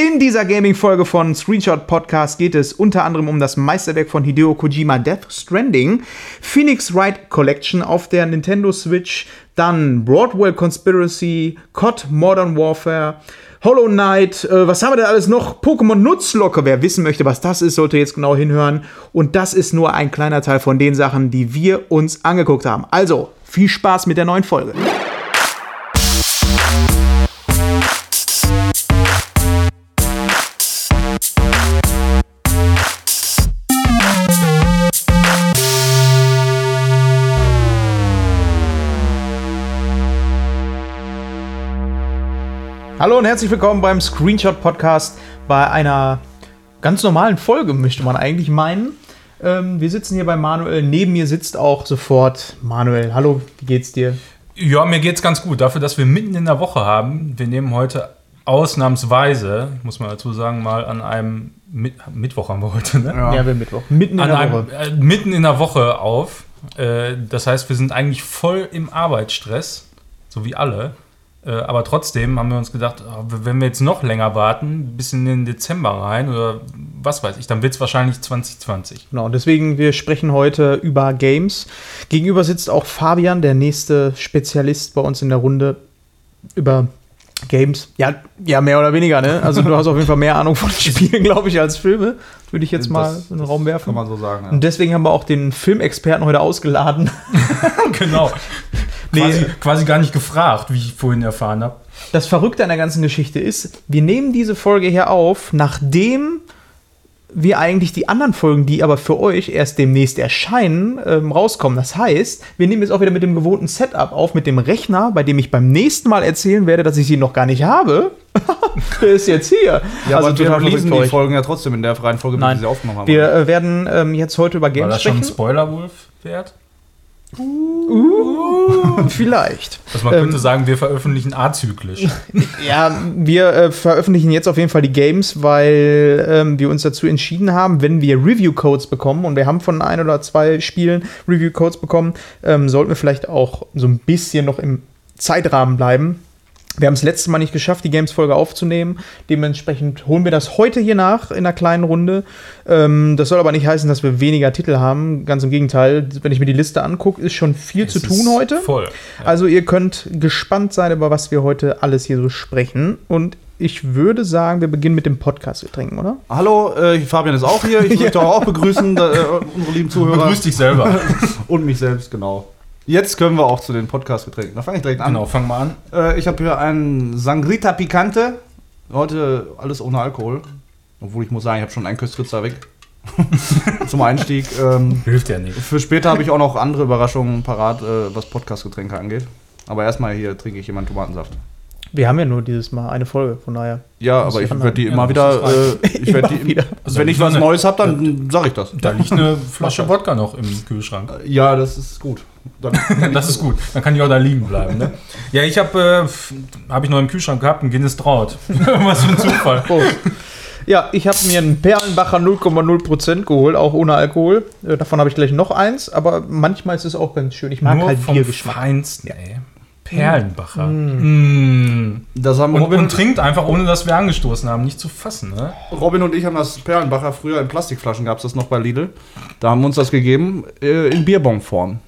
In dieser Gaming-Folge von Screenshot Podcast geht es unter anderem um das Meisterwerk von Hideo Kojima Death Stranding, Phoenix Wright Collection auf der Nintendo Switch, dann Broadwell Conspiracy, COD Modern Warfare, Hollow Knight, äh, was haben wir denn alles noch? Pokémon Nutzlocke. Wer wissen möchte, was das ist, sollte jetzt genau hinhören. Und das ist nur ein kleiner Teil von den Sachen, die wir uns angeguckt haben. Also, viel Spaß mit der neuen Folge. Hallo und herzlich willkommen beim Screenshot Podcast bei einer ganz normalen Folge, möchte man eigentlich meinen. Ähm, wir sitzen hier bei Manuel. Neben mir sitzt auch sofort Manuel. Hallo, wie geht's dir? Ja, mir geht's ganz gut. Dafür, dass wir mitten in der Woche haben. Wir nehmen heute ausnahmsweise, muss man dazu sagen, mal an einem Mit Mittwoch haben wir heute, ne? Ja, ja wir Mittwoch. Mitten in an der einem, Woche. Äh, mitten in der Woche auf. Äh, das heißt, wir sind eigentlich voll im Arbeitsstress, so wie alle. Äh, aber trotzdem haben wir uns gedacht, oh, wenn wir jetzt noch länger warten, bis in den Dezember rein oder was weiß ich, dann wird es wahrscheinlich 2020. Genau, deswegen, wir sprechen heute über Games. Gegenüber sitzt auch Fabian, der nächste Spezialist bei uns in der Runde über Games. Ja, ja, mehr oder weniger, ne? Also du hast auf jeden Fall mehr Ahnung von Spielen, glaube ich, als Filme. Würde ich jetzt das, mal in den Raum werfen. Kann man so sagen, ja. Und deswegen haben wir auch den Filmexperten heute ausgeladen. genau. Nee. Quasi, quasi gar nicht gefragt, wie ich vorhin erfahren habe. Das Verrückte an der ganzen Geschichte ist, wir nehmen diese Folge hier auf, nachdem wir eigentlich die anderen Folgen, die aber für euch erst demnächst erscheinen, ähm, rauskommen. Das heißt, wir nehmen jetzt auch wieder mit dem gewohnten Setup auf, mit dem Rechner, bei dem ich beim nächsten Mal erzählen werde, dass ich sie noch gar nicht habe. Der ist jetzt hier. Ja, also aber wir lesen die Folgen ja trotzdem in der Reihenfolge, wie wir sie aufgenommen haben. Wir äh, werden ähm, jetzt heute über Games sprechen. War das schon Spoiler-Wolf wert? Uh, vielleicht. Also man könnte ähm, sagen, wir veröffentlichen azyklisch. ja, wir äh, veröffentlichen jetzt auf jeden Fall die Games, weil ähm, wir uns dazu entschieden haben, wenn wir Review-Codes bekommen, und wir haben von ein oder zwei Spielen Review-Codes bekommen, ähm, sollten wir vielleicht auch so ein bisschen noch im Zeitrahmen bleiben. Wir haben es letztes Mal nicht geschafft, die Games-Folge aufzunehmen. Dementsprechend holen wir das heute hier nach in einer kleinen Runde. Ähm, das soll aber nicht heißen, dass wir weniger Titel haben. Ganz im Gegenteil. Wenn ich mir die Liste angucke, ist schon viel es zu tun heute. Voll. Ja. Also ihr könnt gespannt sein, über was wir heute alles hier so sprechen. Und ich würde sagen, wir beginnen mit dem Podcast. Wir trinken, oder? Hallo, äh, Fabian ist auch hier. Ich möchte ja. auch begrüßen, äh, unsere lieben Zuhörer. Begrüß dich selber. Und mich selbst, genau. Jetzt können wir auch zu den Podcast-Getränken. Da fange ich direkt an. Genau, fang mal an. Äh, ich habe hier einen Sangrita Picante. Heute alles ohne Alkohol. Obwohl ich muss sagen, ich habe schon einen Köstritzer weg. Zum Einstieg. Ähm, Hilft ja nicht. Für später habe ich auch noch andere Überraschungen parat, äh, was Podcast-Getränke angeht. Aber erstmal hier trinke ich jemanden Tomatensaft. Wir haben ja nur dieses Mal eine Folge, von daher. Ja, aber ich werde die immer ja, wieder. Äh, ich werde die. Wieder. Also wenn ich was Neues habe, dann sage ich das. Da liegt eine Flasche Wodka noch im Kühlschrank. Ja, das ist gut. Dann, das ist gut. Dann kann die auch da liegen bleiben. Ne? Ja, ich habe äh, habe ich noch im Kühlschrank gehabt, ein Guinness Traut. was für ein Zufall. Oh. Ja, ich habe mir einen Perlenbacher 0,0% geholt, auch ohne Alkohol. Äh, davon habe ich gleich noch eins, aber manchmal ist es auch ganz schön. Ich mag Nur halt vom Biergeschmack. Feinsten, ey. Perlenbacher. Mm. Das haben und, und, trinkt einfach, ohne dass wir angestoßen haben. Nicht zu fassen, ne? Robin und ich haben das Perlenbacher früher in Plastikflaschen, gab es das noch bei Lidl. Da haben wir uns das gegeben äh, in Bierbonform.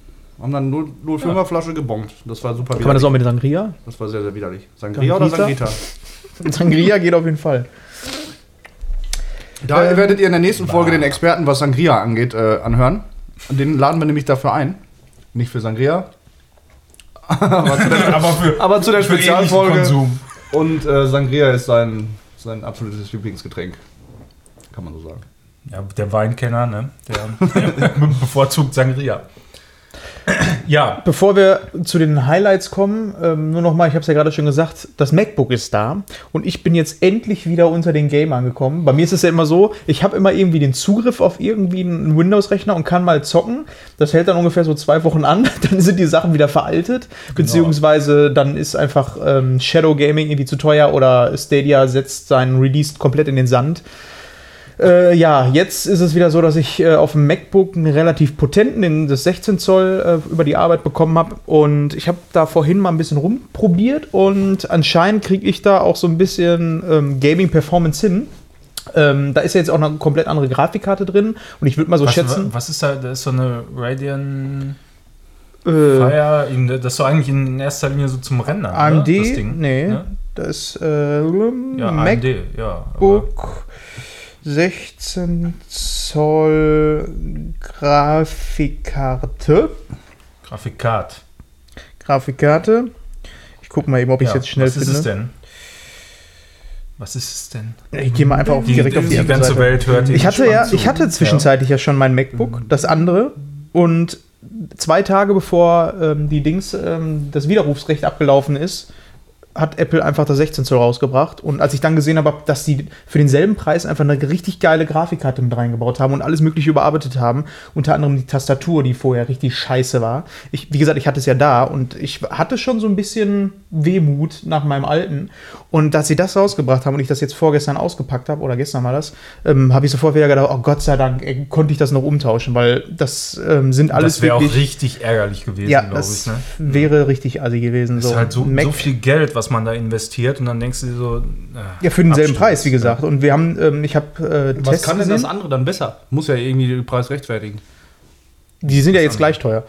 Haben dann 0,5er ja. Flasche gebongt. Das war super Kann man das auch mit Sangria? Das war sehr, sehr widerlich. Sangria oder Sangrita? Sangria geht auf jeden Fall. Da ähm, werdet ihr in der nächsten Folge den Experten, was Sangria angeht, äh, anhören. Den laden wir nämlich dafür ein. Nicht für Sangria, aber, zu der, aber, für, aber zu der Spezialfolge. Und äh, Sangria ist sein, sein absolutes Lieblingsgetränk. Kann man so sagen. Ja, der Weinkenner, ne? Der, der bevorzugt Sangria. Ja. Bevor wir zu den Highlights kommen, ähm, nur noch mal, ich habe es ja gerade schon gesagt, das MacBook ist da und ich bin jetzt endlich wieder unter den Gamern gekommen. Bei mir ist es ja immer so, ich habe immer irgendwie den Zugriff auf irgendwie einen Windows-Rechner und kann mal zocken. Das hält dann ungefähr so zwei Wochen an, dann sind die Sachen wieder veraltet, genau. beziehungsweise dann ist einfach ähm, Shadow Gaming irgendwie zu teuer oder Stadia setzt seinen Release komplett in den Sand. Äh, ja, jetzt ist es wieder so, dass ich äh, auf dem MacBook einen relativ potenten, den, das 16 Zoll, äh, über die Arbeit bekommen habe. Und ich habe da vorhin mal ein bisschen rumprobiert und anscheinend kriege ich da auch so ein bisschen ähm, Gaming-Performance hin. Ähm, da ist ja jetzt auch eine komplett andere Grafikkarte drin und ich würde mal so was, schätzen. Was ist da? Da ist so eine Radeon. Äh, Fire, das ist so eigentlich in erster Linie so zum Rendern. AMD? Oder? Das Ding, nee, ne? das ist äh, ja, MacBook AMD, ja, 16 Zoll Grafikkarte. Grafikkarte. Grafikkarte. Ich gucke mal eben, ob ich es ja, jetzt schnell was finde. Was ist es denn? Was ist es denn? Ich gehe mal einfach auf, die, direkt auf die, die ganze Seite. Welt hört ich hatte ja, ich hatte zwischenzeitlich ja. ja schon mein MacBook, das andere, und zwei Tage bevor ähm, die Dings ähm, das Widerrufsrecht abgelaufen ist, hat Apple einfach das 16 Zoll rausgebracht. Und als ich dann gesehen habe, dass die für denselben Preis einfach eine richtig geile Grafikkarte mit reingebaut haben und alles Mögliche überarbeitet haben, unter anderem die Tastatur, die vorher richtig scheiße war. Ich, wie gesagt, ich hatte es ja da und ich hatte schon so ein bisschen Wehmut nach meinem alten. Und dass sie das rausgebracht haben und ich das jetzt vorgestern ausgepackt habe, oder gestern mal das, ähm, habe ich sofort wieder gedacht, oh Gott sei Dank, ey, konnte ich das noch umtauschen, weil das ähm, sind alles. Das wäre auch richtig ärgerlich gewesen, ja, glaube ich. Ne? Wäre richtig assi gewesen. Das so. ist halt so, so viel Geld, was was man da investiert und dann denkst du dir so. Äh, ja, für denselben Preis, wie gesagt. Und wir haben, ähm, ich habe. Äh, was kann denn das andere dann besser? Muss ja irgendwie den Preis rechtfertigen. Die sind ja jetzt gleich teuer.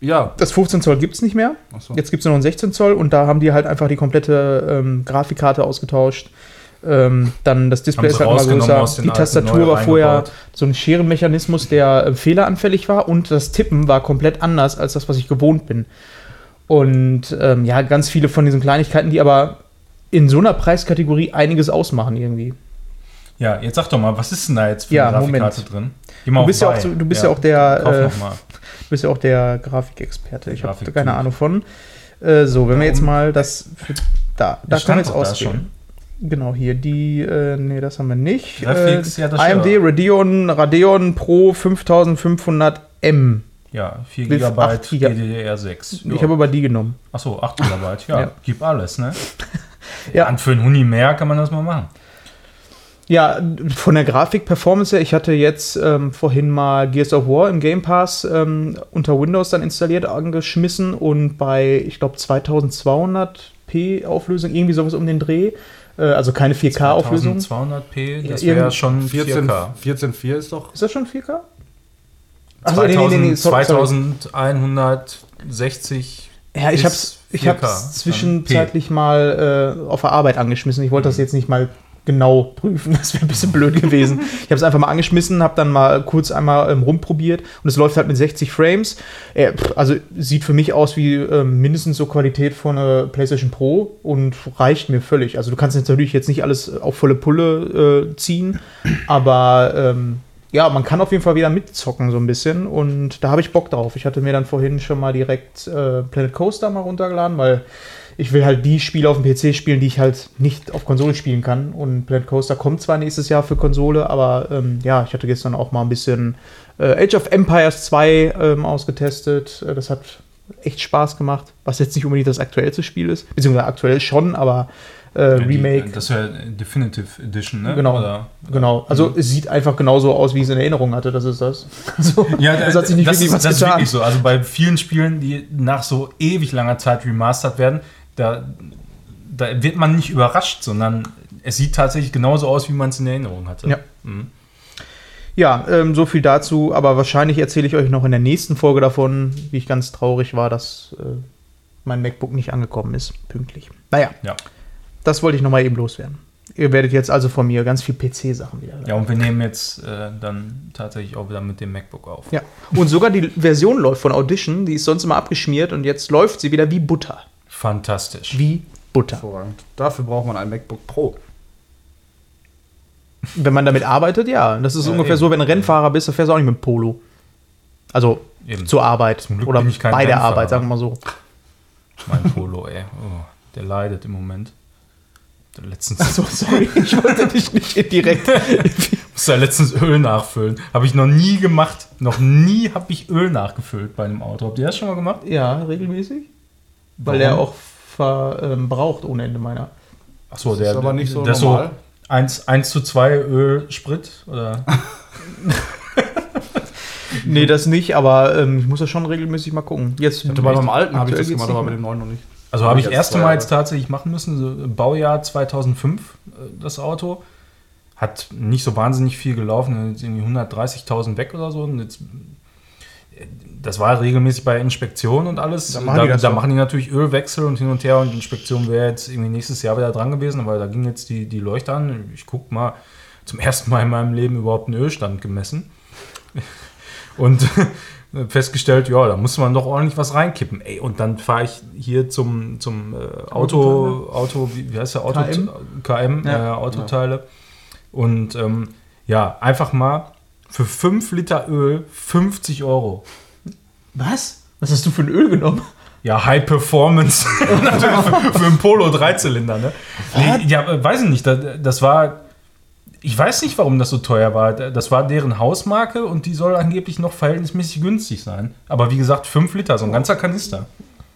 Ja. Das 15 Zoll gibt es nicht mehr. So. Jetzt gibt es nur noch ein 16 Zoll und da haben die halt einfach die komplette ähm, Grafikkarte ausgetauscht. Ähm, dann das Display ist halt mal größer. Die Tastatur war vorher so ein Scherenmechanismus, der äh, fehleranfällig war und das Tippen war komplett anders als das, was ich gewohnt bin. Und ähm, ja, ganz viele von diesen Kleinigkeiten, die aber in so einer Preiskategorie einiges ausmachen irgendwie. Ja, jetzt sag doch mal, was ist denn da jetzt für ja, eine Grafikkarte drin? Du bist, ja auch, du bist ja, ja auch der äh, du bist ja auch der Grafikexperte. Ich habe keine Ahnung von. Äh, so, wenn wir jetzt mal das für, da, da kann jetzt auswählen. Genau, hier die, äh, nee, das haben wir nicht. Graphics, äh, ja, AMD Radeon, Radeon Pro 5500M. Ja, 4 GB GDDR6. Ich habe aber die genommen. Achso, 8 GB. Ja, ja, gib alles, ne? ja. Und für einen Huni mehr kann man das mal machen. Ja, von der Grafik-Performance her, ich hatte jetzt ähm, vorhin mal Gears of War im Game Pass ähm, unter Windows dann installiert, angeschmissen und bei, ich glaube, 2200p Auflösung, irgendwie sowas um den Dreh. Äh, also keine 4K-Auflösung. 2200p, das wäre ja schon 4K. 14.4 ist doch. Ist das schon 4K? Achso, nee, nee, nee, 2160. Ja, ich hab's, ich hab's zwischenzeitlich mal äh, auf der Arbeit angeschmissen. Ich wollte mhm. das jetzt nicht mal genau prüfen. Das wäre ein bisschen blöd gewesen. Ich habe es einfach mal angeschmissen, habe dann mal kurz einmal ähm, rumprobiert und es läuft halt mit 60 Frames. Äh, also sieht für mich aus wie äh, mindestens so Qualität von einer PlayStation Pro und reicht mir völlig. Also du kannst jetzt natürlich jetzt nicht alles auf volle Pulle äh, ziehen, aber ähm, ja, man kann auf jeden Fall wieder mitzocken so ein bisschen und da habe ich Bock drauf. Ich hatte mir dann vorhin schon mal direkt äh, Planet Coaster mal runtergeladen, weil ich will halt die Spiele auf dem PC spielen, die ich halt nicht auf Konsole spielen kann. Und Planet Coaster kommt zwar nächstes Jahr für Konsole, aber ähm, ja, ich hatte gestern auch mal ein bisschen äh, Age of Empires 2 ähm, ausgetestet. Äh, das hat echt Spaß gemacht, was jetzt nicht unbedingt das aktuellste Spiel ist, beziehungsweise aktuell schon, aber äh, Remake. Das ist ja Definitive Edition, ne? Genau. Oder, genau. Also mhm. es sieht einfach genauso aus, wie ich es in Erinnerung hatte, das ist das. Also, ja, das hat sich nicht das wirklich ist, was das getan. ist wirklich so. Also bei vielen Spielen, die nach so ewig langer Zeit remastert werden, da, da wird man nicht überrascht, sondern es sieht tatsächlich genauso aus, wie man es in Erinnerung hatte. Ja. Mhm. Ja, ähm, so viel dazu, aber wahrscheinlich erzähle ich euch noch in der nächsten Folge davon, wie ich ganz traurig war, dass äh, mein MacBook nicht angekommen ist, pünktlich. Naja. Ja. Das wollte ich nochmal eben loswerden. Ihr werdet jetzt also von mir ganz viel PC-Sachen wieder. Ja, und wir nehmen jetzt äh, dann tatsächlich auch wieder mit dem MacBook auf. Ja. Und sogar die Version läuft von Audition, die ist sonst immer abgeschmiert und jetzt läuft sie wieder wie Butter. Fantastisch. Wie Butter. Dafür braucht man ein MacBook Pro. Wenn man damit arbeitet, ja. Das ist ja, ungefähr eben. so, wenn du Rennfahrer bist, dann fährst du auch nicht mit dem Polo. Also eben. zur Arbeit. Oder bei der Arbeit, sagen wir mal so. Mein Polo, ey. Oh, der leidet im Moment. Letztens. Achso, sorry, ich wollte dich nicht direkt. musste ja letztens Öl nachfüllen. Habe ich noch nie gemacht. Noch nie habe ich Öl nachgefüllt bei einem Auto. Habt ihr das schon mal gemacht? Ja, regelmäßig. Weil der auch verbraucht ähm, ohne Ende meiner. Achso, der ist aber nicht so normal. So 1, 1 zu 2 Öl, Sprit oder? nee, das nicht, aber ähm, ich muss das schon regelmäßig mal gucken. Jetzt bei meinem alten habe ich das gemacht, aber bei dem neuen noch nicht. Also habe ich erste Mal jetzt tatsächlich machen müssen, so Baujahr 2005, äh, das Auto. Hat nicht so wahnsinnig viel gelaufen, jetzt irgendwie 130.000 weg oder so. Und jetzt, äh, das war regelmäßig bei Inspektionen und alles. Da machen, da, da machen die natürlich Ölwechsel und hin und her und Inspektion wäre jetzt irgendwie nächstes Jahr wieder dran gewesen, aber da ging jetzt die, die Leuchte an. Ich gucke mal zum ersten Mal in meinem Leben überhaupt einen Ölstand gemessen. Und festgestellt, ja, da muss man doch ordentlich was reinkippen. Ey, und dann fahre ich hier zum, zum äh, Auto, Auto, wie, wie heißt der Auto? KM, KM ja. äh, Autoteile. Ja. Und ähm, ja, einfach mal für 5 Liter Öl 50 Euro. Was? Was hast du für ein Öl genommen? Ja, High Performance. für, für einen Polo Dreizylinder, ne? Nee, ja, weiß ich nicht. Das, das war ich weiß nicht, warum das so teuer war. Das war deren Hausmarke und die soll angeblich noch verhältnismäßig günstig sein. Aber wie gesagt, 5 Liter, so ein ganzer Kanister.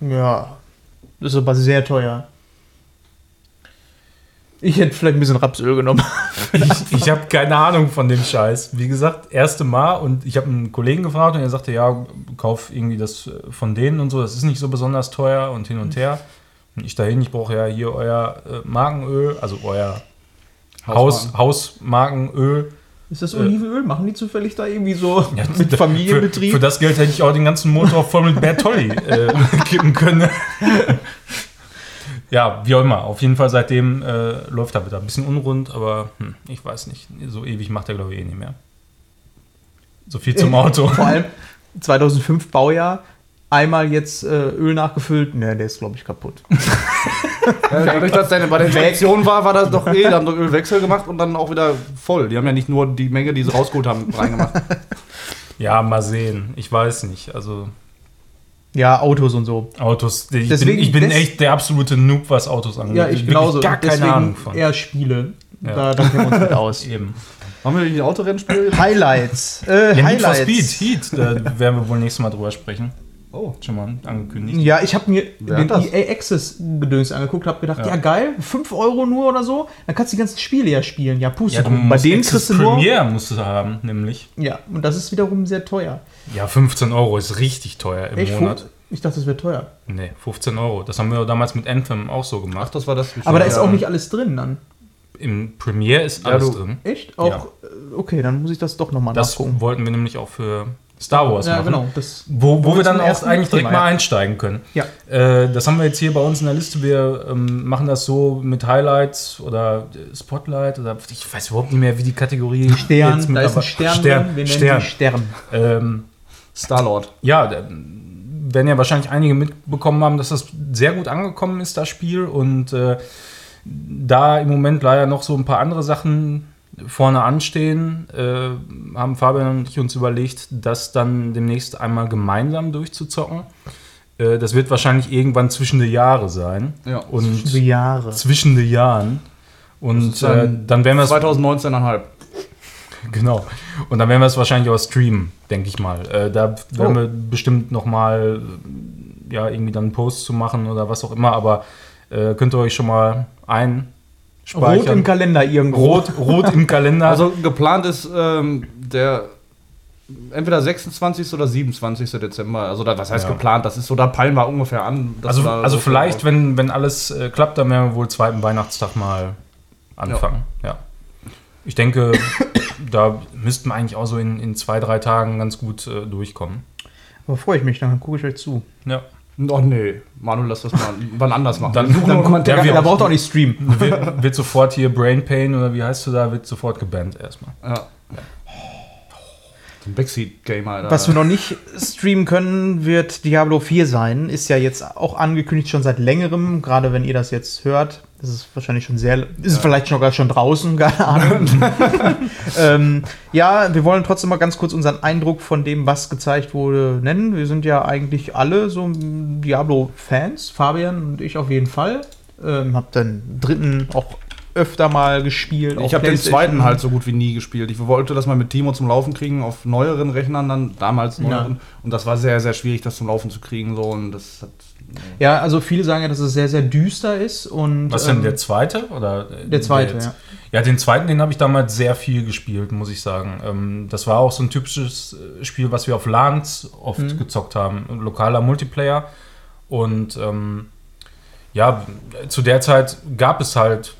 Ja, das ist aber sehr teuer. Ich hätte vielleicht ein bisschen Rapsöl genommen. ich, ich habe keine Ahnung von dem Scheiß. Wie gesagt, erste Mal und ich habe einen Kollegen gefragt und er sagte, ja, kauf irgendwie das von denen und so, das ist nicht so besonders teuer und hin und her. Und ich dahin, ich brauche ja hier euer äh, Markenöl, also euer Haus, Hausmarkenöl. Ist das Olivenöl? Machen die zufällig da irgendwie so ja, mit Familienbetrieb? Für, für, das Geld hätte ich auch den ganzen Motor voll mit Bertolli äh, kippen können. ja, wie auch immer. Auf jeden Fall seitdem äh, läuft er wieder. Ein bisschen unrund, aber hm, ich weiß nicht. So ewig macht er, glaube ich, eh nicht mehr. So viel zum Auto. Vor allem 2005 Baujahr einmal jetzt äh, Öl nachgefüllt. Ne, der ist, glaube ich, kaputt. ja, dadurch, dass deine bei der Inspektion war, war das doch eh, da haben doch Ölwechsel gemacht und dann auch wieder voll. Die haben ja nicht nur die Menge, die sie rausgeholt haben, reingemacht. Ja, mal sehen. Ich weiß nicht. Also. Ja, Autos und so. Autos. Ich deswegen, bin, ich bin echt der absolute Noob, was Autos angeht. Ja, ich genauso. Gar keine deswegen Ahnung von. Eher Spiele. Ja. Da, da kennen wir uns mit aus. Eben. Haben wir die Autorennspiele? Highlights. Äh, ja, Highlights. Need for Speed, Heat, da werden wir wohl nächstes Mal drüber sprechen. Oh. Schon mal angekündigt. Ja, ich habe mir Wer den EA Access Gedöns angeguckt, habe gedacht, ja. ja. geil, 5 Euro nur oder so, dann kannst du die ganzen Spiele ja spielen. Ja, Puste. Ja, Bei denen kriegst du nur. Premiere musst du haben, nämlich. Ja, und das ist wiederum sehr teuer. Ja, 15 Euro ist richtig teuer im Echt? Monat. Ich dachte, das wäre teuer. Nee, 15 Euro. Das haben wir damals mit Anthem auch so gemacht. Ach, das war das. Aber da ist auch nicht alles drin dann. Im Premiere ist alles ja, drin. Echt? Auch? Ja. Okay, dann muss ich das doch nochmal nachgucken. Das wollten wir nämlich auch für Star Wars ja, machen. Genau, das, wo, wo wir dann auch eigentlich direkt Thema, mal einsteigen können. Ja. Äh, das haben wir jetzt hier bei uns in der Liste. Wir ähm, machen das so mit Highlights oder Spotlight oder ich weiß überhaupt nicht mehr, wie die Kategorie Stern, jetzt mit, da ist ein Stern, Stern, wir Stern. Stern. Ähm, Star-Lord. Ja, werden ja wahrscheinlich einige mitbekommen haben, dass das sehr gut angekommen ist, das Spiel. Und äh, da im Moment leider noch so ein paar andere Sachen vorne anstehen, äh, haben Fabian und ich uns überlegt, das dann demnächst einmal gemeinsam durchzuzocken. Äh, das wird wahrscheinlich irgendwann zwischen die Jahre sein. Ja, und zwischen die Jahre. Zwischen die Jahren. Und dann, äh, dann werden wir es. 2019,5. Genau. Und dann werden wir es wahrscheinlich auch streamen, denke ich mal. Äh, da werden oh. wir bestimmt noch mal ja, irgendwie dann einen Post zu machen oder was auch immer, aber äh, könnt ihr euch schon mal ein Speichern. Rot im Kalender irgendwo. Rot, rot im Kalender. Also geplant ist ähm, der entweder 26. oder 27. Dezember. Also da, was heißt ja. geplant? Das ist so, da peilen wir ungefähr an. Also, also so vielleicht, wenn, wenn alles äh, klappt, dann werden wir wohl zweiten Weihnachtstag mal anfangen. Ja. ja. Ich denke, da müssten wir eigentlich auch so in, in zwei, drei Tagen ganz gut äh, durchkommen. Aber freue ich mich, dann gucke ich euch zu. Ja. Oh nee, Manu, lass das mal wann anders machen. Dann, dann, dann der, der, der braucht auch nicht streamen. Wird, wird, sofort hier Brain Pain oder wie heißt du da, wird sofort gebannt erstmal. Ja. Ein Backseat-Gamer, Alter. Was wir noch nicht streamen können, wird Diablo 4 sein. Ist ja jetzt auch angekündigt schon seit längerem, gerade wenn ihr das jetzt hört. Das ist wahrscheinlich schon sehr. Ist ja. vielleicht sogar schon draußen, keine Ahnung. ähm, ja, wir wollen trotzdem mal ganz kurz unseren Eindruck von dem, was gezeigt wurde, nennen. Wir sind ja eigentlich alle so Diablo-Fans, Fabian und ich auf jeden Fall. Ähm, hab den dritten auch öfter mal gespielt. Ich habe den zweiten halt so gut wie nie gespielt. Ich wollte das mal mit Timo zum Laufen kriegen auf neueren Rechnern dann, damals neueren. Ja. Und das war sehr, sehr schwierig, das zum Laufen zu kriegen. So. Und das hat ja, also viele sagen ja, dass es sehr, sehr düster ist. Und, Was denn, ähm, der zweite? Oder der zweite, der ja. Ja, den zweiten, den habe ich damals sehr viel gespielt, muss ich sagen. Ähm, das war auch so ein typisches äh, Spiel, was wir auf LANs oft mhm. gezockt haben. Lokaler Multiplayer. Und ähm, ja, zu der Zeit gab es halt,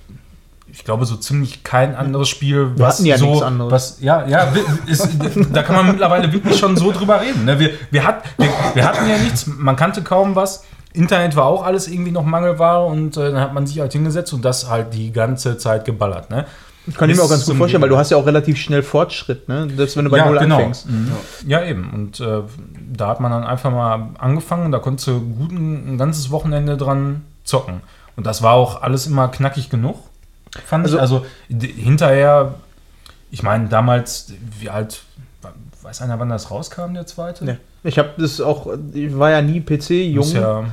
ich glaube, so ziemlich kein anderes Spiel, was ja so, was, ja, ja, ist, da kann man mittlerweile wirklich schon so drüber reden. Ne? Wir, wir, hat, wir, wir hatten ja nichts, man kannte kaum was. Internet war auch alles irgendwie noch Mangelware und äh, dann hat man sich halt hingesetzt und das halt die ganze Zeit geballert. Ne? Kann ich mir auch ganz gut vorstellen, weil du hast ja auch relativ schnell Fortschritt, ne? Selbst wenn du bei ja, Null genau. anfängst. Mhm. Ja, eben. Und äh, da hat man dann einfach mal angefangen, da konntest du gut ein, ein, ganzes Wochenende dran zocken. Und das war auch alles immer knackig genug, fand also, ich. Also hinterher, ich meine, damals, wie alt, weiß einer, wann das rauskam, der zweite? Nee. Ich habe das auch, ich war ja nie PC-jung. Ja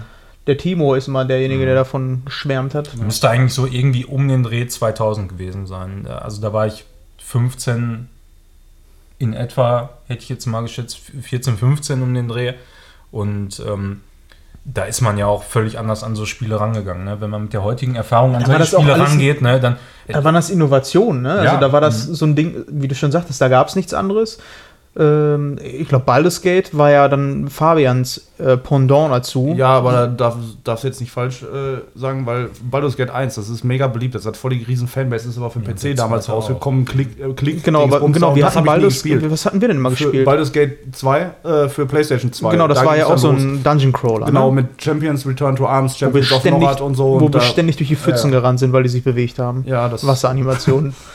der Timo ist mal derjenige, der davon geschwärmt hat. Müsste eigentlich so irgendwie um den Dreh 2000 gewesen sein. Also da war ich 15 in etwa, hätte ich jetzt mal geschätzt, 14, 15 um den Dreh. Und ähm, da ist man ja auch völlig anders an so Spiele rangegangen. Ne? Wenn man mit der heutigen Erfahrung an solche Spiele rangeht, ne, dann. Da waren das Innovationen, ne? Also ja. da war das mhm. so ein Ding, wie du schon sagtest, da gab es nichts anderes. Ähm, ich glaube, Baldur's Gate war ja dann Fabians äh, Pendant dazu. Ja, aber da darf, darfst du jetzt nicht falsch äh, sagen, weil Baldur's Gate 1, das ist mega beliebt, das hat voll die riesen Fanbase, ist aber für ja, PC damals rausgekommen. Klick, äh, Klick, genau, aber, genau, wir hatten Baldur's, was hatten wir denn mal gespielt? Baldur's Gate 2 äh, für PlayStation 2. Genau, das da war ja auch so ein Dungeon Crawler. Genau, ne? mit Champions Return to Arms, Champions of Norad und so. Wo und wir ständig durch die Pfützen ja. gerannt sind, weil die sich bewegt haben. Ja, das Wasseranimationen.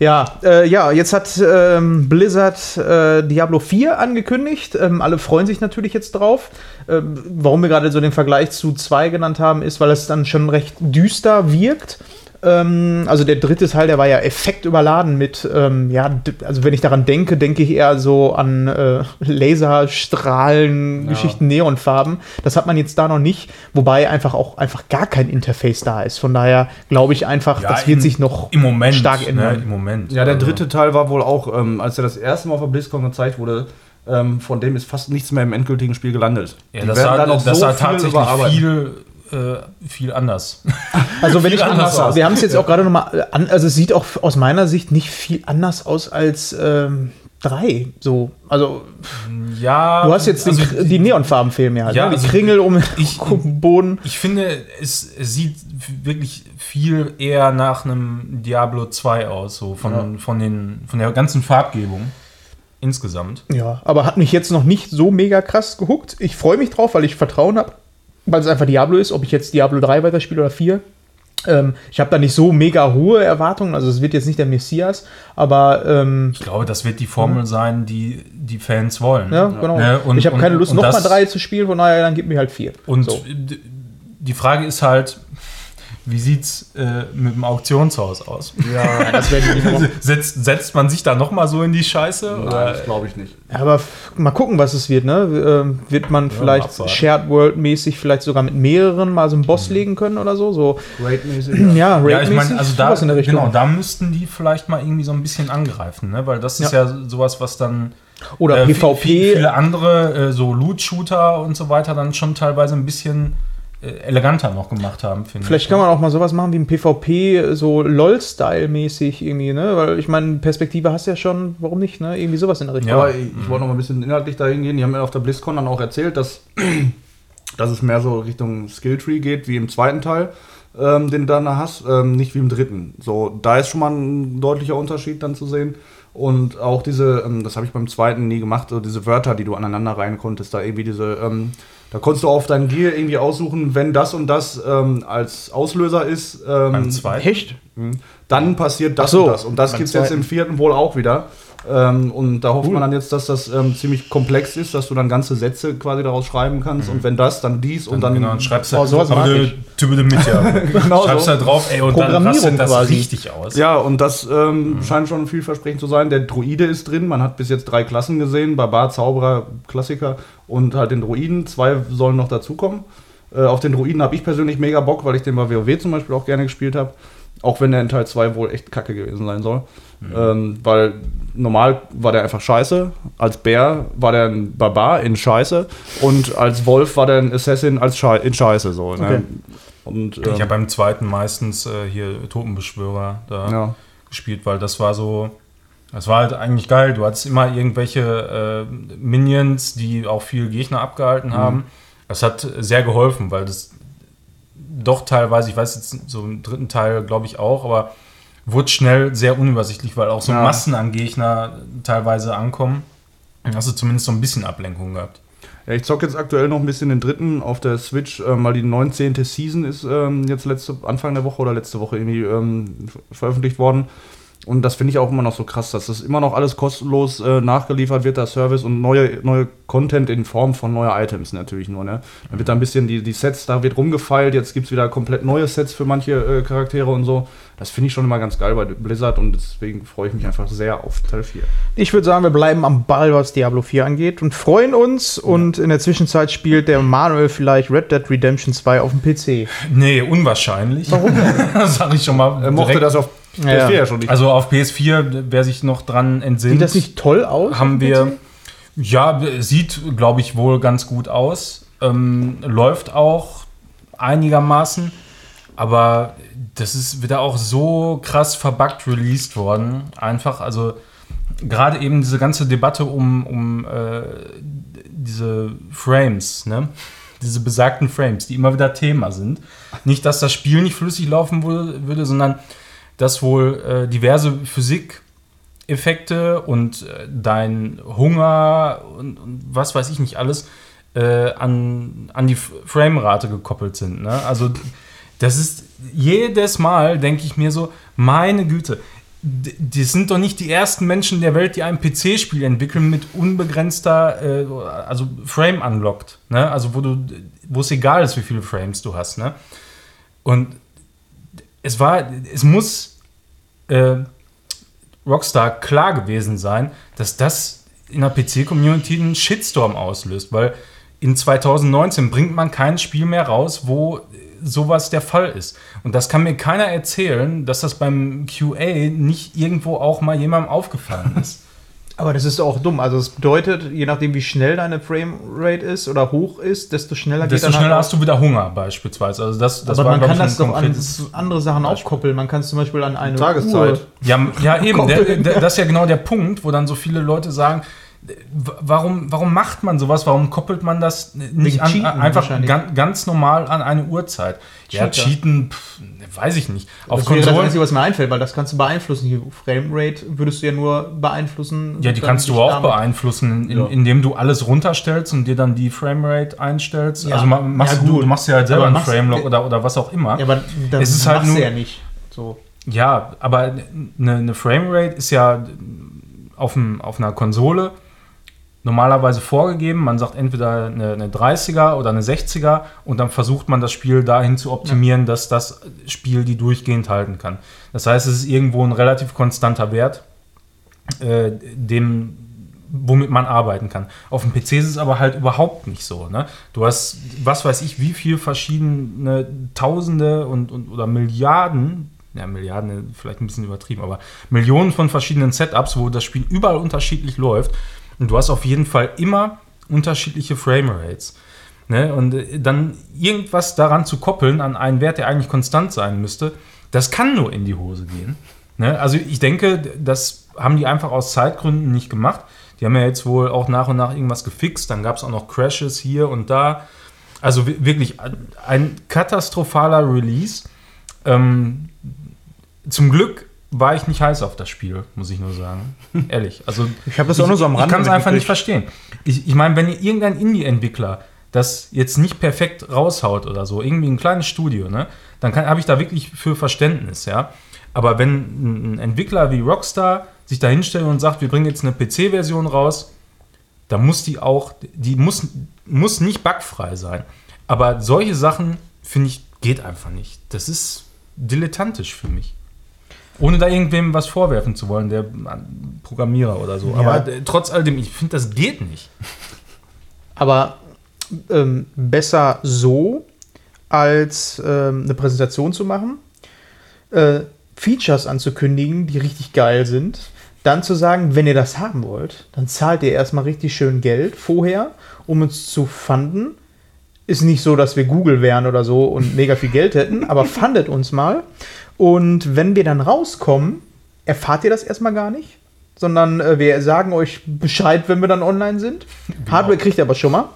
Ja, äh, ja, jetzt hat ähm, Blizzard äh, Diablo 4 angekündigt. Ähm, alle freuen sich natürlich jetzt drauf. Ähm, warum wir gerade so den Vergleich zu 2 genannt haben, ist, weil es dann schon recht düster wirkt. Ähm, also der dritte Teil, der war ja effektüberladen mit, ähm, ja, also wenn ich daran denke, denke ich eher so an äh, Laserstrahlen, ja. Geschichten, Neonfarben. Das hat man jetzt da noch nicht, wobei einfach auch einfach gar kein Interface da ist. Von daher glaube ich einfach, ja, das wird sich noch im Moment, stark ändern. Ne, Im Moment. Ja, der also dritte Teil war wohl auch, ähm, als er das erste Mal auf der BlizzCon gezeigt wurde, ähm, von dem ist fast nichts mehr im endgültigen Spiel gelandet. Ja, Die das sah, das so sah tatsächlich viel äh, viel anders. Also wenn ich anders aus. wir haben es jetzt auch gerade nochmal an, also es sieht auch aus meiner Sicht nicht viel anders aus als ähm, drei. So, also ja. Du hast jetzt also, die, die Neonfarben fehlen mir halt. Ja, ne? die also Kringel um ich, den Boden. Ich finde, es, es, sieht wirklich viel eher nach einem Diablo 2 aus, so von, ja. von, den, von der ganzen Farbgebung insgesamt. Ja, aber hat mich jetzt noch nicht so mega krass gehuckt. Ich freue mich drauf, weil ich Vertrauen habe weil es einfach Diablo ist, ob ich jetzt Diablo 3 weiterspiele oder 4. Ähm, ich habe da nicht so mega hohe Erwartungen, also es wird jetzt nicht der Messias, aber ähm, ich glaube, das wird die Formel sein, die die Fans wollen. Ja, genau. Ne? Und, ich habe keine Lust, nochmal 3 zu spielen, von daher dann gib mir halt 4. Und so. die Frage ist halt, wie sieht's äh, mit dem Auktionshaus aus? Ja, das wäre die setzt, setzt man sich da noch mal so in die Scheiße? Nein, oder? das glaube ich nicht. Ja, aber mal gucken, was es wird. Ne? Ähm, wird man ja, vielleicht Shared World mäßig vielleicht sogar mit mehreren mal so einen Boss mhm. legen können oder so? so Raid-mäßig. Ja, Raid ja, ich meine, also da, genau, da müssten die vielleicht mal irgendwie so ein bisschen angreifen, ne? weil das ist ja, ja sowas, was dann oder äh, PvP. Viele andere, äh, so Loot-Shooter und so weiter, dann schon teilweise ein bisschen eleganter noch gemacht haben, finde ich. Vielleicht kann man auch mal sowas machen wie ein PvP, so LOL-Style-mäßig irgendwie, ne? Weil ich meine, Perspektive hast du ja schon, warum nicht, ne? Irgendwie sowas in der Richtung. Ja, aber ich, ich wollte noch mal ein bisschen inhaltlich dahin gehen. Die haben ja auf der BlizzCon dann auch erzählt, dass, dass es mehr so Richtung Skilltree geht, wie im zweiten Teil, ähm, den du dann hast, ähm, nicht wie im dritten. So, da ist schon mal ein deutlicher Unterschied dann zu sehen. Und auch diese, ähm, das habe ich beim zweiten nie gemacht, so diese Wörter, die du aneinander rein konntest, da irgendwie diese ähm, da konntest du auf dein Gear irgendwie aussuchen, wenn das und das ähm, als Auslöser ist. Ähm, Beim zweiten? Echt? Dann passiert das so, und das. Und das gibt es jetzt im vierten wohl auch wieder. Ähm, und da hofft cool. man dann jetzt, dass das ähm, ziemlich komplex ist, dass du dann ganze Sätze quasi daraus schreiben kannst. Mhm. Und wenn das, dann dies dann, und dann. Genau, dann schreibst du oh, sowas aber du, du mit, ja. genau schreibst so. da drauf, ey, und dann rastet das quasi. richtig aus. Ja, und das ähm, mhm. scheint schon vielversprechend zu sein. Der Druide ist drin. Man hat bis jetzt drei Klassen gesehen: Barbar, Zauberer, Klassiker und halt den Druiden. Zwei sollen noch dazukommen. Äh, auf den Druiden habe ich persönlich mega Bock, weil ich den bei WoW zum Beispiel auch gerne gespielt habe. Auch wenn der in Teil 2 wohl echt kacke gewesen sein soll. Mhm. Ähm, weil normal war der einfach scheiße. Als Bär war der ein Barbar in Scheiße. Und als Wolf war der ein Assassin als Schei in Scheiße. So, ne? okay. Und, ähm, ich habe beim zweiten meistens äh, hier Totenbeschwörer. Da ja. gespielt, weil das war so, das war halt eigentlich geil. Du hattest immer irgendwelche äh, Minions, die auch viel Gegner abgehalten mhm. haben. Das hat sehr geholfen, weil das doch teilweise, ich weiß jetzt so im dritten Teil glaube ich auch, aber wurde schnell sehr unübersichtlich, weil auch so ja. Massen an Gegner teilweise ankommen. Hast du zumindest so ein bisschen Ablenkung gehabt. Ja, ich zocke jetzt aktuell noch ein bisschen den dritten auf der Switch, ähm, weil die 19. Season ist ähm, jetzt letzte, Anfang der Woche oder letzte Woche irgendwie ähm, veröffentlicht worden. Und das finde ich auch immer noch so krass, dass das immer noch alles kostenlos äh, nachgeliefert wird, der Service und neue, neue Content in Form von neuen Items natürlich nur. Ne? Dann wird da ein bisschen die, die Sets, da wird rumgefeilt, jetzt gibt es wieder komplett neue Sets für manche äh, Charaktere und so. Das finde ich schon immer ganz geil bei Blizzard und deswegen freue ich mich einfach sehr auf Teil 4. Ich würde sagen, wir bleiben am Ball, was Diablo 4 angeht und freuen uns. Ja. Und in der Zwischenzeit spielt der Manuel vielleicht Red Dead Redemption 2 auf dem PC. Nee, unwahrscheinlich. Warum? Sag ich schon mal. Er mochte das auf PS4 ja. schon nicht. Also auf PS4, wer sich noch dran entsinnt. Sieht das nicht toll aus? Haben wir. Ja, sieht, glaube ich, wohl ganz gut aus. Ähm, läuft auch einigermaßen. Aber das ist wieder auch so krass verbuggt released worden. Einfach, also gerade eben diese ganze Debatte um, um äh, diese Frames, ne? Diese besagten Frames, die immer wieder Thema sind. Nicht, dass das Spiel nicht flüssig laufen würde, sondern dass wohl äh, diverse Physikeffekte und äh, dein Hunger und, und, was weiß ich nicht alles äh, an, an die Framerate gekoppelt sind. Ne? Also das ist jedes Mal, denke ich mir so, meine Güte, die sind doch nicht die ersten Menschen der Welt, die ein PC-Spiel entwickeln mit unbegrenzter, äh, also Frame unlocked, ne? Also wo es egal ist, wie viele Frames du hast, ne? Und es war, es muss äh, Rockstar klar gewesen sein, dass das in der PC-Community einen Shitstorm auslöst, weil in 2019 bringt man kein Spiel mehr raus, wo sowas der Fall ist. Und das kann mir keiner erzählen, dass das beim QA nicht irgendwo auch mal jemandem aufgefallen ist. Aber das ist auch dumm. Also es bedeutet, je nachdem, wie schnell deine Framerate ist oder hoch ist, desto schneller desto geht Desto schneller hast du wieder Hunger beispielsweise. Also das, das Aber war, man kann das doch an andere Sachen Beispiel. aufkoppeln. Man kann es zum Beispiel an eine Tageszeit. Uhr ja, ja eben. Der, der, das ist ja genau der Punkt, wo dann so viele Leute sagen, warum, warum macht man sowas? Warum koppelt man das nicht an, einfach ganz, ganz normal an eine Uhrzeit? Ja, cheaten, pff, weiß ich nicht. Auf das Konsolen, wäre das Einzige, was mir einfällt, weil das kannst du beeinflussen. Die Framerate würdest du ja nur beeinflussen. Ja, die kannst du auch beeinflussen, in, ja. indem du alles runterstellst und dir dann die Framerate einstellst. Ja. Also machst ja, du, du machst ja halt selber einen Framelock oder, oder was auch immer. Ja, aber das es ist halt nur, ja nicht. So. Ja, aber eine, eine Framerate ist ja auf, dem, auf einer Konsole normalerweise vorgegeben. Man sagt entweder eine, eine 30er oder eine 60er und dann versucht man das Spiel dahin zu optimieren, ja. dass das Spiel die durchgehend halten kann. Das heißt, es ist irgendwo ein relativ konstanter Wert, äh, dem, womit man arbeiten kann. Auf dem PC ist es aber halt überhaupt nicht so. Ne? Du hast, was weiß ich, wie viele verschiedene Tausende und, und oder Milliarden ja, Milliarden vielleicht ein bisschen übertrieben, aber Millionen von verschiedenen Setups, wo das Spiel überall unterschiedlich läuft. Und du hast auf jeden Fall immer unterschiedliche Framerates. Ne? Und äh, dann irgendwas daran zu koppeln an einen Wert, der eigentlich konstant sein müsste, das kann nur in die Hose gehen. Ne? Also ich denke, das haben die einfach aus Zeitgründen nicht gemacht. Die haben ja jetzt wohl auch nach und nach irgendwas gefixt. Dann gab es auch noch Crashes hier und da. Also wirklich ein katastrophaler Release. Ähm, zum Glück war ich nicht heiß auf das Spiel, muss ich nur sagen. Ehrlich. Also, ich habe das auch nur so am Rande. Ich kann es einfach nicht verstehen. Ich, ich meine, wenn ihr irgendein Indie-Entwickler das jetzt nicht perfekt raushaut oder so, irgendwie ein kleines Studio, ne, dann habe ich da wirklich für Verständnis, ja. Aber wenn ein Entwickler wie Rockstar sich da hinstellt und sagt, wir bringen jetzt eine PC-Version raus, dann muss die auch, die muss, muss nicht bugfrei sein. Aber solche Sachen, finde ich, geht einfach nicht. Das ist dilettantisch für mich. Ohne da irgendwem was vorwerfen zu wollen, der Programmierer oder so. Ja. Aber äh, trotz alledem, ich finde, das geht nicht. Aber ähm, besser so, als ähm, eine Präsentation zu machen, äh, Features anzukündigen, die richtig geil sind, dann zu sagen, wenn ihr das haben wollt, dann zahlt ihr erstmal richtig schön Geld vorher, um uns zu fanden. Ist nicht so, dass wir Google wären oder so und mega viel Geld hätten, aber fandet uns mal. Und wenn wir dann rauskommen, erfahrt ihr das erstmal gar nicht, sondern äh, wir sagen euch Bescheid, wenn wir dann online sind. Genau. Hardware kriegt ihr aber schon mal.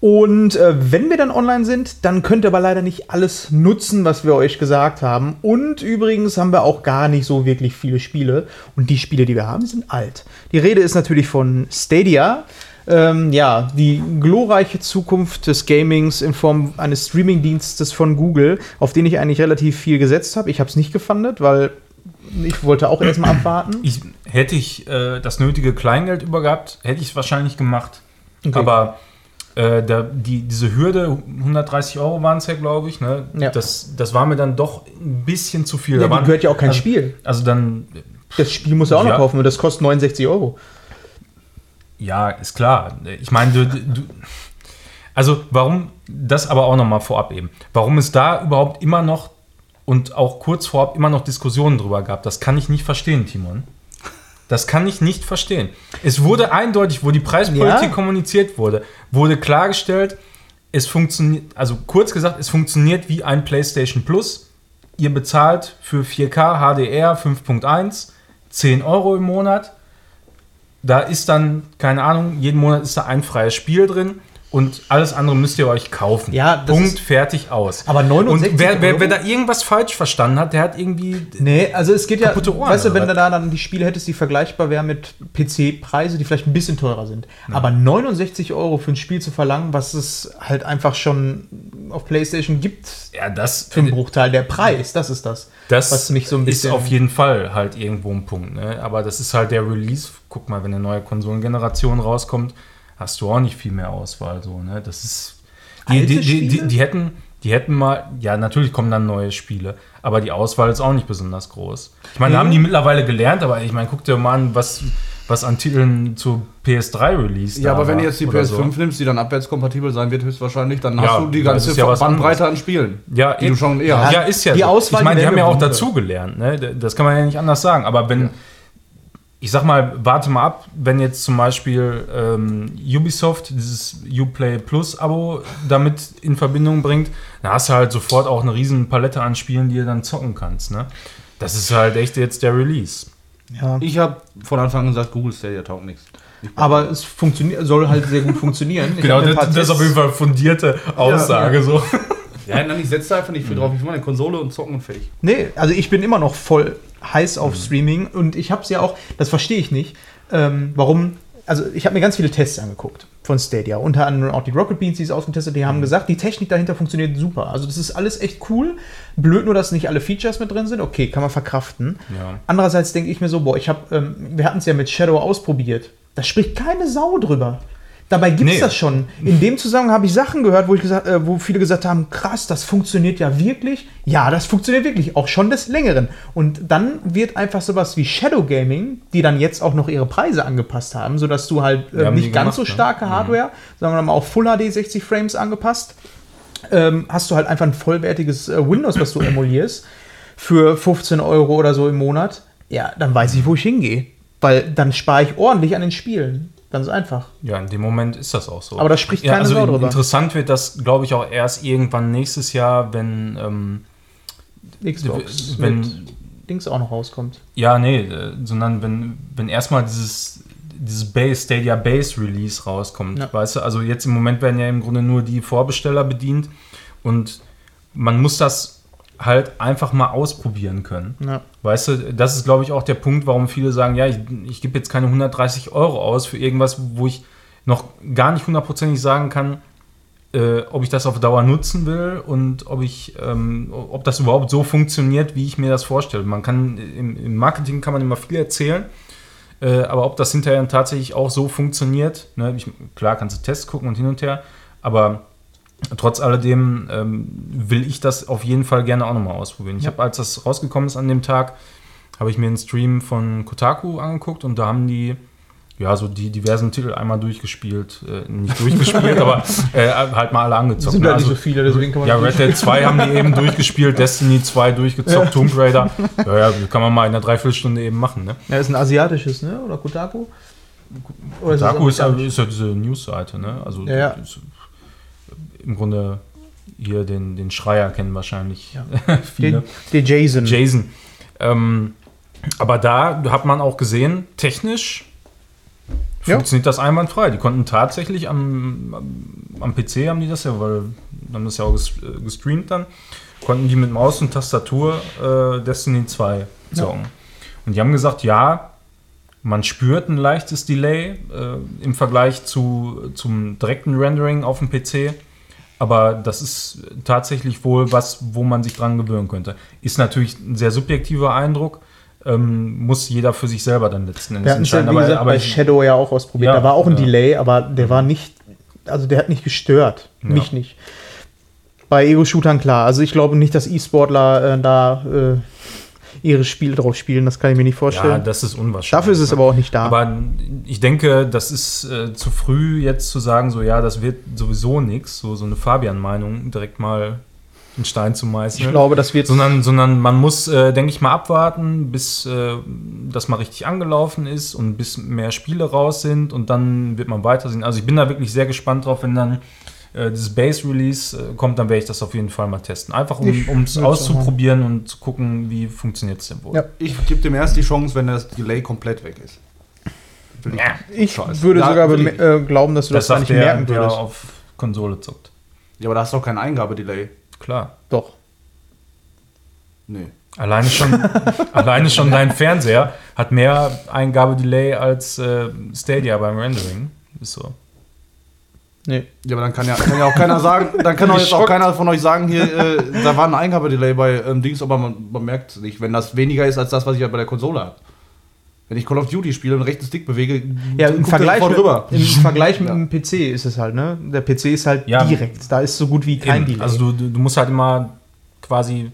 Und äh, wenn wir dann online sind, dann könnt ihr aber leider nicht alles nutzen, was wir euch gesagt haben. Und übrigens haben wir auch gar nicht so wirklich viele Spiele. Und die Spiele, die wir haben, sind alt. Die Rede ist natürlich von Stadia. Ähm, ja, die glorreiche Zukunft des Gamings in Form eines Streamingdienstes von Google, auf den ich eigentlich relativ viel gesetzt habe. Ich habe es nicht gefunden, weil ich wollte auch erstmal abwarten. Ich, hätte ich äh, das nötige Kleingeld übergehabt, hätte ich es wahrscheinlich gemacht. Okay. Aber äh, der, die, diese Hürde, 130 Euro waren es ja, glaube ich, ne? Ja. Das, das war mir dann doch ein bisschen zu viel. Ja, da waren, gehört ja auch kein also, Spiel. Also dann. Das Spiel muss er auch noch kaufen und das kostet 69 Euro. Ja, ist klar. Ich meine, du, du, also warum, das aber auch nochmal vorab eben, warum es da überhaupt immer noch und auch kurz vorab immer noch Diskussionen drüber gab, das kann ich nicht verstehen, Timon. Das kann ich nicht verstehen. Es wurde eindeutig, wo die Preispolitik ja. kommuniziert wurde, wurde klargestellt, es funktioniert, also kurz gesagt, es funktioniert wie ein PlayStation Plus. Ihr bezahlt für 4K HDR 5.1 10 Euro im Monat. Da ist dann, keine Ahnung, jeden Monat ist da ein freies Spiel drin und alles andere müsst ihr euch kaufen. Ja, Punkt, fertig, aus. Aber 69 Und wer, wer, wer, da irgendwas falsch verstanden hat, der hat irgendwie. Nee, also es geht ja. Ohren, weißt du, wenn du da dann die Spiele hättest, die vergleichbar wären mit PC-Preise, die vielleicht ein bisschen teurer sind. Ja. Aber 69 Euro für ein Spiel zu verlangen, was es halt einfach schon auf PlayStation gibt, ja, das, für einen Bruchteil der Preis, das ist das. Das was mich so ein bisschen ist auf jeden Fall halt irgendwo ein Punkt. Ne? Aber das ist halt der Release. Guck mal, wenn eine neue Konsolengeneration rauskommt hast du auch nicht viel mehr Auswahl. So, ne? Das ist. Die, die, die, die, hätten, die hätten mal, ja, natürlich kommen dann neue Spiele, aber die Auswahl ist auch nicht besonders groß. Ich meine, mhm. haben die mittlerweile gelernt, aber ich meine, guck dir mal an, was, was an Titeln zu PS3 released. Ja, aber wenn du jetzt die PS5 so. nimmst, die dann abwärtskompatibel sein wird, höchstwahrscheinlich, dann ja, hast du die ganze ja Bandbreite an Spielen. Ja, die du schon eher ja, ja, ist ja. Die so. Auswahl ich meine, die haben ja auch dazugelernt, ne? Das kann man ja nicht anders sagen. Aber wenn, ich sag mal, warte mal ab, wenn jetzt zum Beispiel ähm, Ubisoft dieses Uplay Plus Abo damit in Verbindung bringt, dann hast du halt sofort auch eine riesen Palette an Spielen, die du dann zocken kannst. Ne? Das ist halt echt jetzt der Release. Ja. Ich habe von Anfang an gesagt, Google Stadia taugt nichts. Aber es funktioniert, soll halt sehr gut funktionieren. genau, das, das, ist auf jeden Fall fundierte Aussage. Ja, ja. So. Ja, nein, ich setze da einfach nicht viel drauf. Ich mache eine Konsole und zocken und fertig. Nee, also ich bin immer noch voll heiß auf mhm. Streaming und ich habe es ja auch, das verstehe ich nicht, ähm, warum. Also ich habe mir ganz viele Tests angeguckt von Stadia, unter anderem auch die Rocket Beans, die es ausgetestet, die haben mhm. gesagt, die Technik dahinter funktioniert super. Also das ist alles echt cool. Blöd nur, dass nicht alle Features mit drin sind. Okay, kann man verkraften. Ja. Andererseits denke ich mir so, boah, ich habe, ähm, wir hatten es ja mit Shadow ausprobiert. Da spricht keine Sau drüber. Dabei gibt es nee. das schon. In dem Zusammenhang habe ich Sachen gehört, wo, ich gesagt, äh, wo viele gesagt haben, krass, das funktioniert ja wirklich. Ja, das funktioniert wirklich, auch schon des Längeren. Und dann wird einfach sowas wie Shadow Gaming, die dann jetzt auch noch ihre Preise angepasst haben, sodass du halt äh, nicht ganz gemacht, so ne? starke ne? Hardware, mal auf Full HD 60 Frames angepasst, ähm, hast du halt einfach ein vollwertiges äh, Windows, was du emulierst, für 15 Euro oder so im Monat. Ja, dann weiß ich, wo ich hingehe. Weil dann spare ich ordentlich an den Spielen. Ganz einfach. Ja, in dem Moment ist das auch so. Aber da spricht keine ja, also Sau drüber. Interessant wird das, glaube ich, auch erst irgendwann nächstes Jahr, wenn ähm, Xbox wenn Dings auch noch rauskommt. Ja, nee, äh, sondern wenn, wenn erstmal dieses, dieses Base, Stadia Base Release rauskommt. Ja. Weißt du, also jetzt im Moment werden ja im Grunde nur die Vorbesteller bedient und man muss das halt einfach mal ausprobieren können. Ja. Weißt du, das ist, glaube ich, auch der Punkt, warum viele sagen, ja, ich, ich gebe jetzt keine 130 Euro aus für irgendwas, wo ich noch gar nicht hundertprozentig sagen kann, äh, ob ich das auf Dauer nutzen will und ob ich, ähm, ob das überhaupt so funktioniert, wie ich mir das vorstelle. Man kann im, im Marketing kann man immer viel erzählen, äh, aber ob das hinterher tatsächlich auch so funktioniert, ne, ich, klar kannst du Tests gucken und hin und her, aber trotz alledem ähm, will ich das auf jeden Fall gerne auch nochmal ausprobieren. Ich habe, als das rausgekommen ist an dem Tag, habe ich mir einen Stream von Kotaku angeguckt und da haben die ja, so die diversen Titel einmal durchgespielt. Äh, nicht durchgespielt, aber äh, halt mal alle angezockt. Sind ne? also, nicht so viele, deswegen kann man Ja, Red Dead 2 haben die eben durchgespielt, Destiny 2 durchgezockt, Tomb Raider. Ja, ja, kann man mal in einer Dreiviertelstunde eben machen, ne? Ja, ist ein asiatisches, ne? Oder Kotaku? Oder Kotaku ist, ist, ist, ja diese News-Seite, ne? Also ja, ja im Grunde hier den, den Schreier kennen wahrscheinlich ja. viele. Den, den, Jason. Jason. Ähm, Aber da hat man auch gesehen, technisch ja. funktioniert das einwandfrei. Die konnten tatsächlich am, am PC haben die das ja, weil haben das ja auch äh, gestreamt dann, konnten die mit Maus und Tastatur äh, Destiny 2 zocken. Ja. Und die haben gesagt, ja, man spürt ein leichtes Delay äh, im Vergleich zu, zum direkten Rendering auf dem PC. Aber das ist tatsächlich wohl was, wo man sich dran gewöhnen könnte. Ist natürlich ein sehr subjektiver Eindruck. Ähm, muss jeder für sich selber dann letzten Endes entscheiden. Ja, wie gesagt, aber bei Shadow ja auch ausprobiert. Ja, da war auch ein ja. Delay, aber der war nicht, also der hat nicht gestört. Mich nicht. Bei Ego-Shootern klar. Also ich glaube nicht, dass E-Sportler äh, da äh, ihre Spiele drauf spielen. Das kann ich mir nicht vorstellen. Ja, das ist unwahrscheinlich. Dafür ist es aber auch nicht da. Aber ich denke, das ist äh, zu früh jetzt zu sagen, so ja, das wird sowieso nichts. So, so eine Fabian-Meinung direkt mal in Stein zu meißeln. Ich glaube, das wird. Sondern, sondern man muss, äh, denke ich mal, abwarten, bis äh, das mal richtig angelaufen ist und bis mehr Spiele raus sind und dann wird man weitersehen. Also ich bin da wirklich sehr gespannt drauf, wenn dann äh, dieses Base-Release äh, kommt, dann werde ich das auf jeden Fall mal testen. Einfach um es auszuprobieren und zu gucken, wie funktioniert es denn wohl. Ja. Ich gebe dem erst die Chance, wenn das Delay komplett weg ist. Ich, ich würde ja, sogar äh, glauben, dass du das, das gar nicht der, merken würdest. Der auf Konsole zuckt. Ja, aber da hast du doch kein Eingabedelay. Klar. Doch. Nee. Alleine schon, alleine schon dein Fernseher hat mehr Eingabedelay als äh, Stadia beim Rendering. Ist so. Nee. Ja, aber dann kann ja, kann ja auch keiner sagen, dann kann auch jetzt auch keiner von euch sagen, hier, äh, da war ein Eingabedelay bei ähm, Dings, aber man, man merkt es nicht, wenn das weniger ist als das, was ich halt bei der Konsole habe. Wenn ich Call of Duty spiele und rechten Stick bewege, ja, im Vergleich, mit, im Vergleich mit dem PC ist es halt, ne? Der PC ist halt ja, direkt, da ist so gut wie kein Delay. Also du, du musst halt immer quasi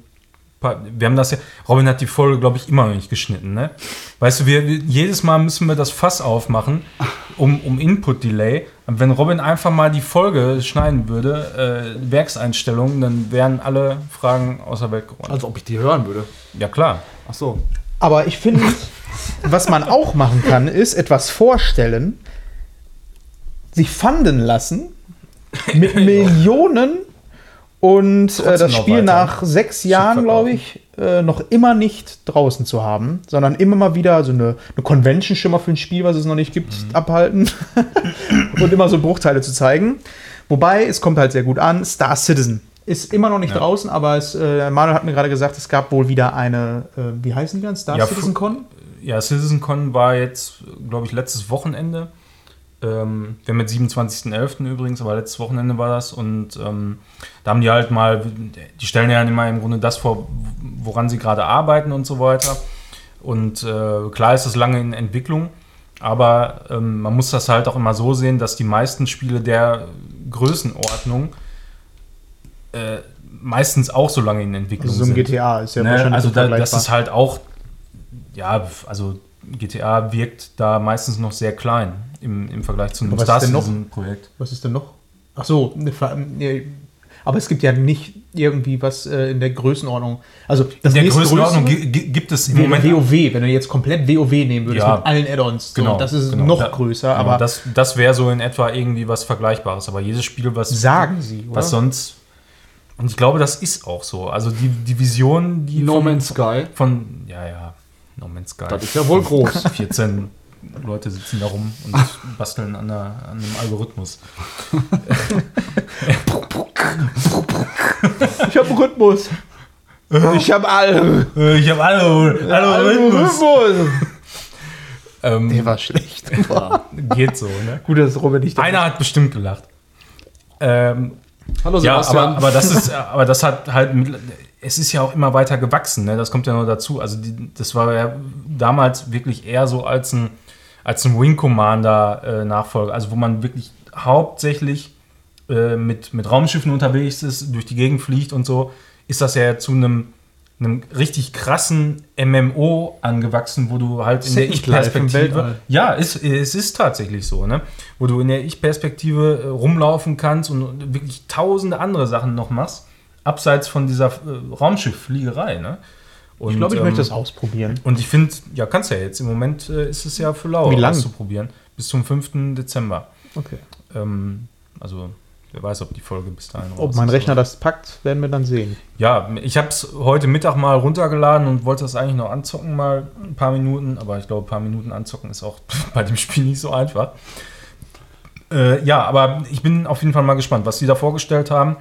wir haben das ja, Robin hat die Folge, glaube ich, immer noch nicht geschnitten, ne? Weißt du, wir, jedes Mal müssen wir das Fass aufmachen, um, um Input-Delay. Und wenn Robin einfach mal die Folge schneiden würde, äh, Werkseinstellungen, dann wären alle Fragen außer Welt geräumt. Also ob ich die hören würde? Ja, klar. Ach so. Aber ich finde, was man auch machen kann, ist etwas vorstellen, sich fanden lassen mit Millionen und äh, das Spiel nach sechs Jahren, glaube ich, äh, noch immer nicht draußen zu haben, sondern immer mal wieder so eine, eine Convention schon mal für ein Spiel, was es noch nicht gibt, mhm. abhalten und immer so Bruchteile zu zeigen. Wobei, es kommt halt sehr gut an, Star Citizen ist immer noch nicht ja. draußen, aber es, äh, Manuel hat mir gerade gesagt, es gab wohl wieder eine, äh, wie heißen die dann, Star ja, Citizen Con? Ja, Citizen Con war jetzt, glaube ich, letztes Wochenende. Ähm, wir haben mit 27.11. übrigens, aber letztes Wochenende war das. Und ähm, da haben die halt mal, die stellen ja immer im Grunde das vor, woran sie gerade arbeiten und so weiter. Und äh, klar ist das lange in Entwicklung, aber ähm, man muss das halt auch immer so sehen, dass die meisten Spiele der Größenordnung äh, meistens auch so lange in Entwicklung also so ein sind. GTA ist ja ne? wahrscheinlich Also da, das ist halt auch, ja, also GTA wirkt da meistens noch sehr klein im, im Vergleich zu einem Star Citizen-Projekt. Was ist denn noch? Ach so, ne, ne, aber es gibt ja nicht irgendwie was äh, in der Größenordnung. Also das in der Größenordnung gibt es im Moment WoW, wenn du jetzt komplett WoW nehmen würdest ja, mit allen Add-ons, genau, so, das ist genau, noch da, größer. Genau, aber das, das wäre so in etwa irgendwie was Vergleichbares. Aber jedes Spiel, was sagen sie, oder? was sonst und ich glaube, das ist auch so. Also die, die Vision, die No Man's Sky von ja ja No Man's Sky. Das ist ja wohl groß. 14 Leute sitzen da rum und basteln an, der, an einem Algorithmus. ich habe einen Rhythmus. Ich habe alle. Ich habe alle. Algorithmus. Ähm, Der war schlecht. Geht so, ne? Gut, dass Robert nicht Einer hat bestimmt gelacht. Ähm, Hallo Sebastian. Ja, aber, aber, das ist, aber das hat halt, es ist ja auch immer weiter gewachsen, ne? Das kommt ja noch dazu. Also die, das war ja damals wirklich eher so als ein als ein Wing Commander äh, Nachfolger, also wo man wirklich hauptsächlich äh, mit, mit Raumschiffen unterwegs ist, durch die Gegend fliegt und so, ist das ja zu einem einem richtig krassen MMO angewachsen, wo du halt in der Ich-Perspektive. Ja, es, es ist tatsächlich so, ne? Wo du in der Ich-Perspektive äh, rumlaufen kannst und wirklich tausende andere Sachen noch machst, abseits von dieser äh, Raumschifffliegerei, ne? Und, ich glaube, ich ähm, möchte das ausprobieren. Und ich finde, ja, kannst ja jetzt. Im Moment äh, ist es ja für lau Wie lang? auszuprobieren. Bis zum 5. Dezember. Okay. Ähm, also Wer weiß, ob die Folge bis dahin Ob mein Rechner das packt, werden wir dann sehen. Ja, ich habe es heute Mittag mal runtergeladen und wollte das eigentlich noch anzocken, mal ein paar Minuten. Aber ich glaube, ein paar Minuten anzocken ist auch bei dem Spiel nicht so einfach. Äh, ja, aber ich bin auf jeden Fall mal gespannt, was sie da vorgestellt haben.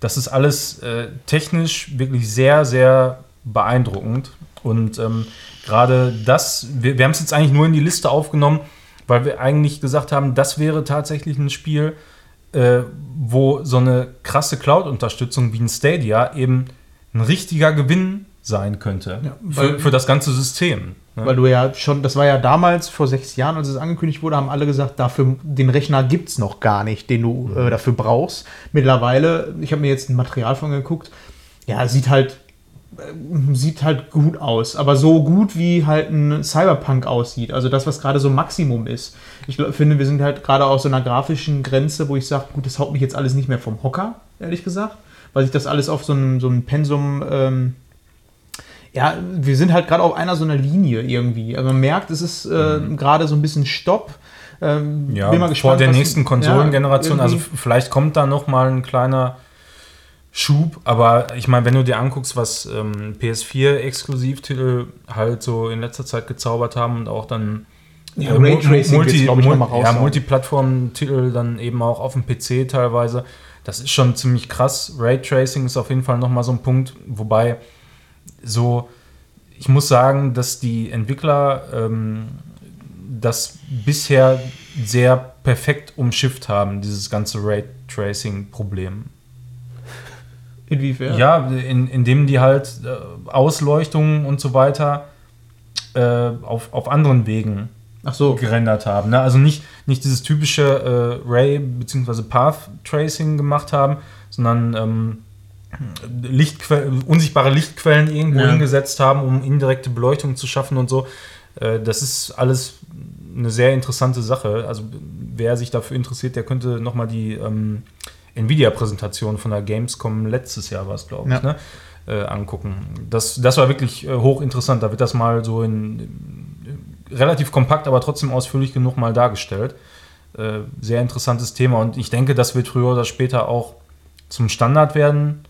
Das ist alles äh, technisch wirklich sehr, sehr beeindruckend. Und ähm, gerade das, wir, wir haben es jetzt eigentlich nur in die Liste aufgenommen, weil wir eigentlich gesagt haben, das wäre tatsächlich ein Spiel, äh, wo so eine krasse Cloud-Unterstützung wie ein Stadia eben ein richtiger Gewinn sein könnte ja, für, für, das ganze System. Ne? Weil du ja schon, das war ja damals vor sechs Jahren, als es angekündigt wurde, haben alle gesagt, dafür den Rechner gibt es noch gar nicht, den du äh, mhm. dafür brauchst. Mittlerweile, ich habe mir jetzt ein Material von geguckt, ja, sieht halt sieht halt gut aus, aber so gut wie halt ein Cyberpunk aussieht. Also das, was gerade so Maximum ist. Ich finde, wir sind halt gerade auf so einer grafischen Grenze, wo ich sage, gut, das haut mich jetzt alles nicht mehr vom Hocker, ehrlich gesagt, weil sich das alles auf so einem, so einem Pensum, ähm, ja, wir sind halt gerade auf einer so einer Linie irgendwie. Also man merkt, es ist äh, mhm. gerade so ein bisschen Stopp. Ähm, ja, bin mal gespannt, vor der nächsten Konsolengeneration, ja, also vielleicht kommt da noch mal ein kleiner Schub, aber ich meine, wenn du dir anguckst, was ähm, PS4-Exklusivtitel halt so in letzter Zeit gezaubert haben und auch dann ja, äh, Raytracing Multi, ich, Mul ja, Multiplattform-Titel dann eben auch auf dem PC teilweise, das ist schon ziemlich krass. Raytracing ist auf jeden Fall nochmal so ein Punkt, wobei so, ich muss sagen, dass die Entwickler ähm, das bisher sehr perfekt umschifft haben, dieses ganze Raytracing-Problem. Inwiefern? Ja, in, indem die halt äh, Ausleuchtungen und so weiter äh, auf, auf anderen Wegen so. gerendert haben. Ne? Also nicht, nicht dieses typische äh, Ray- bzw. Path-Tracing gemacht haben, sondern ähm, Lichtque unsichtbare Lichtquellen irgendwo ja. hingesetzt haben, um indirekte Beleuchtung zu schaffen und so. Äh, das ist alles eine sehr interessante Sache. Also wer sich dafür interessiert, der könnte nochmal die ähm, Nvidia-Präsentation von der Gamescom letztes Jahr war es, glaube ich, ja. ne? äh, angucken. Das, das war wirklich äh, hochinteressant. Da wird das mal so in, in, relativ kompakt, aber trotzdem ausführlich genug mal dargestellt. Äh, sehr interessantes Thema und ich denke, das wird früher oder später auch zum Standard werden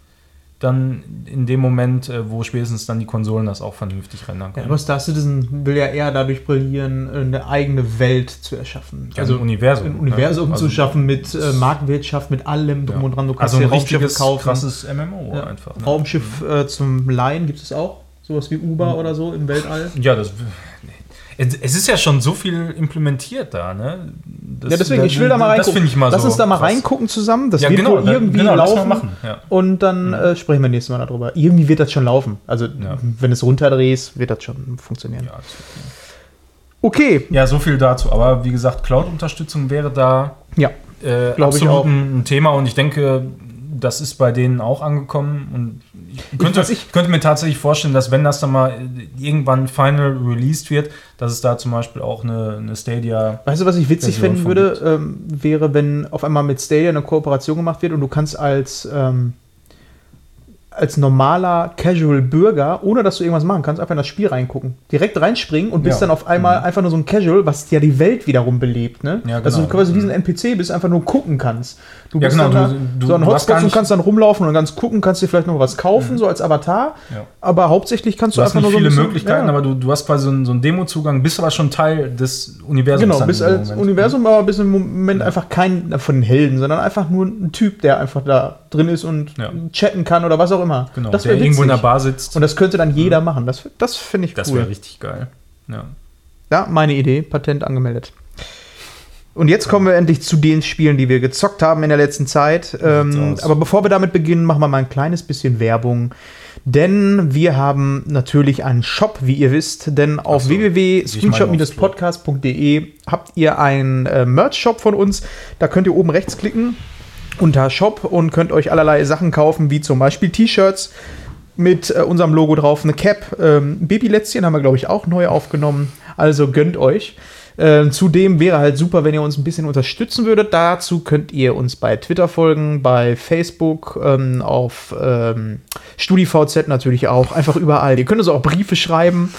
dann in dem Moment, äh, wo spätestens dann die Konsolen das auch vernünftig rendern können. Ja, aber Star Citizen will ja eher dadurch brillieren, eine eigene Welt zu erschaffen. Ja, also ein Universum. Ein Universum ne? zu also schaffen mit äh, Marktwirtschaft, mit allem drum ja. und dran. Du kannst also ein richtiges, kaufen. krasses MMO ja. einfach. Ne? Raumschiff äh, zum Leihen gibt es auch. Sowas wie Uber mhm. oder so im Weltall. Ja, das es ist ja schon so viel implementiert da, ne? Das, ja, deswegen, ich will da mal reingucken. Das finde ich mal Lass so uns da mal krass. reingucken zusammen. Das ja, wird genau, wohl irgendwie genau, laufen. Machen, ja. Und dann äh, sprechen wir nächstes Mal darüber. Irgendwie wird das schon laufen. Also, ja. wenn es runterdrehst, wird das schon funktionieren. Ja, okay. Ja, so viel dazu. Aber wie gesagt, Cloud-Unterstützung wäre da ja, äh, absolut ein Thema. Und ich denke, das ist bei denen auch angekommen. Und ich könnte, ich, ich könnte, mir tatsächlich vorstellen, dass wenn das dann mal irgendwann final released wird, dass es da zum Beispiel auch eine, eine Stadia. Weißt du, was ich witzig finden würde, ähm, wäre, wenn auf einmal mit Stadia eine Kooperation gemacht wird und du kannst als ähm, als normaler Casual-Bürger, ohne dass du irgendwas machen kannst, einfach in das Spiel reingucken. Direkt reinspringen und bist ja. dann auf einmal mhm. einfach nur so ein Casual, was ja die Welt wiederum belebt. Ne? Ja, genau. Dass du quasi wie so ein NPC bist, einfach nur gucken kannst. Du ja, bist genau. dann du, du, so ein Hotspot und kannst dann rumlaufen und ganz gucken, kannst dir vielleicht noch was kaufen, mhm. so als Avatar. Ja. Aber hauptsächlich kannst du, du einfach nur so viele Möglichkeiten, aber du, du hast quasi so einen, so einen Demo-Zugang, bist aber schon Teil des Universums. Genau, bist als Universum, aber bist im Moment einfach kein von den Helden, sondern einfach nur ein Typ, der einfach da drin ist und chatten kann oder was auch immer. Genau. Das der irgendwo in der Bar sitzt. Und das könnte dann jeder mhm. machen. Das, das finde ich das cool. Das wäre richtig geil. Ja. ja, meine Idee. Patent angemeldet. Und jetzt kommen wir endlich zu den Spielen, die wir gezockt haben in der letzten Zeit. Ähm, aber bevor wir damit beginnen, machen wir mal ein kleines bisschen Werbung. Denn wir haben natürlich einen Shop, wie ihr wisst. Denn auf so, www.screenshot-podcast.de habt ihr einen äh, Merch-Shop von uns. Da könnt ihr oben rechts klicken unter Shop und könnt euch allerlei Sachen kaufen, wie zum Beispiel T-Shirts mit äh, unserem Logo drauf, eine Cap. Ähm, Babylätzchen haben wir, glaube ich, auch neu aufgenommen. Also gönnt euch. Äh, zudem wäre halt super, wenn ihr uns ein bisschen unterstützen würdet. Dazu könnt ihr uns bei Twitter folgen, bei Facebook, ähm, auf ähm, StudiVZ natürlich auch. Einfach überall. Ihr könnt uns auch Briefe schreiben.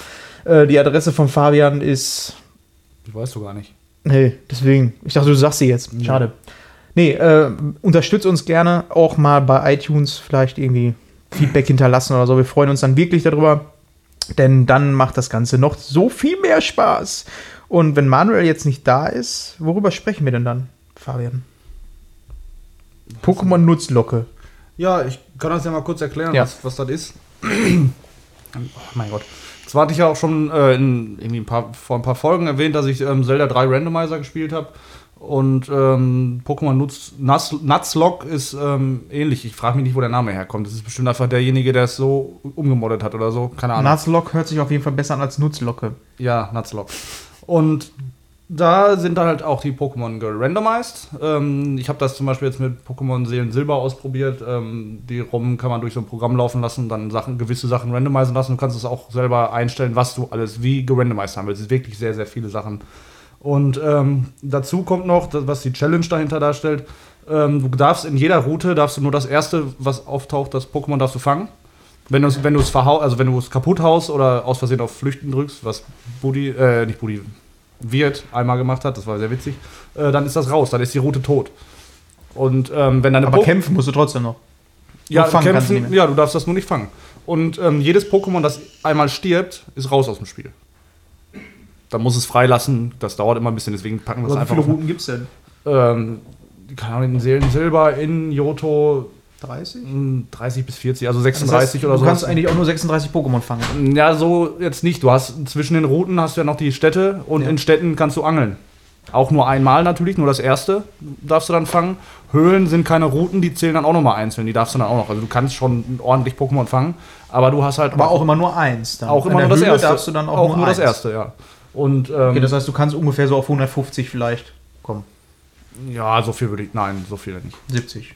Äh, die Adresse von Fabian ist. Ich weiß du gar nicht. Nee, deswegen. Ich dachte, du sagst sie jetzt. Schade. Ja. Nee, äh, unterstützt uns gerne auch mal bei iTunes vielleicht irgendwie Feedback hinterlassen oder so. Wir freuen uns dann wirklich darüber, denn dann macht das Ganze noch so viel mehr Spaß. Und wenn Manuel jetzt nicht da ist, worüber sprechen wir denn dann, Fabian? Pokémon Nutzlocke. Ja, ich kann das ja mal kurz erklären, ja. was, was das ist. oh mein Gott. Zwar hatte ich ja auch schon äh, in, irgendwie ein paar, vor ein paar Folgen erwähnt, dass ich ähm, Zelda 3 Randomizer gespielt habe. Und ähm, Pokémon Nutzlock ist ähm, ähnlich. Ich frage mich nicht, wo der Name herkommt. Das ist bestimmt einfach derjenige, der es so umgemoddet hat oder so. Keine Ahnung. Nutzlock hört sich auf jeden Fall besser an als Nutzlocke. Ja, Nutzlock. Und da sind dann halt auch die Pokémon gerandomized. Ähm, ich habe das zum Beispiel jetzt mit Pokémon Seelen Silber ausprobiert. Ähm, die ROM kann man durch so ein Programm laufen lassen, dann Sachen, gewisse Sachen randomisieren lassen. Du kannst es auch selber einstellen, was du alles wie gerandomized haben willst. Es ist wirklich sehr, sehr viele Sachen. Und ähm, dazu kommt noch, was die Challenge dahinter darstellt. Ähm, du darfst in jeder Route darfst du nur das erste, was auftaucht, das Pokémon darfst du fangen. Wenn du es wenn verhau also wenn du es kaputt haust oder aus Versehen auf Flüchten drückst, was Buddy, äh, nicht Buddy, Wirt einmal gemacht hat, das war sehr witzig, äh, dann ist das raus, dann ist die Route tot. Und ähm, wenn deine Aber po kämpfen musst du trotzdem noch. Ja, kämpfen, ja, du darfst das nur nicht fangen. Und ähm, jedes Pokémon, das einmal stirbt, ist raus aus dem Spiel. Dann muss es freilassen, das dauert immer ein bisschen, deswegen packen wir es einfach. Wie viele Routen gibt es denn? Ähm, keine Ahnung, in Seelen Silber, in Johto 30? 30 bis 40, also 36 das heißt, oder so. Du kannst eigentlich auch nur 36 Pokémon fangen. Ja, so jetzt nicht. Du hast zwischen den Routen hast du ja noch die Städte und ja. in Städten kannst du angeln. Auch nur einmal natürlich, nur das erste darfst du dann fangen. Höhlen sind keine Routen, die zählen dann auch nochmal einzeln. Die darfst du dann auch noch. Also du kannst schon ordentlich Pokémon fangen, aber du hast halt. Aber auch, auch immer nur eins. Dann. Auch immer nur das Höhle erste. darfst du dann auch, auch nur, nur das erste, ja. Und, ähm, okay, das heißt, du kannst ungefähr so auf 150 vielleicht kommen. Ja, so viel würde ich. Nein, so viel nicht. 70.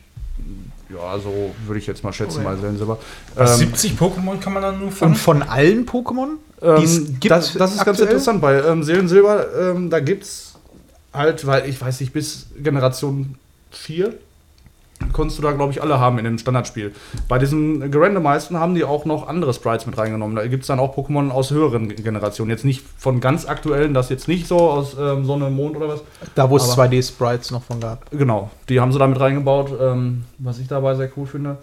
Ja, so würde ich jetzt mal schätzen, ja. mal Silber. Ähm, 70 Pokémon kann man dann nur fangen? Und von allen Pokémon? Ähm, das, das, ist aktuell? ganz interessant. Bei ähm, Seelensilber, ähm, da gibt es halt, weil ich weiß nicht, bis Generation 4 konntest du da, glaube ich, alle haben in dem Standardspiel. Bei diesen gerandomizeden haben die auch noch andere Sprites mit reingenommen. Da gibt es dann auch Pokémon aus höheren Generationen. Jetzt nicht von ganz aktuellen, das jetzt nicht so aus ähm, Sonne, Mond oder was. Da, wo es 2D-Sprites noch von gab. Genau, die haben sie da mit reingebaut, ähm, was ich dabei sehr cool finde.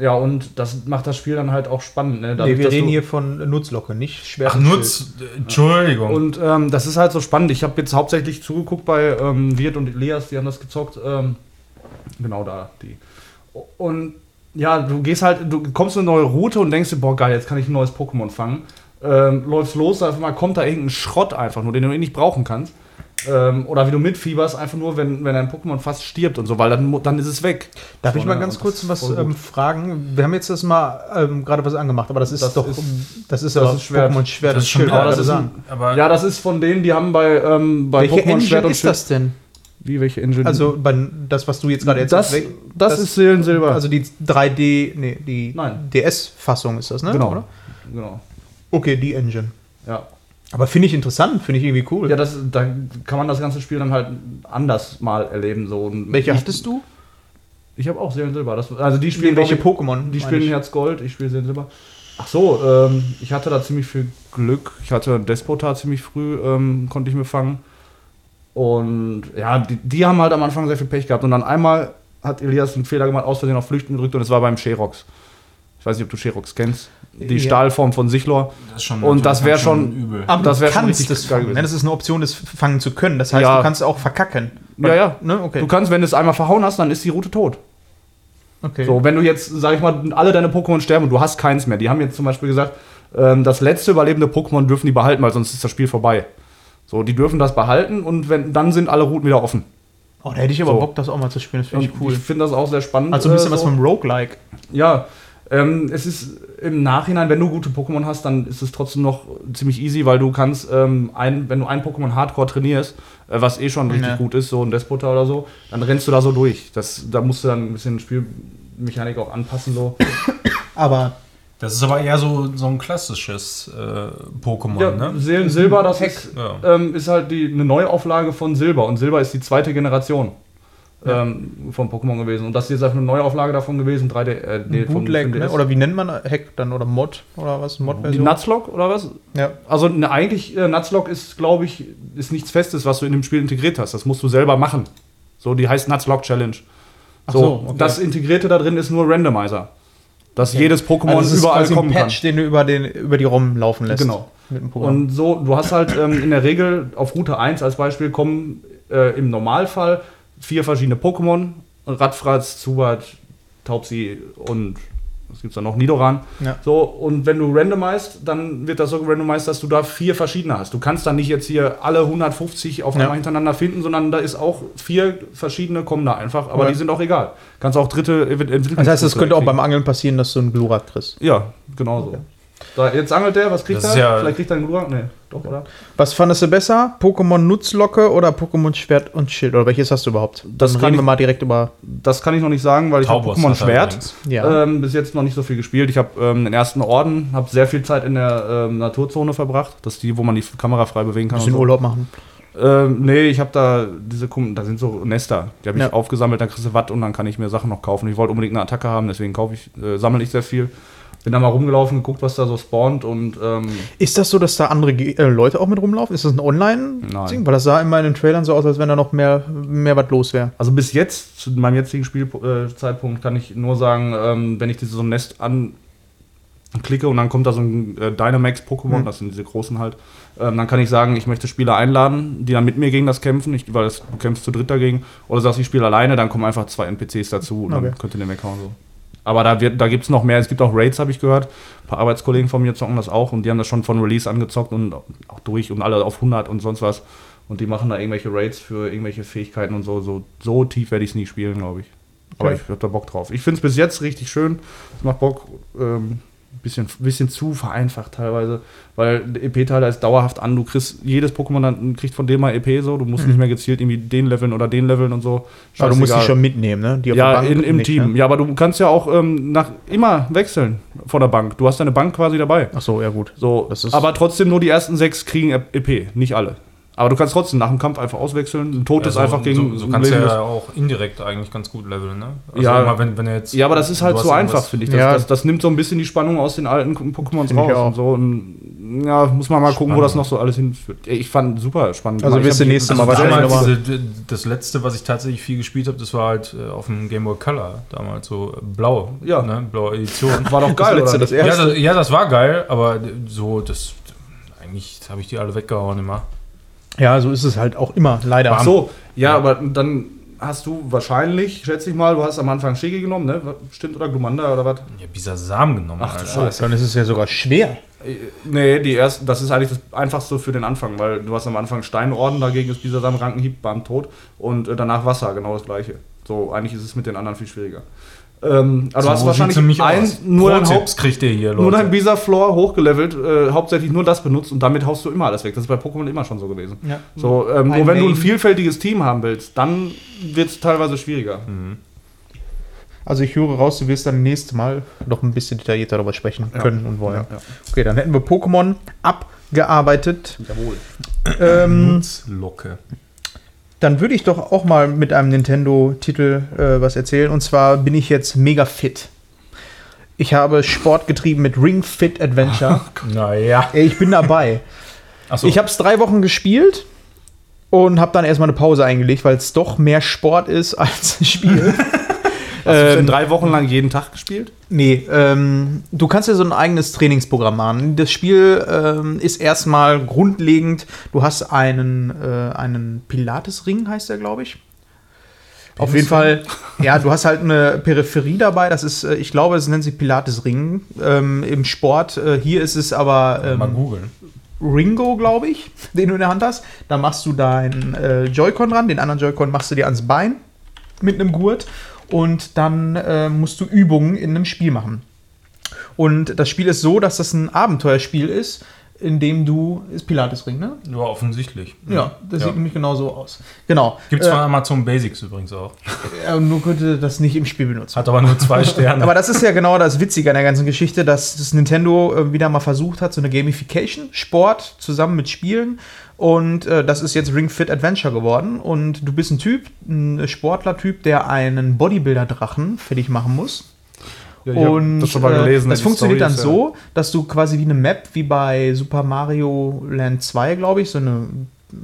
Ja, und das macht das Spiel dann halt auch spannend. Ne? Dadurch, nee, wir reden hier von Nutzlocke, nicht schwer. Ach, Nutz, Entschuldigung. Und ähm, das ist halt so spannend. Ich habe jetzt hauptsächlich zugeguckt bei ähm, Wirt und Elias, die haben das gezockt. Ähm, Genau da, die. Und ja, du gehst halt, du kommst in eine neue Route und denkst dir, boah, geil, jetzt kann ich ein neues Pokémon fangen. Ähm, läufst los, auf einmal kommt da irgendein Schrott einfach nur, den du eh nicht brauchen kannst. Ähm, oder wie du mitfieberst, einfach nur, wenn, wenn ein Pokémon fast stirbt und so, weil dann, dann ist es weg. Darf so, ich mal ne? ganz kurz was ähm, fragen? Wir haben jetzt das mal ähm, gerade was angemacht, aber das ist das doch, ist, das ist das ist Schwert. Pokémon Schwert das, Schild. Ist ein, ja, das ist von denen, die haben bei, ähm, bei Pokémon Schwert und Schild. ist das denn? Wie, welche Engine? Also das, was du jetzt gerade jetzt das, das, das, ist Seelensilber. Also die 3D, nee, die DS-Fassung ist das, ne? Genau. Oder? genau. Okay, die Engine. Ja. Aber finde ich interessant, finde ich irgendwie cool. Ja, das, da kann man das ganze Spiel dann halt anders mal erleben. So. Welche hattest du? Ich habe auch Seelensilber. Das, also die spielen welche Pokémon? Die spielen Herz Gold, ich spiele Seelensilber. Ach so, ähm, ich hatte da ziemlich viel Glück. Ich hatte Despota ziemlich früh, ähm, konnte ich mir fangen. Und ja, die, die, haben halt am Anfang sehr viel Pech gehabt. Und dann einmal hat Elias einen Fehler gemacht, aus Versehen auf Flüchten gedrückt und es war beim Sherox. Ich weiß nicht, ob du Sherox kennst. Die ja. Stahlform von Sichlor. Das schon, und das wäre schon, übel. Aber das wäre schon richtig das fangen. Das ist eine Option, das fangen zu können. Das heißt, ja. du kannst auch verkacken. Ja, ja. Ne? Okay. Du kannst, wenn du es einmal verhauen hast, dann ist die Route tot. Okay. So, wenn du jetzt, sag ich mal, alle deine Pokémon sterben und du hast keins mehr. Die haben jetzt zum Beispiel gesagt, ähm, das letzte überlebende Pokémon dürfen die behalten, weil sonst ist das Spiel vorbei. So, die dürfen das behalten und wenn, dann sind alle Routen wieder offen. Oh, da hätte ich aber so. Bock, das auch mal zu spielen. Das finde ich cool. Ich finde das auch sehr spannend. Also ein bisschen äh, so. was vom Roguelike. Ja, ähm, es ist im Nachhinein, wenn du gute Pokémon hast, dann ist es trotzdem noch ziemlich easy, weil du kannst, ähm, ein, wenn du ein Pokémon Hardcore trainierst, äh, was eh schon richtig gut ist, so ein Despota oder so, dann rennst du da so durch. Das, da musst du dann ein bisschen Spielmechanik auch anpassen. So. Aber das ist aber eher so, so ein klassisches äh, Pokémon, ja, ne? Seelen Silber, das ist, ja. ähm, ist halt die, eine Neuauflage von Silber. Und Silber ist die zweite Generation ja. ähm, von Pokémon gewesen. Und das hier ist einfach eine Neuauflage davon gewesen. 3D, äh, nee, Bootleg, ne? Oder wie nennt man Hack dann? Oder Mod? Oder was? Mod-Version? Die Nutzlock oder was? Ja. Also ne, eigentlich, äh, Nutzlock ist, glaube ich, ist nichts Festes, was du in dem Spiel integriert hast. Das musst du selber machen. So, die heißt Nuzlocke Challenge. So, so okay. das Integrierte da drin ist nur Randomizer. Dass okay. jedes Pokémon also überall kommen ein Patch, den du über, den, über die ROM laufen lässt. Genau. Und so, du hast halt ähm, in der Regel auf Route 1 als Beispiel kommen äh, im Normalfall vier verschiedene Pokémon. Radfratz, Zubat, Taubsi und was gibt es da noch? Nidoran. Ja. So, und wenn du randomized, dann wird das so randomized, dass du da vier verschiedene hast. Du kannst dann nicht jetzt hier alle 150 auf einmal ja. hintereinander finden, sondern da ist auch vier verschiedene kommen da einfach, aber ja. die sind auch egal. Kannst auch dritte entwickeln. Das heißt, es könnte auch beim Angeln passieren, dass du einen Glurak kriegst. Ja, genau so. Okay. So, jetzt angelt der, was kriegt er? Ja Vielleicht kriegt er einen Glurak? Nee, doch, oder? Was fandest du besser? Pokémon Nutzlocke oder Pokémon Schwert und Schild? Oder welches hast du überhaupt? Das Dann reden wir mal direkt über. Das kann ich noch nicht sagen, weil ich habe Pokémon Schwert ja. ähm, bis jetzt noch nicht so viel gespielt. Ich habe ähm, den ersten Orden, habe sehr viel Zeit in der ähm, Naturzone verbracht. Das ist die, wo man die Kamera frei bewegen kann. Bisschen so. Urlaub machen. Ähm, nee, ich habe da diese, da sind so Nester, die habe ich ja. aufgesammelt, dann kriegst du Watt und dann kann ich mir Sachen noch kaufen. Ich wollte unbedingt eine Attacke haben, deswegen kaufe ich, äh, sammle ich sehr viel. Bin da mal rumgelaufen, geguckt, was da so spawnt und. Ähm ist das so, dass da andere äh, Leute auch mit rumlaufen? Ist das ein Online-Ding? Weil das sah immer in den Trailern so aus, als wenn da noch mehr, mehr was los wäre. Also bis jetzt, zu meinem jetzigen Spielzeitpunkt, äh, kann ich nur sagen, ähm, wenn ich dieses so ein Nest anklicke und dann kommt da so ein äh, Dynamax-Pokémon, mhm. das sind diese großen halt, ähm, dann kann ich sagen, ich möchte Spieler einladen, die dann mit mir gegen das kämpfen, ich, weil das, du kämpfst zu dritt dagegen. Oder sagst, ich spiele alleine, dann kommen einfach zwei NPCs dazu und okay. dann könnt ihr den weghauen. So. Aber da, da gibt es noch mehr. Es gibt auch Raids, habe ich gehört. Ein paar Arbeitskollegen von mir zocken das auch und die haben das schon von Release angezockt und auch durch und alle auf 100 und sonst was. Und die machen da irgendwelche Raids für irgendwelche Fähigkeiten und so. So, so tief werde ich es nie spielen, glaube ich. Aber okay. ich habe da Bock drauf. Ich finde es bis jetzt richtig schön. Es macht Bock. Ähm, bisschen, bisschen zu vereinfacht teilweise, weil der EP-Teiler ist dauerhaft an. Du kriegst jedes Pokémon dann kriegt von dem mal EP so. Du musst mhm. nicht mehr gezielt irgendwie den leveln oder den leveln und so. Aber du musst sie schon mitnehmen, ne? ja, in, im nicht, Team. Ne? Ja, aber du kannst ja auch ähm, nach, immer wechseln von der Bank. Du hast deine Bank quasi dabei. Ach so, ja gut. So, aber trotzdem nur die ersten sechs kriegen EP, nicht alle. Aber du kannst trotzdem nach dem Kampf einfach auswechseln. Ein Tod ja, so, einfach gegen. So, so kannst du ja auch indirekt eigentlich ganz gut leveln, ne? Also ja, mal, wenn, wenn jetzt, ja, aber das ist halt so einfach, finde ich. Das, ja. das, das, nimmt so ein bisschen die Spannung aus den alten Pokémons raus. Und so. Und, ja, muss man mal gucken, wo das noch so alles hinführt. Ich fand super spannend. Also wirst du nächste Mal also wahrscheinlich diese, Das letzte, was ich tatsächlich viel gespielt habe, das war halt äh, auf dem Game Boy Color damals, so äh, blau. Ja. Ne? Blaue Edition. War doch geil, das letzte, das erste. Ja das, ja, das war geil, aber so, das. Eigentlich habe ich die alle weggehauen immer. Ja, so ist es halt auch immer, leider. Ach so, ja, aber dann hast du wahrscheinlich, schätze ich mal, du hast am Anfang Shigi genommen, ne? Stimmt, oder Glumanda oder was? Ja, Bisasam genommen. Ach, Scheiße. Dann ist es ja sogar schwer. Äh, nee, die ersten, das ist eigentlich das Einfachste für den Anfang, weil du hast am Anfang Steinorden, dagegen ist Bisasam Rankenhieb beim Tod und äh, danach Wasser, genau das gleiche. So, eigentlich ist es mit den anderen viel schwieriger. Ähm, aber so du hast wahrscheinlich ein, nur, dein Haupt, kriegt ihr hier, Leute. nur dein Bisa-Floor hochgelevelt, äh, hauptsächlich nur das benutzt und damit haust du immer alles weg. Das ist bei Pokémon immer schon so gewesen. Ja. So, ähm, nur wenn du ein vielfältiges Team haben willst, dann wird es teilweise schwieriger. Mhm. Also ich höre raus, du wirst dann nächstes Mal noch ein bisschen detaillierter darüber sprechen können ja. und wollen. Ja, okay, dann hätten wir Pokémon abgearbeitet. Jawohl. Ähm, Nutzlocke. Dann würde ich doch auch mal mit einem Nintendo-Titel äh, was erzählen. Und zwar bin ich jetzt mega fit. Ich habe Sport getrieben mit Ring Fit Adventure. naja. Ich bin dabei. So. Ich habe es drei Wochen gespielt und habe dann erstmal eine Pause eingelegt, weil es doch mehr Sport ist als Spiel. Hast du denn ähm, drei Wochen lang jeden Tag gespielt? Nee, ähm, du kannst ja so ein eigenes Trainingsprogramm machen. Das Spiel ähm, ist erstmal grundlegend, du hast einen, äh, einen Pilates-Ring, heißt der, glaube ich. Auf jeden Fall, ja, du hast halt eine Peripherie dabei. Das ist, äh, ich glaube, es nennt sich Pilates-Ring ähm, im Sport. Äh, hier ist es aber. Ähm, Mal googeln. Ringo, glaube ich, den du in der Hand hast. Da machst du deinen äh, Joy-Con dran, den anderen Joy-Con machst du dir ans Bein mit einem Gurt und dann äh, musst du Übungen in einem Spiel machen. Und das Spiel ist so, dass das ein Abenteuerspiel ist, in dem du. Ist Pilates-Ring, ne? Ja, offensichtlich. Ja, das ja. sieht nämlich genau so aus. Genau. Gibt es von äh, Amazon Basics übrigens auch. Ja, nur könnte das nicht im Spiel benutzen. Hat aber nur zwei Sterne. aber das ist ja genau das Witzige an der ganzen Geschichte, dass das Nintendo äh, wieder mal versucht hat, so eine Gamification, Sport zusammen mit Spielen und äh, das ist jetzt Ring Fit Adventure geworden. Und du bist ein Typ, ein Sportler-Typ, der einen Bodybuilder-Drachen fertig machen muss. Ja, und das, gelesen, äh, das funktioniert Storys, dann so, dass du quasi wie eine Map, wie bei Super Mario Land 2, glaube ich, so eine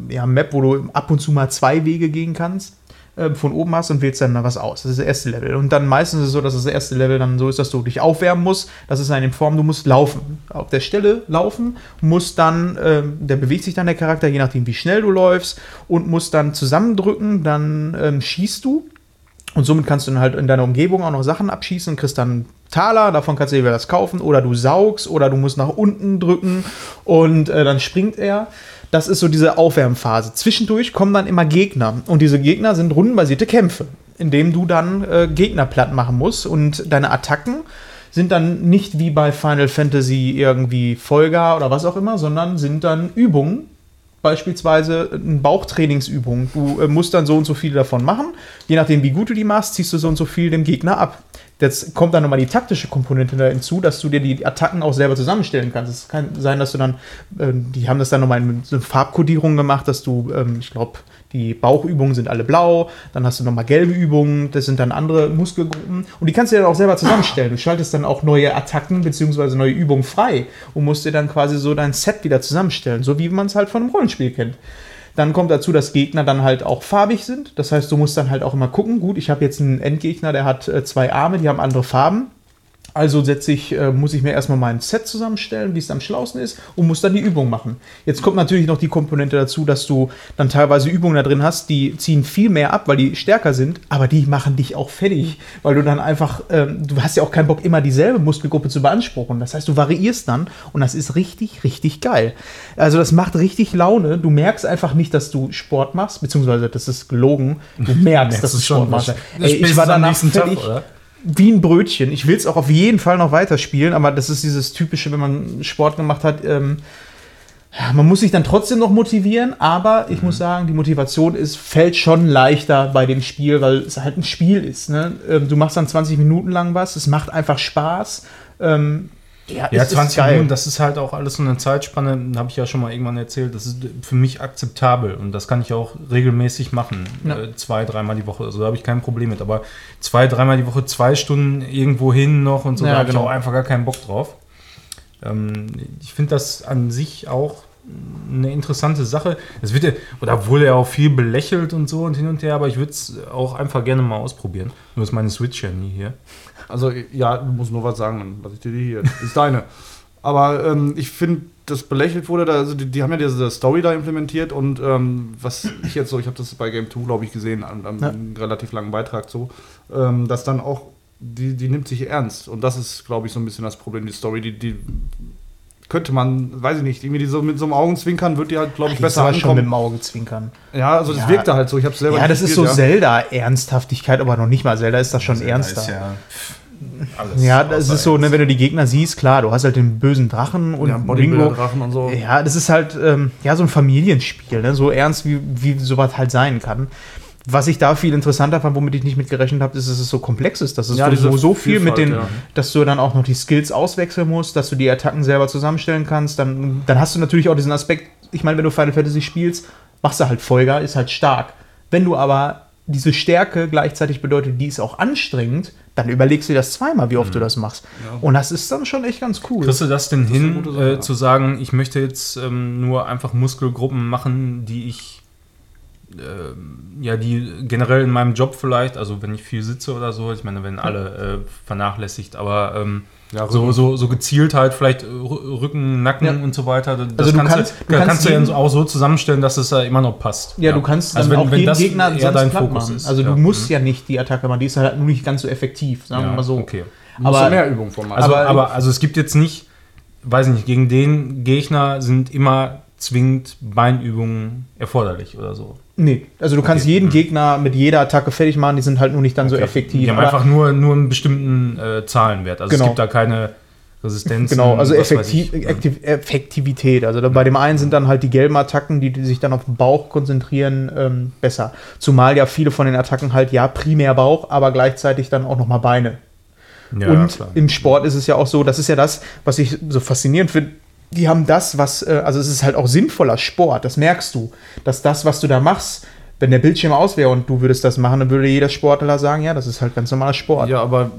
ja, Map, wo du ab und zu mal zwei Wege gehen kannst, äh, von oben hast und wählst dann da was aus. Das ist das erste Level. Und dann meistens ist es so, dass das erste Level dann so ist, dass du dich aufwärmen musst. Das ist eine Form, du musst laufen. Auf der Stelle laufen, musst dann, äh, der bewegt sich dann der Charakter, je nachdem wie schnell du läufst und musst dann zusammendrücken, dann ähm, schießt du und somit kannst du dann halt in deiner Umgebung auch noch Sachen abschießen kriegst dann Taler, davon kannst du dir was kaufen oder du saugst oder du musst nach unten drücken und äh, dann springt er. Das ist so diese Aufwärmphase. Zwischendurch kommen dann immer Gegner und diese Gegner sind rundenbasierte Kämpfe, in denen du dann äh, Gegner platt machen musst und deine Attacken sind dann nicht wie bei Final Fantasy irgendwie Folger oder was auch immer, sondern sind dann Übungen, beispielsweise eine Bauchtrainingsübung. Du äh, musst dann so und so viele davon machen. Je nachdem, wie gut du die machst, ziehst du so und so viel dem Gegner ab. Jetzt kommt dann nochmal die taktische Komponente hinzu, dass du dir die Attacken auch selber zusammenstellen kannst. Es kann sein, dass du dann, äh, die haben das dann nochmal in so Farbkodierung gemacht, dass du, ähm, ich glaube, die Bauchübungen sind alle blau, dann hast du nochmal gelbe Übungen, das sind dann andere Muskelgruppen und die kannst du dir dann auch selber zusammenstellen. Du schaltest dann auch neue Attacken bzw. neue Übungen frei und musst dir dann quasi so dein Set wieder zusammenstellen, so wie man es halt von einem Rollenspiel kennt. Dann kommt dazu, dass Gegner dann halt auch farbig sind. Das heißt, du musst dann halt auch immer gucken, gut, ich habe jetzt einen Endgegner, der hat äh, zwei Arme, die haben andere Farben. Also setze ich, äh, muss ich mir erstmal mein Set zusammenstellen, wie es am schlausten ist, und muss dann die Übung machen. Jetzt kommt natürlich noch die Komponente dazu, dass du dann teilweise Übungen da drin hast, die ziehen viel mehr ab, weil die stärker sind, aber die machen dich auch fertig, weil du dann einfach, ähm, du hast ja auch keinen Bock, immer dieselbe Muskelgruppe zu beanspruchen. Das heißt, du variierst dann und das ist richtig, richtig geil. Also das macht richtig Laune. Du merkst einfach nicht, dass du Sport machst, beziehungsweise das ist gelogen. Du merkst, dass du Sport machst. Ey, ich war danach fertig. Tag, wie ein Brötchen. Ich will es auch auf jeden Fall noch weiterspielen, aber das ist dieses typische, wenn man Sport gemacht hat. Ähm, man muss sich dann trotzdem noch motivieren, aber ich mhm. muss sagen, die Motivation ist, fällt schon leichter bei dem Spiel, weil es halt ein Spiel ist. Ne? Ähm, du machst dann 20 Minuten lang was, es macht einfach Spaß. Ähm, ja, ja 20 Minuten, das ist halt auch alles so eine Zeitspanne, habe ich ja schon mal irgendwann erzählt, das ist für mich akzeptabel und das kann ich auch regelmäßig machen. Ja. Äh, zwei, dreimal die Woche, also da habe ich kein Problem mit. Aber zwei, dreimal die Woche, zwei Stunden irgendwo hin noch und so, ja, da habe genau. ich auch einfach gar keinen Bock drauf. Ähm, ich finde das an sich auch eine interessante Sache. Es wird ja, oder wurde ja auch viel belächelt und so und hin und her, aber ich würde es auch einfach gerne mal ausprobieren. Nur ist meine Switch ja nie hier. Also ja, du musst nur was sagen, dann lasse ich dir die hier. Das ist deine. Aber ähm, ich finde, das belächelt wurde, da, also die, die, haben ja diese Story da implementiert und ähm, was ich jetzt so, ich habe das bei Game 2, glaube ich, gesehen, an, an ja. einem relativ langen Beitrag so, ähm, dass dann auch, die, die nimmt sich ernst. Und das ist, glaube ich, so ein bisschen das Problem, die Story, die, die könnte man, weiß ich nicht, irgendwie so mit so einem Augenzwinkern wird die halt, glaube ich, besser ankommen. schon mit dem Augenzwinkern. Ja, also das ja. wirkte halt so. Ich habe selber. Ja, das ist so ja. Zelda-Ernsthaftigkeit, aber noch nicht mal. Zelda ist das schon Zelda ernster. Ist ja alles ja, das ist so, ne, wenn du die Gegner siehst, klar, du hast halt den bösen Drachen und ja, Drachen und so. Ja, das ist halt ähm, ja so ein Familienspiel, ne? so ernst wie, wie sowas halt sein kann. Was ich da viel interessanter fand, womit ich nicht mit gerechnet habe, ist, dass es so komplex ist, dass es ja, so, so viel Vielfalt, mit den, ja. dass du dann auch noch die Skills auswechseln musst, dass du die Attacken selber zusammenstellen kannst. Dann, dann hast du natürlich auch diesen Aspekt, ich meine, wenn du Final Fantasy spielst, machst du halt Folger, ist halt stark. Wenn du aber diese Stärke gleichzeitig bedeutet, die ist auch anstrengend, dann überlegst du dir das zweimal, wie oft mhm. du das machst. Ja. Und das ist dann schon echt ganz cool. Kriegst du das denn das hin, Sache, äh, zu sagen, ich möchte jetzt ähm, nur einfach Muskelgruppen machen, die ich äh, ja, die generell in meinem Job vielleicht, also wenn ich viel sitze oder so, ich meine, wenn alle äh, vernachlässigt, aber ähm, ja, so, so, so gezielt halt vielleicht Rücken, Nacken ja. und so weiter. Das also du kannst, kannst, du kannst, kannst du ja auch so zusammenstellen, dass es ja immer noch passt. Ja, ja. du kannst also wenn, auch wenn jeden Gegner eher dein Fokus machen. ist. Also du musst mhm. ja nicht die Attacke machen, die ist halt nur nicht ganz so effektiv, sagen wir mal so. Okay. Aber mehr Übung von also, aber, aber also es gibt jetzt nicht, weiß ich nicht, gegen den Gegner sind immer zwingend Beinübungen erforderlich oder so. Nee, also du okay. kannst jeden Gegner mit jeder Attacke fertig machen, die sind halt nur nicht dann okay. so effektiv. Die haben einfach nur, nur einen bestimmten äh, Zahlenwert. Also genau. es gibt da keine Resistenz. Genau, also Effektiv Effektivität. Also bei dem einen sind dann halt die gelben Attacken, die, die sich dann auf den Bauch konzentrieren, ähm, besser. Zumal ja viele von den Attacken halt ja primär Bauch, aber gleichzeitig dann auch nochmal Beine. Ja, und klar. im Sport ist es ja auch so, das ist ja das, was ich so faszinierend finde die haben das, was, äh, also es ist halt auch sinnvoller Sport, das merkst du, dass das, was du da machst, wenn der Bildschirm aus wäre und du würdest das machen, dann würde jeder Sportler sagen, ja, das ist halt ganz normaler Sport. Ja, aber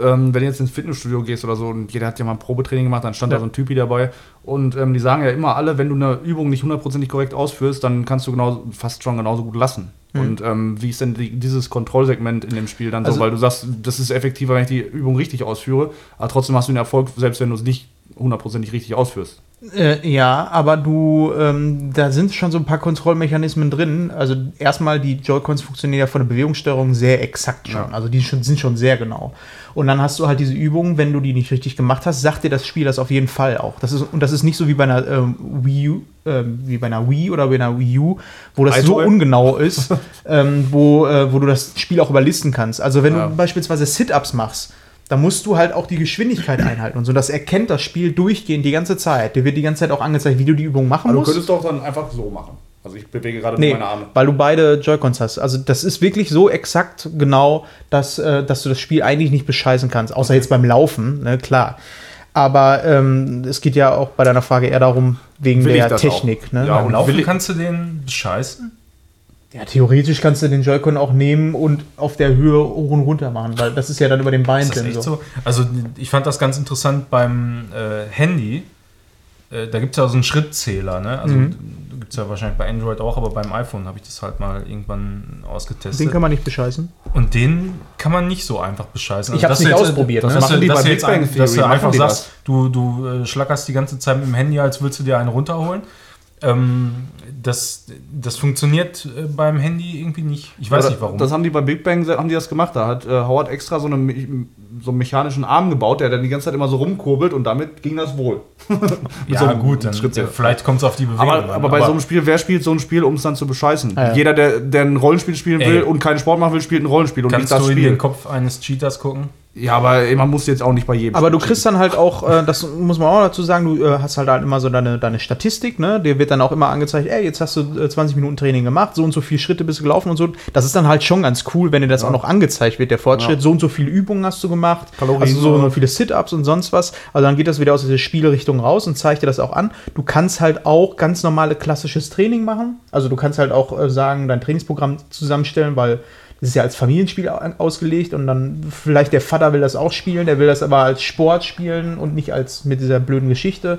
ähm, wenn du jetzt ins Fitnessstudio gehst oder so und jeder hat ja mal ein Probetraining gemacht, dann stand ja. da so ein Typi dabei und ähm, die sagen ja immer alle, wenn du eine Übung nicht hundertprozentig korrekt ausführst, dann kannst du genau, fast schon genauso gut lassen. Mhm. Und ähm, wie ist denn die, dieses Kontrollsegment in dem Spiel dann also, so? Weil du sagst, das ist effektiver, wenn ich die Übung richtig ausführe, aber trotzdem hast du den Erfolg, selbst wenn du es nicht hundertprozentig richtig ausführst. Äh, ja, aber du, ähm, da sind schon so ein paar Kontrollmechanismen drin. Also erstmal, die Joy-Cons funktionieren ja von der Bewegungssteuerung sehr exakt schon. Ja. Also die schon, sind schon sehr genau. Und dann hast du halt diese Übungen, wenn du die nicht richtig gemacht hast, sagt dir das Spiel das auf jeden Fall auch. Das ist, und das ist nicht so wie bei einer ähm, Wii U, äh, wie bei einer Wii oder bei einer Wii U, wo das so ungenau ist, ähm, wo, äh, wo du das Spiel auch überlisten kannst. Also wenn ja. du beispielsweise Sit-Ups machst, da musst du halt auch die Geschwindigkeit einhalten und so. Das erkennt das Spiel durchgehend die ganze Zeit. Dir wird die ganze Zeit auch angezeigt, wie du die Übung machen Aber musst. Du könntest doch dann einfach so machen. Also ich bewege gerade nee, meine Arme. Weil du beide Joy-Cons hast. Also das ist wirklich so exakt genau, dass, äh, dass du das Spiel eigentlich nicht bescheißen kannst. Außer okay. jetzt beim Laufen, ne, klar. Aber ähm, es geht ja auch bei deiner Frage eher darum, wegen Will der Technik. Ne? Ja, und Laufen kannst du den bescheißen? Ja, theoretisch kannst du den Joy-Con auch nehmen und auf der Höhe hoch und runter machen, weil das ist ja dann über den Beinen. Ist das echt so. so? Also ich fand das ganz interessant beim äh, Handy. Äh, da gibt es ja so einen Schrittzähler, ne? Also mhm. gibt es ja wahrscheinlich bei Android auch, aber beim iPhone habe ich das halt mal irgendwann ausgetestet. Den kann man nicht bescheißen. Und den kann man nicht so einfach bescheißen. Also, ich habe es nicht jetzt, ausprobiert. Das, ne? machen die dass, bei Big Bang Theory, dass du einfach sagst, du, du äh, schlackerst die ganze Zeit mit dem Handy, als würdest du dir einen runterholen. Ähm, das, das funktioniert äh, beim Handy irgendwie nicht. Ich weiß Oder, nicht warum. Das haben die bei Big Bang haben die das gemacht. Da hat äh, Howard extra so, eine, so einen mechanischen Arm gebaut, der dann die ganze Zeit immer so rumkurbelt und damit ging das wohl. ja, so gut, dann, Schritt, vielleicht kommt es auf die Bewegung aber, an. Aber bei aber so einem Spiel, wer spielt so ein Spiel, um es dann zu bescheißen? Ja. Jeder, der, der ein Rollenspiel spielen will Ey. und keinen Sport machen will, spielt ein Rollenspiel und Kannst nicht das du Spiel. in den Kopf eines Cheaters gucken? Ja, aber man muss jetzt auch nicht bei jedem. Aber du kriegst dann halt auch, äh, das muss man auch dazu sagen, du äh, hast halt, halt immer so deine, deine Statistik, ne? Dir wird dann auch immer angezeigt, ey, jetzt hast du äh, 20 Minuten Training gemacht, so und so viele Schritte bist du gelaufen und so. Das ist dann halt schon ganz cool, wenn dir das ja. auch noch angezeigt wird, der Fortschritt. Ja. So und so viele Übungen hast du gemacht, Kalorien also so und so viele Sit-Ups und sonst was. Also dann geht das wieder aus dieser Spielrichtung raus und zeigt dir das auch an. Du kannst halt auch ganz normale klassisches Training machen. Also du kannst halt auch äh, sagen, dein Trainingsprogramm zusammenstellen, weil ist ja als Familienspiel ausgelegt und dann vielleicht der Vater will das auch spielen, der will das aber als Sport spielen und nicht als mit dieser blöden Geschichte.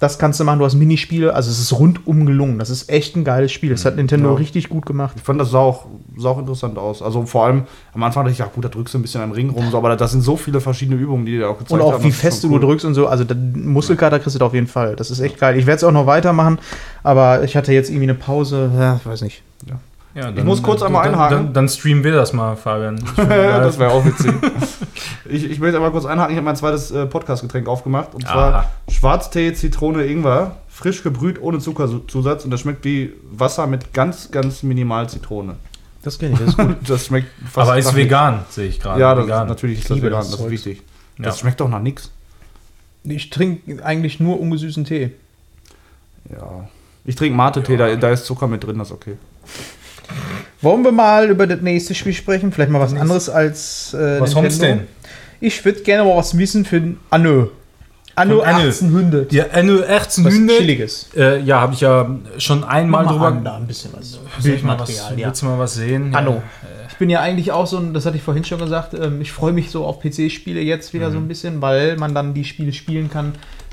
Das kannst du machen, du hast Minispiele, also es ist rundum gelungen. Das ist echt ein geiles Spiel. Das hat Nintendo ja. richtig gut gemacht. Ich fand das sah auch, sah auch interessant aus. Also vor allem am Anfang dachte ich, ja gut, da drückst du ein bisschen am Ring rum, so, aber das sind so viele verschiedene Übungen, die dir auch gezeigt haben. Und auch haben, wie fest cool. du drückst und so. Also Muskelkater kriegst du da auf jeden Fall. Das ist echt geil. Ich werde es auch noch weitermachen, aber ich hatte jetzt irgendwie eine Pause, ja, weiß nicht. Ja. Ja, dann, ich muss kurz einmal einhaken. Dann, dann, streamen wir das mal, Fabian. das wäre auch witzig. ich, ich will jetzt einmal kurz einhaken. Ich habe mein zweites äh, Podcast-Getränk aufgemacht. Und zwar Aha. Schwarztee, Zitrone, Ingwer. Frisch gebrüht, ohne Zuckerzusatz. Und das schmeckt wie Wasser mit ganz, ganz minimal Zitrone. Das kenne ich, das ist gut. das schmeckt fast Aber ist vegan, sehe ich gerade. Ja, das, vegan. natürlich ist das vegan, das, das ist wichtig. Ja. Das schmeckt doch nach nichts. Ich trinke eigentlich nur ungesüßen Tee. Ja. Ich trinke Mate-Tee, ja. da, da ist Zucker mit drin, das ist okay. Wollen wir mal über das nächste Spiel sprechen? Vielleicht mal was anderes als. Äh, was kommt's denn? Ich würde gerne mal was wissen für Anno. Anno 1800. Ja, Anno 1800. Was Chilliges. Äh, ja, habe ich ja schon einmal drüber. An, da ein bisschen was. Bildmaterial. Ja. Willst du mal was sehen? Anno. Ja. Ich bin ja eigentlich auch so, ein, das hatte ich vorhin schon gesagt, ähm, ich freue mich so auf PC-Spiele jetzt wieder mhm. so ein bisschen, weil man dann die Spiele spielen kann,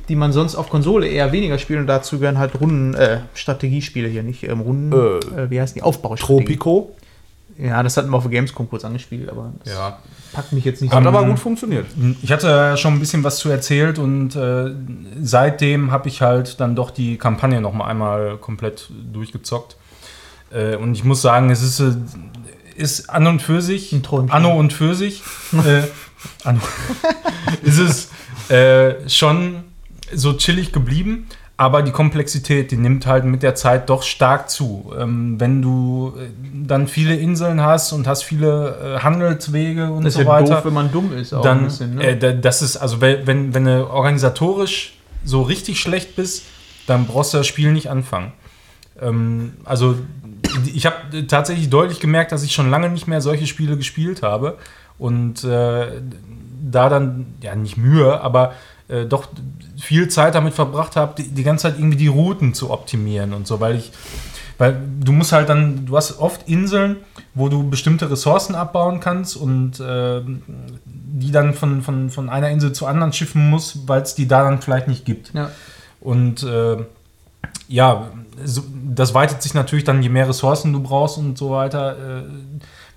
die man sonst auf Konsole eher weniger spielt. Und dazu gehören halt Runden, äh, Strategiespiele hier, nicht ähm, Runden, äh, äh, wie heißt die? Aufbaustrategie. Tropico? Ja, das hatten wir auf der Gamescom kurz angespielt, aber das ja. packt mich jetzt nicht Hat so. aber gut funktioniert. Ich hatte schon ein bisschen was zu erzählt und äh, seitdem habe ich halt dann doch die Kampagne noch mal einmal komplett durchgezockt. Äh, und ich muss sagen, es ist, äh, ist an und für sich, Anno und für sich, äh, Anno, ist es äh, schon so chillig geblieben, aber die Komplexität, die nimmt halt mit der Zeit doch stark zu. Ähm, wenn du äh, dann viele Inseln hast und hast viele äh, Handelswege und das so ist ja weiter. Doof, wenn man dumm ist, auch dann, bisschen, ne? äh, das ist, also wenn, wenn du organisatorisch so richtig schlecht bist, dann brauchst du das Spiel nicht anfangen. Ähm, also ich habe tatsächlich deutlich gemerkt, dass ich schon lange nicht mehr solche Spiele gespielt habe und äh, da dann, ja nicht Mühe, aber äh, doch viel Zeit damit verbracht habe, die, die, ganze Zeit irgendwie die Routen zu optimieren und so, weil ich Weil du musst halt dann, du hast oft Inseln, wo du bestimmte Ressourcen abbauen kannst und äh, die dann von, von, von einer Insel zu anderen schiffen musst, weil es die da dann vielleicht nicht gibt. Ja. Und äh, ja, so, das weitet sich natürlich dann, je mehr Ressourcen du brauchst und so weiter, äh,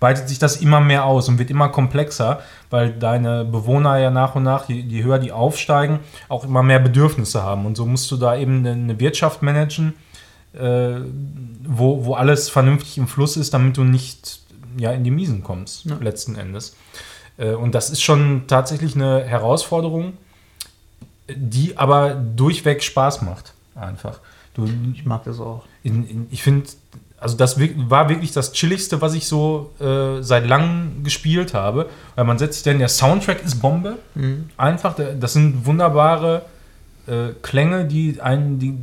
weitet sich das immer mehr aus und wird immer komplexer, weil deine Bewohner ja nach und nach, je, je höher die aufsteigen, auch immer mehr Bedürfnisse haben. Und so musst du da eben eine Wirtschaft managen, äh, wo, wo alles vernünftig im Fluss ist, damit du nicht ja, in die Miesen kommst, ja. letzten Endes. Äh, und das ist schon tatsächlich eine Herausforderung, die aber durchweg Spaß macht. Einfach. Du, ich mag das auch. In, in, ich finde, also das war wirklich das Chilligste, was ich so äh, seit langem gespielt habe. Weil man setzt sich dann, der Soundtrack ist Bombe. Mhm. Einfach, das sind wunderbare äh, Klänge, die einen, die,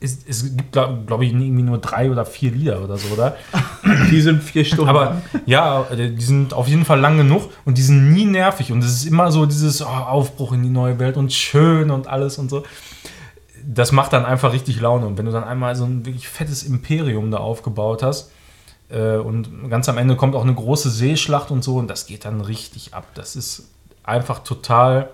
es, es gibt, glaube glaub ich, irgendwie nur drei oder vier Lieder oder so, oder? Die sind vier Stunden. Aber ja, die sind auf jeden Fall lang genug und die sind nie nervig. Und es ist immer so dieses oh, Aufbruch in die neue Welt und schön und alles und so. Das macht dann einfach richtig Laune. Und wenn du dann einmal so ein wirklich fettes Imperium da aufgebaut hast, äh, und ganz am Ende kommt auch eine große Seeschlacht und so, und das geht dann richtig ab. Das ist einfach total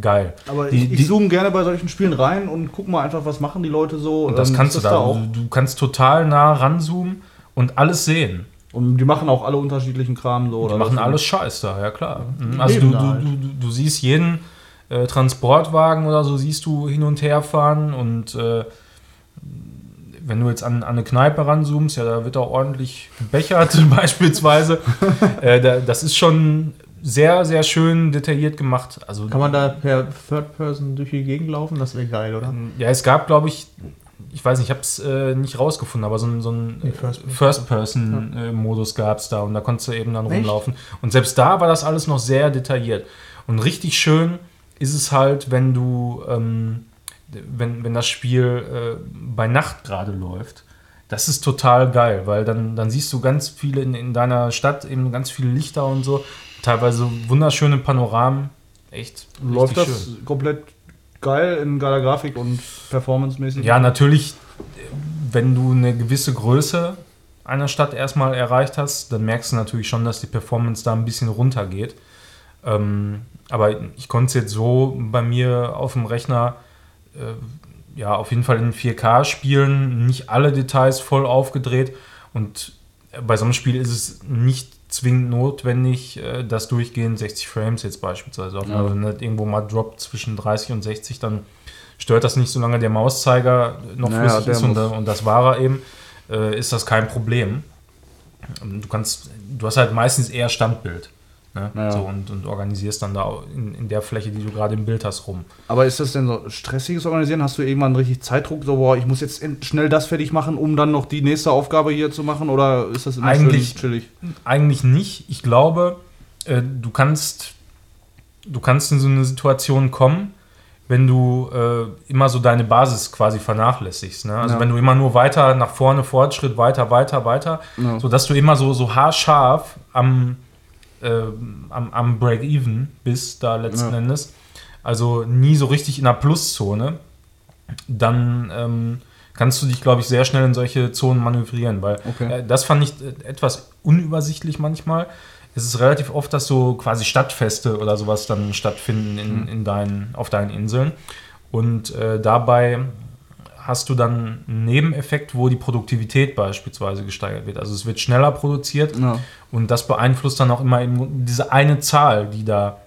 geil. Aber die, ich, ich zoome gerne bei solchen Spielen rein und guck mal einfach, was machen die Leute so. Und das ähm, kannst du da, auch. Du, du, kannst total nah ranzoomen und alles sehen. Und die machen auch alle unterschiedlichen Kram so. Die machen alles Scheiß da, ja klar. Mhm. Also du, du, halt. du, du, siehst jeden äh, Transportwagen oder so, siehst du hin und her fahren und äh, wenn du jetzt an, an eine Kneipe ranzoomst, ja, da wird auch ordentlich gebechert beispielsweise. äh, da, das ist schon sehr, sehr schön detailliert gemacht. Also, Kann man da per Third Person durch die Gegend laufen? Das wäre geil, oder? Ja, es gab, glaube ich, ich weiß nicht, ich habe es äh, nicht rausgefunden, aber so, so einen First-Person-Modus First ja. gab es da und da konntest du eben dann Echt? rumlaufen. Und selbst da war das alles noch sehr detailliert. Und richtig schön ist es halt, wenn du, ähm, wenn, wenn das Spiel äh, bei Nacht gerade läuft. Das ist total geil, weil dann, dann siehst du ganz viele in, in deiner Stadt, eben ganz viele Lichter und so teilweise wunderschöne Panoramen. Echt. Läuft das schön. komplett geil in geiler Grafik und performancemäßig? Ja, natürlich, wenn du eine gewisse Größe einer Stadt erstmal erreicht hast, dann merkst du natürlich schon, dass die Performance da ein bisschen runtergeht. Ähm, aber ich konnte es jetzt so bei mir auf dem Rechner äh, ja auf jeden Fall in 4K spielen, nicht alle Details voll aufgedreht und bei so einem Spiel ist es nicht zwingend notwendig, äh, dass durchgehend 60 Frames jetzt beispielsweise auf. Ja. Wenn das irgendwo mal droppt zwischen 30 und 60, dann stört das nicht, solange der Mauszeiger noch naja, flüssig ist und, und, das war er eben, äh, ist das kein Problem. Du kannst, du hast halt meistens eher Standbild. Ne? Ja. So, und, und organisierst dann da in, in der Fläche, die du gerade im Bild hast, rum. Aber ist das denn so stressiges Organisieren? Hast du irgendwann richtig Zeitdruck, so, boah, ich muss jetzt schnell das fertig machen, um dann noch die nächste Aufgabe hier zu machen? Oder ist das immer eigentlich, chillig? Eigentlich nicht. Ich glaube, äh, du kannst du kannst in so eine Situation kommen, wenn du äh, immer so deine Basis quasi vernachlässigst. Ne? Also ja. wenn du immer nur weiter nach vorne, Fortschritt, weiter, weiter, weiter, ja. sodass du immer so, so haarscharf am, äh, am, am Break-Even bist, da letzten ja. Endes. Also nie so richtig in der Pluszone. Dann ähm, kannst du dich, glaube ich, sehr schnell in solche Zonen manövrieren, weil okay. äh, das fand ich äh, etwas unübersichtlich manchmal. Es ist relativ oft, dass so quasi Stadtfeste oder sowas dann stattfinden in, mhm. in deinen, auf deinen Inseln. Und äh, dabei hast du dann einen Nebeneffekt, wo die Produktivität beispielsweise gesteigert wird. Also es wird schneller produziert ja. und das beeinflusst dann auch immer eben diese eine Zahl, die da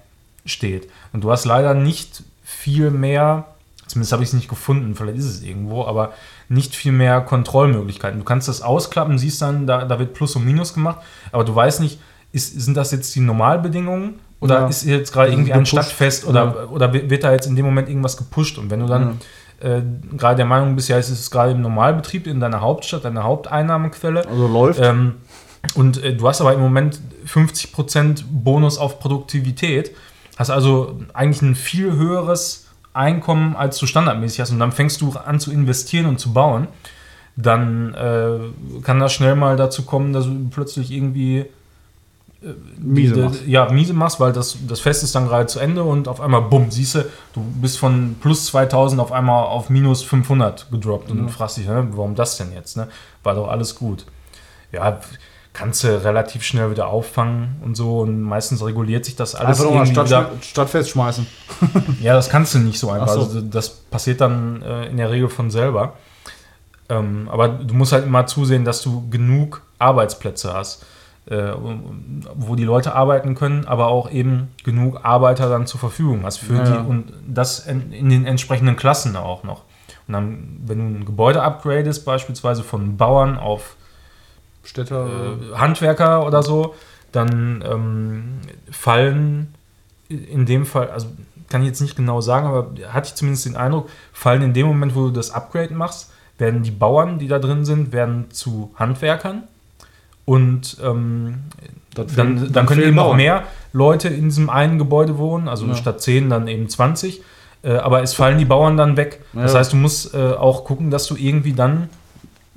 steht. Und du hast leider nicht viel mehr, zumindest habe ich es nicht gefunden, vielleicht ist es irgendwo, aber nicht viel mehr Kontrollmöglichkeiten. Du kannst das ausklappen, siehst dann, da, da wird Plus und Minus gemacht, aber du weißt nicht, ist, sind das jetzt die Normalbedingungen oder ja. ist jetzt gerade irgendwie ein Stadtfest oder, ja. oder wird da jetzt in dem Moment irgendwas gepusht? Und wenn du dann äh, gerade der Meinung bist, ja, es ist gerade im Normalbetrieb in deiner Hauptstadt, deine Haupteinnahmequelle. Also läuft. Ähm, und äh, du hast aber im Moment 50% Bonus auf Produktivität. Hast also eigentlich ein viel höheres Einkommen, als du standardmäßig hast. Und dann fängst du an zu investieren und zu bauen. Dann äh, kann das schnell mal dazu kommen, dass du plötzlich irgendwie miese machst. Ja, miese machst, weil das, das Fest ist dann gerade zu Ende und auf einmal, bumm, siehst du, du bist von plus 2000 auf einmal auf minus 500 gedroppt und ja. fragst dich, ne, warum das denn jetzt? Ne? War doch alles gut. Ja, kannst du relativ schnell wieder auffangen und so und meistens reguliert sich das alles einfach irgendwie Stadt. Stadtfest schmeißen. ja, das kannst du nicht so einfach. So. Also das passiert dann äh, in der Regel von selber. Ähm, aber du musst halt immer zusehen, dass du genug Arbeitsplätze hast äh, wo die Leute arbeiten können, aber auch eben genug Arbeiter dann zur Verfügung hast für ja, die und das in, in, den entsprechenden Klassen auch noch. Und dann, wenn du ein Gebäude upgradest, beispielsweise von Bauern auf Städter, äh, Handwerker oder so, dann ähm, fallen in dem Fall, also kann ich jetzt nicht genau sagen, aber hatte ich zumindest den Eindruck, fallen in dem Moment, wo du das Upgrade machst, werden die Bauern, die da drin sind, werden zu Handwerkern und ähm, dann, dann, können eben noch mehr Leute in diesem einen Gebäude wohnen, also ja. statt 10 dann eben 20. Äh, aber es fallen die Bauern dann weg. Ja. Das heißt, du musst äh, auch gucken, dass du irgendwie dann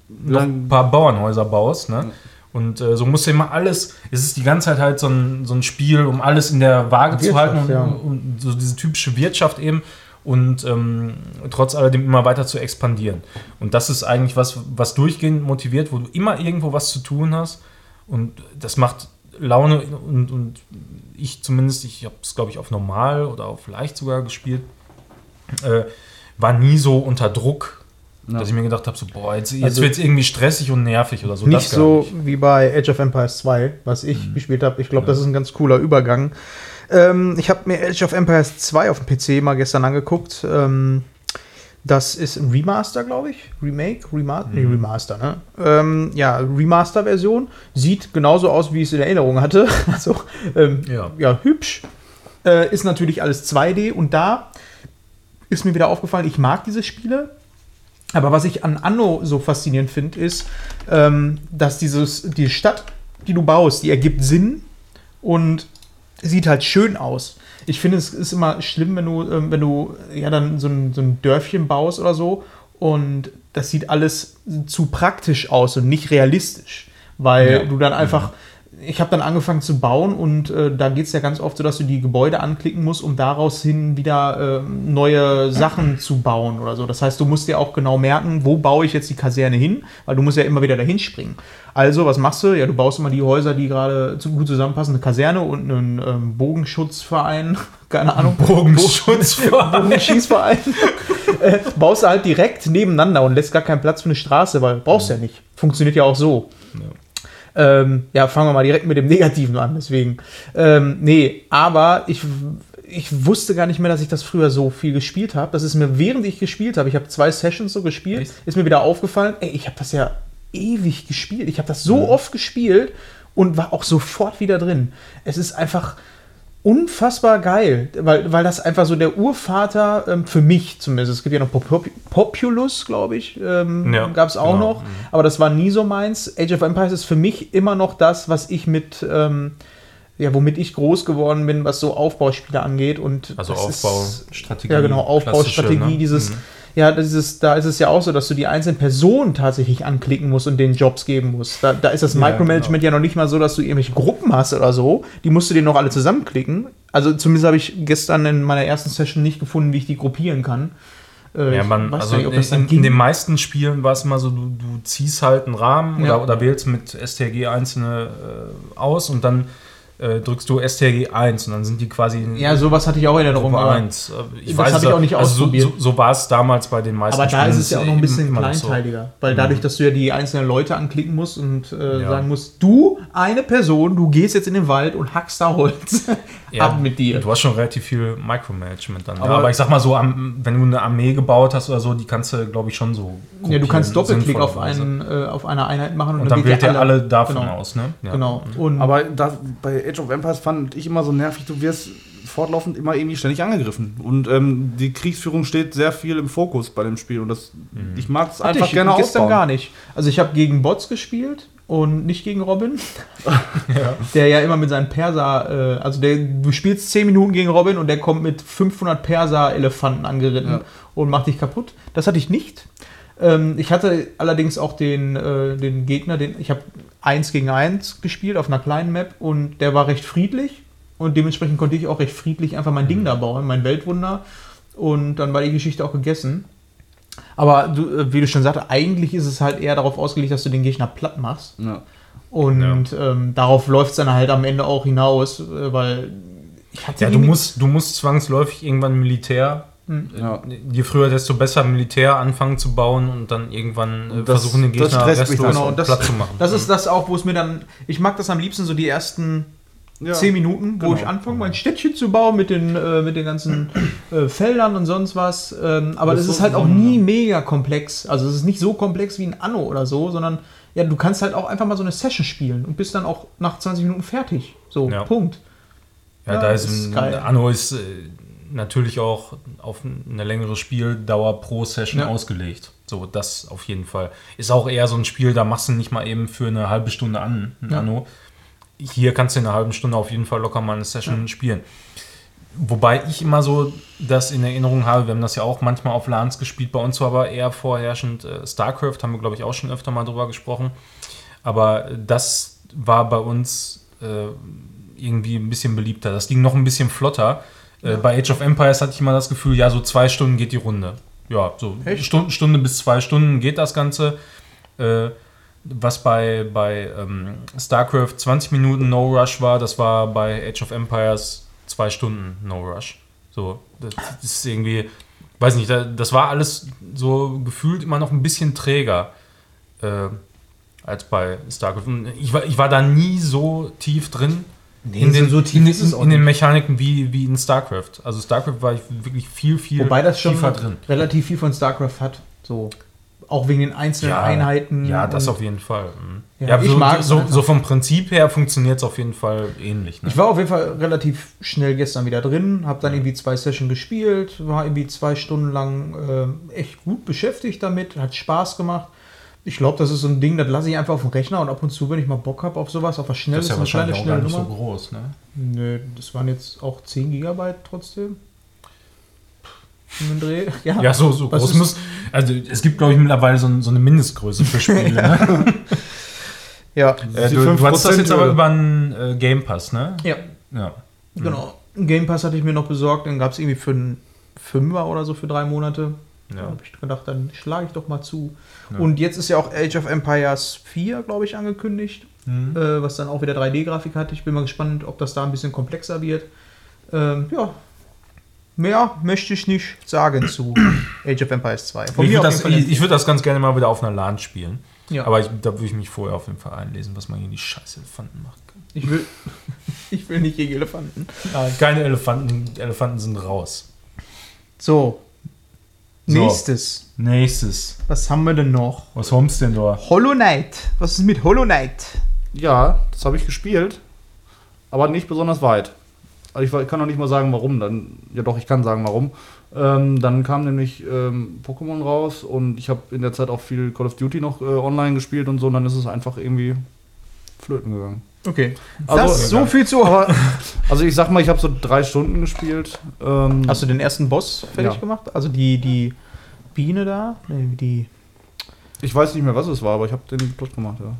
noch ein paar Bauernhäuser baust. Ne? Ja. Und äh, so musst du immer alles, es ist die ganze Zeit halt so ein, so ein Spiel, um alles in der Waage zu halten und, ja. und, so diese typische Wirtschaft eben und ähm, trotz alledem immer weiter zu expandieren. Und das ist eigentlich was, was durchgehend motiviert, wo du immer irgendwo was zu tun hast und das macht Laune und, und ich zumindest, ich habe es glaube ich auf normal oder auf leicht sogar gespielt, äh, war nie so unter Druck, ja. dass ich mir gedacht habe, so, boah, jetzt, jetzt also wird es irgendwie stressig und nervig oder so. Nicht so nicht. wie bei Age of Empires 2, was ich mhm. gespielt habe. Ich glaube, ja. das ist ein ganz cooler Übergang. Ähm, ich habe mir Age of Empires 2 auf dem PC mal gestern angeguckt. Ähm, das ist ein Remaster, glaube ich. Remake? Remaster? Mhm. Nee, Remaster, ne? Ähm, ja, Remaster-Version. Sieht genauso aus, wie ich es in Erinnerung hatte. also, ähm, ja. ja. hübsch. Äh, ist natürlich alles 2D und da ist mir wieder aufgefallen, ich mag diese Spiele. Aber was ich an Anno so faszinierend finde, ist, ähm, dass dieses, die Stadt, die du baust, die ergibt Sinn und sieht halt schön aus. Ich finde, es ist immer schlimm, wenn du, ähm, wenn du ja dann so ein, so ein Dörfchen baust oder so und das sieht alles zu praktisch aus und nicht realistisch, weil ja. du dann einfach. Ja ich habe dann angefangen zu bauen und äh, da geht es ja ganz oft so, dass du die Gebäude anklicken musst, um daraus hin wieder äh, neue Sachen zu bauen oder so. Das heißt, du musst dir auch genau merken, wo baue ich jetzt die Kaserne hin, weil du musst ja immer wieder dahin springen. Also, was machst du? Ja, du baust immer die Häuser, die gerade zu, gut zusammenpassen, eine Kaserne und einen ähm, Bogenschutzverein, keine Ahnung. Bogenschutzverein. Bogenschießverein. äh, baust du halt direkt nebeneinander und lässt gar keinen Platz für eine Straße, weil brauchst ja, ja nicht. Funktioniert ja auch so. Ja. Ähm, ja, fangen wir mal direkt mit dem Negativen an, deswegen. Ähm, nee, aber ich, ich wusste gar nicht mehr, dass ich das früher so viel gespielt habe. Das ist mir, während ich gespielt habe, ich habe zwei Sessions so gespielt, Echt? ist mir wieder aufgefallen, ey, ich habe das ja ewig gespielt. Ich habe das so mhm. oft gespielt und war auch sofort wieder drin. Es ist einfach unfassbar geil, weil, weil das einfach so der Urvater ähm, für mich zumindest. Es gibt ja noch Pop Populus, glaube ich, ähm, ja, gab es auch genau. noch, aber das war nie so meins. Age of Empires ist für mich immer noch das, was ich mit, ähm, ja, womit ich groß geworden bin, was so Aufbauspiele angeht und also Aufbaustrategie, ja genau Aufbaustrategie, ne? dieses mhm ja, das ist, da ist es ja auch so, dass du die einzelnen Personen tatsächlich anklicken musst und denen Jobs geben musst. Da, da ist das Micromanagement ja, genau. ja noch nicht mal so, dass du irgendwelche Gruppen hast oder so. Die musst du dir noch alle zusammenklicken. Also zumindest habe ich gestern in meiner ersten Session nicht gefunden, wie ich die gruppieren kann. Äh, ja, man, also nicht, in, in, den meisten Spielen war es immer so, du, du ziehst halt einen Rahmen ja. oder, oder wählst mit STRG einzelne äh, aus und dann äh, drückst du STRG 1 und dann sind die quasi. Ja, sowas hatte ich auch in Erinnerung. 1. Äh, ich das habe ich auch nicht also ausprobiert. So, so, war es damals bei den meisten Aber da Spielen ist es ja auch noch ein bisschen kleinteiliger, so. weil dadurch, mhm. dass du ja die einzelnen Leute anklicken musst und äh, ja. sagen musst, du, eine Person, du gehst jetzt in den Wald und hackst da Holz ja, ab mit dir. Du hast schon relativ viel Micromanagement dann. Aber, ja, aber ich sag mal so, wenn du eine Armee gebaut hast oder so, die kannst du, glaube ich, schon so. Ja, du kannst Doppelklick auf, einen, äh, auf eine Einheit machen und, und dann, dann wählt er alle, alle davon genau. aus, ne? Genau. Mhm. Und aber da, bei Age of Empires fand ich immer so nervig, du wirst fortlaufend immer irgendwie ständig angegriffen. Und ähm, die Kriegsführung steht sehr viel im Fokus bei dem Spiel. Und das, mhm. ich mag es einfach ich, gerne gestern gar nicht. Also ich habe gegen Bots gespielt und nicht gegen Robin. ja. Der ja immer mit seinen Perser, äh, also der, du spielst 10 Minuten gegen Robin und der kommt mit 500 Perser-Elefanten angeritten ja. und macht dich kaputt. Das hatte ich nicht. Ähm, ich hatte allerdings auch den, äh, den Gegner, den ich habe eins gegen eins gespielt auf einer kleinen Map und der war recht friedlich und dementsprechend konnte ich auch recht friedlich einfach mein Ding mhm. da bauen, mein Weltwunder und dann war die Geschichte auch gegessen. Aber du, äh, wie du schon sagst, eigentlich ist es halt eher darauf ausgelegt, dass du den Gegner platt machst. Ja. Und ja. Ähm, darauf läuft es dann halt am Ende auch hinaus, äh, weil ich hatte. Ja, du musst, du musst zwangsläufig irgendwann Militär. Ja. Je früher, desto besser Militär anfangen zu bauen und dann irgendwann äh, das, versuchen, den Gegner restlos genau, das, platt zu machen. Das ist das auch, wo es mir dann. Ich mag das am liebsten so die ersten ja, zehn Minuten, wo genau. ich anfange, mein Städtchen zu bauen mit den, äh, mit den ganzen äh, Feldern und sonst was. Ähm, aber das, das ist halt auch nie mega komplex. Also es ist nicht so komplex wie ein Anno oder so, sondern ja, du kannst halt auch einfach mal so eine Session spielen und bist dann auch nach 20 Minuten fertig. So, ja. Punkt. Ja, ja da ist, ist ein, Anno ist äh, natürlich auch auf eine längere Spieldauer pro Session ja. ausgelegt. So, das auf jeden Fall. Ist auch eher so ein Spiel, da machst du nicht mal eben für eine halbe Stunde an, ein Anno hier kannst du in einer halben Stunde auf jeden Fall locker mal eine Session ja. spielen. Wobei ich immer so das in Erinnerung habe, wir haben das ja auch manchmal auf LANs gespielt, bei uns war aber eher vorherrschend äh, StarCraft, haben wir glaube ich auch schon öfter mal drüber gesprochen. Aber das war bei uns äh, irgendwie ein bisschen beliebter. Das ging noch ein bisschen flotter. Äh, bei Age of Empires hatte ich immer das Gefühl, ja, so zwei Stunden geht die Runde. Ja, so Stunde, Stunde bis zwei Stunden geht das Ganze. Äh, was bei, bei ähm, StarCraft 20 Minuten No Rush war, das war bei Age of Empires 2 Stunden No Rush. So, das ist irgendwie, weiß nicht, das war alles so gefühlt immer noch ein bisschen träger äh, als bei StarCraft. Ich war, ich war da nie so tief drin. Nee, in, den, so in, in, in den Mechaniken wie, wie in StarCraft. Also StarCraft war ich wirklich viel, viel Wobei das schon drin. relativ viel von StarCraft hat. So auch wegen den einzelnen ja, Einheiten. Ja, das auf jeden Fall. Mhm. Ja, ja ich so, mag so, so, vom Prinzip her funktioniert es auf jeden Fall ähnlich. Ne? Ich war auf jeden Fall relativ schnell gestern wieder drin, habe dann irgendwie zwei Sessions gespielt, war irgendwie zwei Stunden lang äh, echt gut beschäftigt damit, hat Spaß gemacht. Ich glaube, das ist so ein Ding, das lasse ich einfach auf dem Rechner und ab und zu, wenn ich mal Bock habe auf sowas, auf was Schnelles, das ist ja eine kleine, schnelle Nummer. so groß, ne? Nö, das waren jetzt auch 10 Gigabyte trotzdem. Dreh. Ja, ja so, so groß muss. Also es gibt, glaube ich, mittlerweile so, so, eine Mindestgröße für Spiele. ne? ja. Äh, du, du hast das jetzt aber über einen äh, Game Pass, ne? Ja. Ja. Genau. Ein Game Pass hatte ich mir noch besorgt, dann gab es irgendwie für einen Fünfer oder so für drei Monate. Ja. Da habe ich gedacht, dann schlage ich doch mal zu. Ja. Und jetzt ist ja auch Age of Empires 4, glaube ich, angekündigt, mhm. äh, was dann auch wieder 3D-Grafik hat. Ich bin mal gespannt, ob das da ein bisschen komplexer wird. Ähm, ja, Mehr möchte ich nicht sagen zu Age of Empires 2. Von ich würde das, würd das, ganz gerne mal wieder auf einer LAN spielen. Ja. Aber ich, da würde ich mich vorher auf jeden Fall einlesen, was man gegen die scheiß Elefanten macht. Ich will, ich will nicht gegen Elefanten. Nein, keine Elefanten. Elefanten sind raus. So. So. Nächstes. Nächstes. Was haben wir denn noch? Was haben denn da? Hollow Knight. Was ist mit Hollow Knight? Ja, das habe ich gespielt. Aber nicht besonders weit. Also ich kann noch nicht mal sagen, warum. Dann, ja doch, ich kann sagen, warum. Ähm, dann kam nämlich ähm, Pokémon raus und ich habe in der Zeit auch viel Call of Duty noch äh, online gespielt und so. Und dann ist es einfach irgendwie flöten gegangen. Okay. Also, das so viel zu. Aber, also ich sag mal, ich habe so drei Stunden gespielt. Ähm, Hast du den ersten Boss fertig ja. gemacht? Also die, die Biene da? Nee, die. Ich weiß nicht mehr, was es war, aber ich habe den Plot gemacht, ja.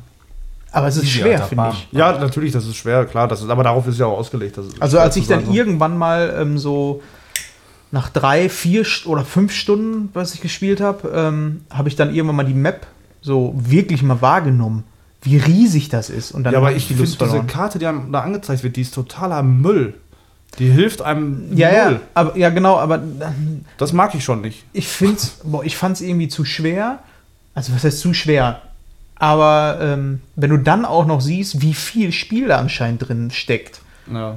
Aber es ist Easy, schwer, finde ich. Ja, natürlich, das ist schwer, klar. Das ist, aber darauf ist ja auch ausgelegt. also als ich dann so. irgendwann mal ähm, so nach drei, vier oder fünf Stunden, was ich gespielt habe, ähm, habe ich dann irgendwann mal die Map so wirklich mal wahrgenommen, wie riesig das ist. Und dann ja, aber ich die Lust diese Karte, die einem da angezeigt wird, die ist totaler Müll. Die hilft einem ja, null. Ja, aber, ja, genau, aber. Das mag ich schon nicht. Ich find's, boah, ich fand es irgendwie zu schwer. Also, was heißt zu schwer? Aber ähm, wenn du dann auch noch siehst, wie viel Spiel da anscheinend drin steckt, ja.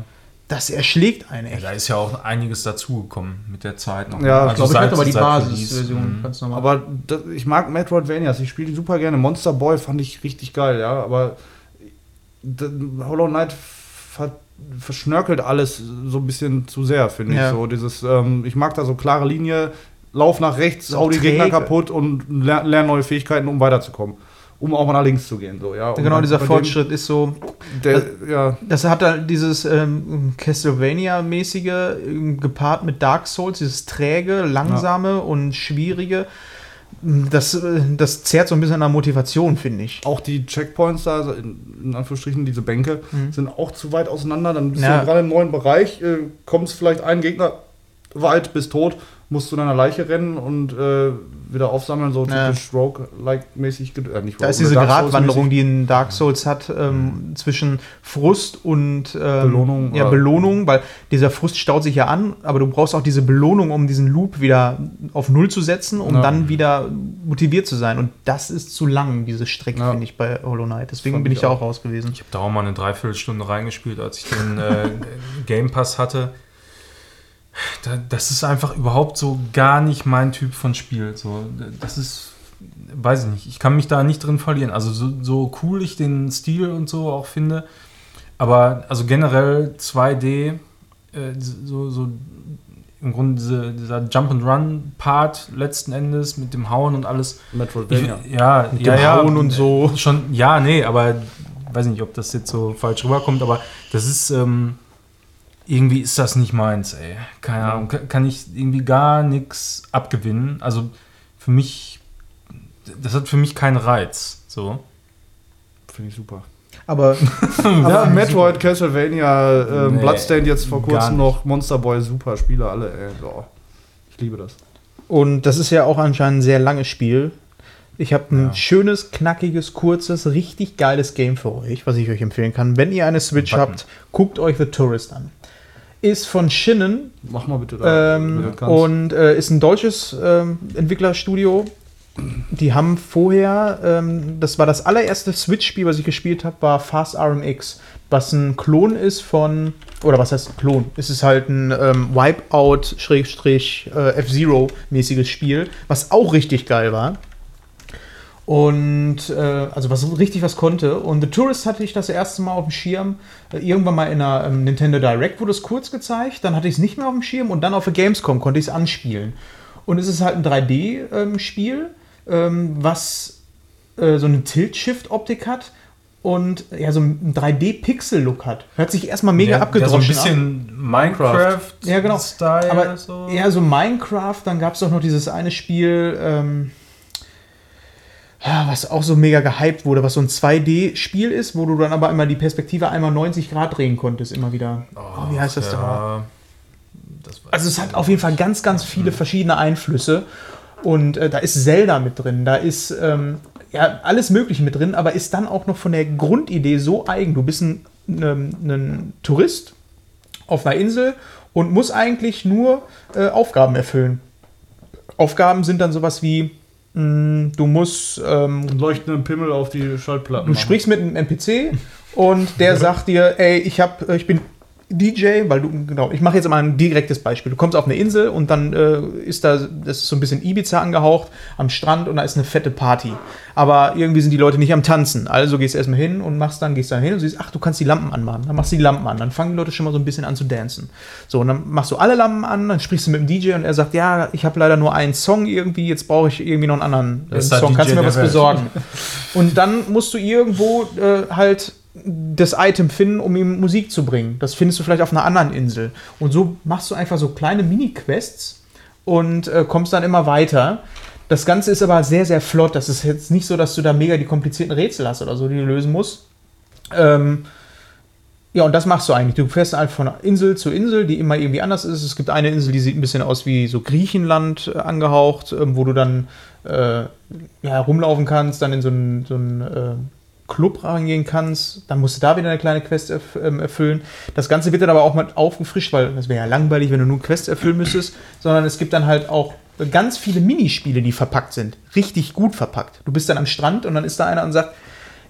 Das erschlägt einen echt. Ja, da ist ja auch einiges dazugekommen mit der Zeit noch. Ja, also ich glaube, ich aber die Basisversion mhm. ganz normal. Aber das, ich mag Metroidvanias, ich spiele die super gerne. Monster Boy fand ich richtig geil, ja, aber Hollow Knight ver verschnörkelt alles so ein bisschen zu sehr, finde ja. ich. So dieses, ähm, ich mag da so klare Linie, lauf nach rechts, hau die Gegner kaputt und lerne lern neue Fähigkeiten, um weiterzukommen um auch mal nach links zu gehen. So, ja. Und genau, dieser Fortschritt ist so. Der, das, ja. das hat halt dieses ähm, Castlevania-mäßige ähm, gepaart mit Dark Souls, dieses träge, langsame ja. und schwierige. das, äh, das zehrt so ein bisschen an der Motivation, finde ich. Auch die Checkpoints da, also in, in Anführungsstrichen, diese Bänke, mhm. sind auch zu weit auseinander. Dann bist ja. du gerade im neuen Bereich, äh, kommst vielleicht einen Gegner weit, bist tot musst du in einer Leiche rennen und äh, wieder aufsammeln, so ja. typisch Rogue-like-mäßig. Äh, nicht da ist diese Gratwanderung, die in Dark Souls hat, ähm, mhm. zwischen Frust und ähm, Belohnung. Ja, Belohnung, weil dieser Frust staut sich ja an, aber du brauchst auch diese Belohnung, um diesen Loop wieder auf Null zu setzen, um ja. dann wieder motiviert zu sein. Und das ist zu lang, diese Strecke, ja. finde ich, bei Hollow Knight. Deswegen bin ich da auch raus gewesen. Ich habe da auch mal eine Dreiviertelstunde reingespielt, als ich den äh, Game Pass hatte das ist einfach überhaupt so gar nicht mein Typ von Spiel. So, das ist, weiß ich nicht, ich kann mich da nicht drin verlieren. Also so, so cool ich den Stil und so auch finde, aber also generell 2D, äh, so, so im Grunde diese, dieser Jump and Run Part letzten Endes mit dem Hauen und alles. Metroidvania. Ja, mit ja, dem ja, Hauen und so. Schon, ja, nee, aber weiß nicht, ob das jetzt so falsch rüberkommt, aber das ist ähm, irgendwie ist das nicht meins, ey. Keine Ahnung, kann ich irgendwie gar nichts abgewinnen. Also für mich, das hat für mich keinen Reiz. So. Finde ich super. Aber, ja, Metroid, super. Castlevania, äh, nee, Bloodstained jetzt vor kurzem noch, Monster Boy, super Spiele, alle, ey. Oh, ich liebe das. Und das ist ja auch anscheinend ein sehr langes Spiel. Ich habe ein ja. schönes, knackiges, kurzes, richtig geiles Game für euch, was ich euch empfehlen kann. Wenn ihr eine Switch habt, guckt euch The Tourist an ist von Shinnen. Mach mal bitte da. Ähm, und äh, ist ein deutsches ähm, Entwicklerstudio. Die haben vorher, ähm, das war das allererste Switch-Spiel, was ich gespielt habe, war Fast RMX, was ein Klon ist von, oder was heißt Klon? Es ist halt ein ähm, Wipeout-F-Zero-mäßiges Spiel, was auch richtig geil war. Und äh, also was richtig was konnte. Und The Tourist hatte ich das erste Mal auf dem Schirm. Äh, irgendwann mal in einer ähm, Nintendo Direct wurde es kurz gezeigt. Dann hatte ich es nicht mehr auf dem Schirm und dann auf der Gamescom konnte ich es anspielen. Und es ist halt ein 3D-Spiel, ähm, ähm, was äh, so eine Tilt-Shift-Optik hat und ja, so ein 3D-Pixel-Look hat. Hört sich erstmal mega ja, abgedroschen ja, so ein bisschen Minecraft. Ja, genau. Style Aber so. Ja, so Minecraft, dann gab es doch noch dieses eine Spiel, ähm, was auch so mega gehypt wurde, was so ein 2D-Spiel ist, wo du dann aber immer die Perspektive einmal 90 Grad drehen konntest, immer wieder. Oh, oh, wie heißt das ja, das Also es hat auf jeden Fall ganz, ganz viele verschiedene Einflüsse. Und äh, da ist Zelda mit drin, da ist ähm, ja, alles Mögliche mit drin, aber ist dann auch noch von der Grundidee so eigen. Du bist ein, ein, ein Tourist auf einer Insel und musst eigentlich nur äh, Aufgaben erfüllen. Aufgaben sind dann sowas wie Mm, du musst. Ähm, leuchtenden Pimmel auf die Schaltplatten. Du machen. sprichst mit einem NPC und der sagt dir, ey, ich, hab, ich bin DJ, weil du, genau, ich mache jetzt mal ein direktes Beispiel. Du kommst auf eine Insel und dann äh, ist da, das ist so ein bisschen Ibiza angehaucht, am Strand und da ist eine fette Party. Aber irgendwie sind die Leute nicht am Tanzen. Also gehst du erstmal hin und machst dann, gehst dann hin und siehst, ach, du kannst die Lampen anmachen. Dann machst du die Lampen an. Dann fangen die Leute schon mal so ein bisschen an zu dancen. So, und dann machst du alle Lampen an, dann sprichst du mit dem DJ und er sagt, ja, ich habe leider nur einen Song irgendwie, jetzt brauche ich irgendwie noch einen anderen äh, Song. Kannst du mir was besorgen? und dann musst du irgendwo äh, halt das Item finden, um ihm Musik zu bringen. Das findest du vielleicht auf einer anderen Insel. Und so machst du einfach so kleine Mini-Quests und äh, kommst dann immer weiter. Das Ganze ist aber sehr, sehr flott. Das ist jetzt nicht so, dass du da mega die komplizierten Rätsel hast oder so, die du lösen musst. Ähm, ja, und das machst du eigentlich. Du fährst einfach von Insel zu Insel, die immer irgendwie anders ist. Es gibt eine Insel, die sieht ein bisschen aus wie so Griechenland äh, angehaucht, äh, wo du dann äh, ja, rumlaufen kannst, dann in so ein, so ein äh, Club reingehen kannst, dann musst du da wieder eine kleine Quest ähm, erfüllen. Das Ganze wird dann aber auch mal aufgefrischt, weil das wäre ja langweilig, wenn du nur Quests erfüllen müsstest, sondern es gibt dann halt auch ganz viele Minispiele, die verpackt sind. Richtig gut verpackt. Du bist dann am Strand und dann ist da einer und sagt,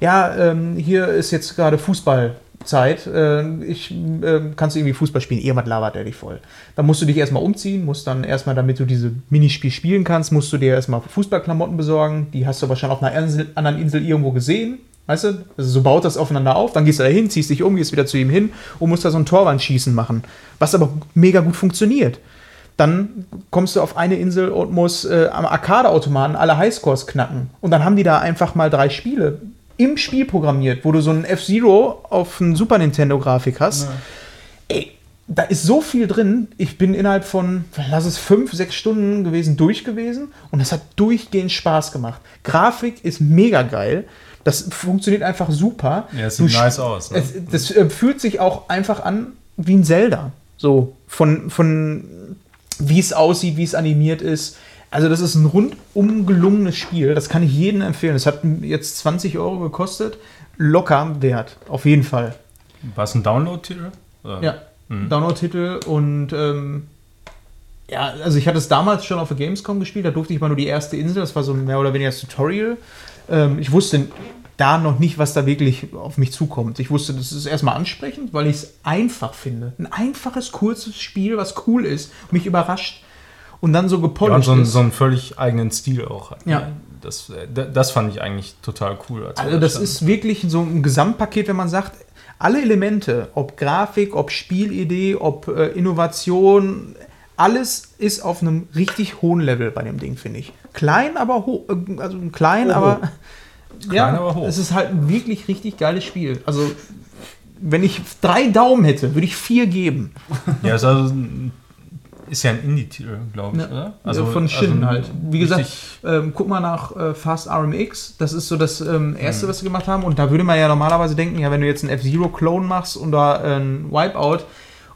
ja, ähm, hier ist jetzt gerade Fußballzeit. Äh, ich äh, kannst du irgendwie Fußball spielen. Irgendwas labert er dich voll. Dann musst du dich erstmal umziehen, musst dann erstmal, damit du diese Minispiel spielen kannst, musst du dir erstmal Fußballklamotten besorgen. Die hast du wahrscheinlich auf einer Insel, anderen Insel irgendwo gesehen. Weißt du? Also so baut das aufeinander auf, dann gehst du da hin, ziehst dich um, gehst wieder zu ihm hin und musst da so ein Torwandschießen machen. Was aber mega gut funktioniert. Dann kommst du auf eine Insel und musst äh, am Arcade-Automaten alle Highscores knacken. Und dann haben die da einfach mal drei Spiele im Spiel programmiert, wo du so ein F-Zero auf ein Super Nintendo-Grafik hast. Ja. Ey, da ist so viel drin. Ich bin innerhalb von, lass es fünf, sechs Stunden gewesen, durch gewesen und es hat durchgehend Spaß gemacht. Grafik ist mega geil. Das funktioniert einfach super. Ja, es sieht du, nice aus. Ne? Es, das äh, fühlt sich auch einfach an wie ein Zelda. So, von, von wie es aussieht, wie es animiert ist. Also, das ist ein rundum gelungenes Spiel. Das kann ich jedem empfehlen. Es hat jetzt 20 Euro gekostet. Locker wert, auf jeden Fall. War es ein Download-Titel? Ja, mhm. Download-Titel und ähm, ja, also ich hatte es damals schon auf der Gamescom gespielt, da durfte ich mal nur die erste Insel, das war so mehr oder weniger das Tutorial. Ähm, ich wusste da noch nicht, was da wirklich auf mich zukommt. Ich wusste, das ist erstmal ansprechend, weil ich es einfach finde. Ein einfaches, kurzes Spiel, was cool ist, mich überrascht und dann so gepolished ja, und so, einen, so einen völlig eigenen Stil auch hat. Ja. Das, äh, das fand ich eigentlich total cool. also das ist wirklich so ein Gesamtpaket, wenn man sagt, alle Elemente, ob Grafik, ob Spielidee, ob äh, Innovation, alles ist auf einem richtig hohen Level bei dem Ding, finde ich. Klein, aber hoch, äh, also klein, oh, aber klein, ja, aber hoch. es ist halt ein wirklich richtig geiles Spiel. Also wenn ich drei Daumen hätte, würde ich vier geben. Ja, ist also ein ist ja ein Indie-Titel, glaube ich, ja. oder? Also von Shin also halt. Wie gesagt, ähm, guck mal nach äh, Fast RMX. Das ist so das ähm, erste, mhm. was sie gemacht haben. Und da würde man ja normalerweise denken, ja, wenn du jetzt einen F-Zero-Clone machst und da äh, ein Wipeout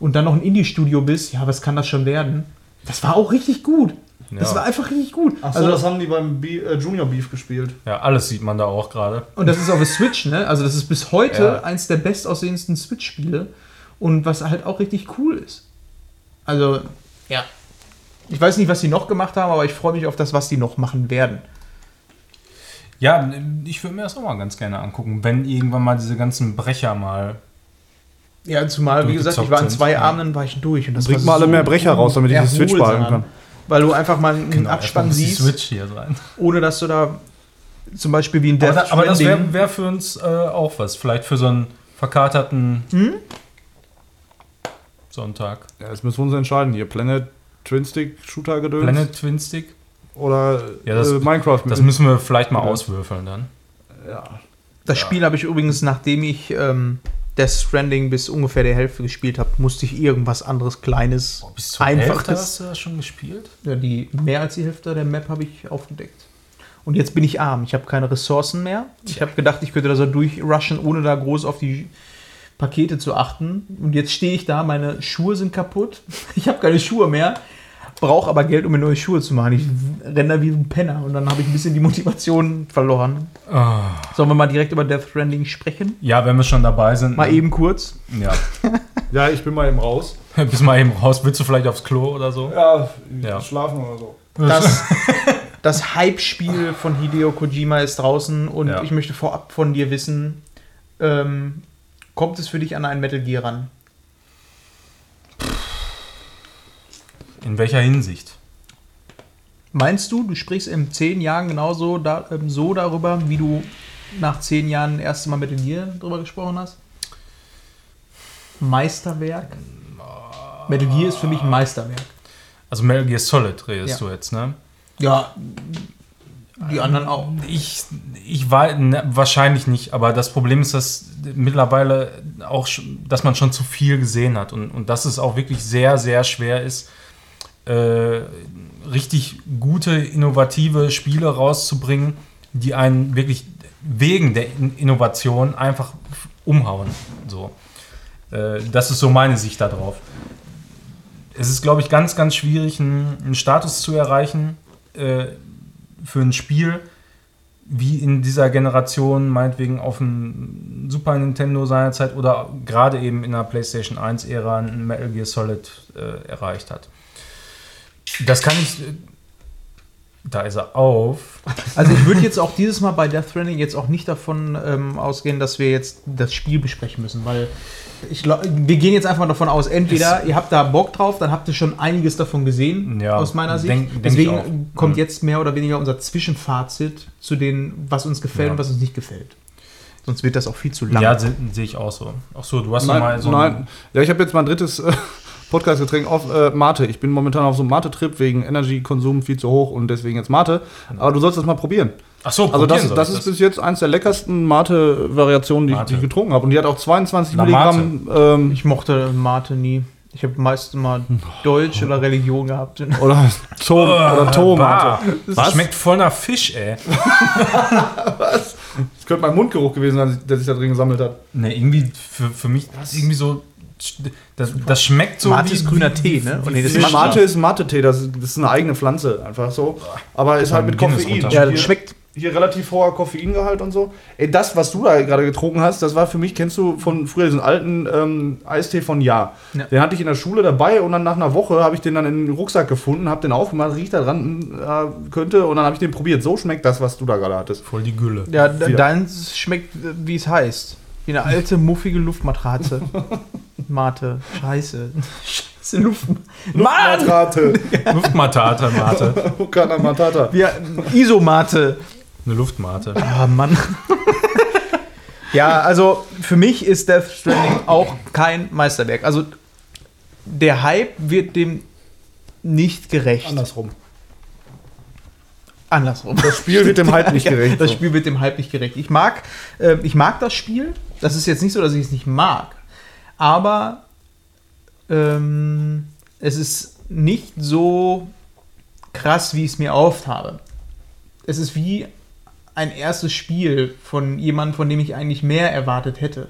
und dann noch ein Indie-Studio bist, ja, was kann das schon werden? Das war auch richtig gut. Ja. Das war einfach richtig gut. Ach so, also, das haben die beim Be äh, Junior Beef gespielt. Ja, alles sieht man da auch gerade. Und das ist auf der Switch, ne? Also das ist bis heute ja. eins der bestaussehendsten Switch-Spiele. Und was halt auch richtig cool ist. Also, ja. Ich weiß nicht, was sie noch gemacht haben, aber ich freue mich auf das, was sie noch machen werden. Ja, ich würde mir das auch mal ganz gerne angucken, wenn irgendwann mal diese ganzen Brecher mal. Ja, zumal, wie gesagt, ich war in zwei Abenden war ich durch. Und das Bringt mal alle so mehr Brecher raus, damit ich die Switch behalten kann. Weil du einfach mal einen genau, Abspann siehst, ohne dass du da zum Beispiel wie ein Death Aber, aber das wäre wär für uns äh, auch was. Vielleicht für so einen verkaterten hm? Sonntag. Ja, jetzt müssen wir uns entscheiden hier. Planet Twin Stick Shooter gedöns. Planet Twin Stick? Oder ja, das, äh, Minecraft. Das müssen wir vielleicht mal auswürfeln dann. Ja. Das ja. Spiel habe ich übrigens, nachdem ich ähm, Death Stranding bis ungefähr der Hälfte gespielt habe, musste ich irgendwas anderes Kleines, oh, bis zur einfaches. Hälfte hast du das schon gespielt? Ja, die mehr als die Hälfte der Map habe ich aufgedeckt. Und jetzt bin ich arm. Ich habe keine Ressourcen mehr. Ich habe gedacht, ich könnte da so durchrushen, ohne da groß auf die Pakete zu achten. Und jetzt stehe ich da, meine Schuhe sind kaputt. Ich habe keine Schuhe mehr, brauche aber Geld, um mir neue Schuhe zu machen. Ich renne da wie ein Penner und dann habe ich ein bisschen die Motivation verloren. Oh. Sollen wir mal direkt über Death Stranding sprechen? Ja, wenn wir schon dabei sind. Mal ne? eben kurz. Ja. ja, ich bin mal eben raus. Bist mal eben raus. Willst du vielleicht aufs Klo oder so? Ja, ja. schlafen oder so. Das, das Hype-Spiel von Hideo Kojima ist draußen und ja. ich möchte vorab von dir wissen, ähm, Kommt es für dich an einen Metal Gear ran? In welcher Hinsicht? Meinst du, du sprichst in zehn Jahren genauso da, ähm, so darüber, wie du nach zehn Jahren das erste Mal Metal Gear darüber gesprochen hast? Meisterwerk? Metal Gear ist für mich ein Meisterwerk. Also Metal Gear Solid redest ja. du jetzt, ne? Ja, die anderen auch. Ich, ich war ne, wahrscheinlich nicht, aber das Problem ist, dass mittlerweile auch, dass man schon zu viel gesehen hat und, und dass es auch wirklich sehr, sehr schwer ist, äh, richtig gute, innovative Spiele rauszubringen, die einen wirklich wegen der Innovation einfach umhauen. So. Äh, das ist so meine Sicht darauf. Es ist, glaube ich, ganz, ganz schwierig, einen, einen Status zu erreichen. Äh, für ein Spiel wie in dieser Generation, meinetwegen auf dem Super Nintendo seinerzeit oder gerade eben in der PlayStation 1-Ära ein Metal Gear Solid äh, erreicht hat. Das kann ich. Da ist er auf. Also ich würde jetzt auch dieses Mal bei Death Stranding jetzt auch nicht davon ähm, ausgehen, dass wir jetzt das Spiel besprechen müssen, weil ich wir gehen jetzt einfach davon aus, entweder ihr habt da Bock drauf, dann habt ihr schon einiges davon gesehen, ja, aus meiner Sicht. Denk, denk Deswegen kommt jetzt mehr oder weniger unser Zwischenfazit zu dem, was uns gefällt ja. und was uns nicht gefällt. Sonst wird das auch viel zu lang. Ja, sehe ich auch so. Ach so, du hast nein, mal so. Nein, ja, ich habe jetzt mein drittes äh, Podcast-Getränk auf äh, Mate. Ich bin momentan auf so einem Mate-Trip wegen Energy-Konsum viel zu hoch und deswegen jetzt Mate. Aber du sollst das mal probieren. Ach so, also das, das ist das. bis jetzt eins der leckersten Mate-Variationen, die, die, ich getrunken habe. Und die hat auch 22 Na, Milligramm. Ähm, ich mochte Mate nie. Ich habe meistens mal Deutsch oder Religion gehabt. Oder Tom oder Tomate. Das schmeckt voll nach Fisch, ey. Was? Das könnte mein Mundgeruch gewesen sein, der sich da drin gesammelt hat. Ne, irgendwie für, für mich ist irgendwie so. Das, das schmeckt so. Mate ist grüner Tee, ne? Und nee, das ist Mate ist Mate-Tee, das, das ist eine eigene Pflanze, einfach so. Aber ist halt mit Koffein. Ja, das schmeckt hier relativ hoher Koffeingehalt und so. Ey, das, was du da gerade getrunken hast, das war für mich, kennst du von früher diesen alten ähm, Eistee von Ja. ja. Den hatte ich in der Schule dabei und dann nach einer Woche habe ich den dann in den Rucksack gefunden, habe den aufgemacht, riecht da dran äh, könnte und dann habe ich den probiert. So schmeckt das, was du da gerade hattest. Voll die Gülle. Ja, deins schmeckt, wie es heißt. Wie eine alte, muffige Luftmatratze. Mate. Scheiße. Scheiße, Luft Luftmatrate. Luftmatata, Mate. Okana Matata. Ja, Isomate. Eine Luftmate. Ah, Mann. ja, also für mich ist Death Stranding auch kein Meisterwerk. Also der Hype wird dem nicht gerecht. Andersrum. Andersrum. Das Spiel wird dem Hype nicht gerecht. Das Spiel wird dem Hype nicht gerecht. Ich mag, äh, ich mag das Spiel. Das ist jetzt nicht so, dass ich es nicht mag. Aber ähm, es ist nicht so krass, wie ich es mir oft habe. Es ist wie ein erstes Spiel von jemandem, von dem ich eigentlich mehr erwartet hätte.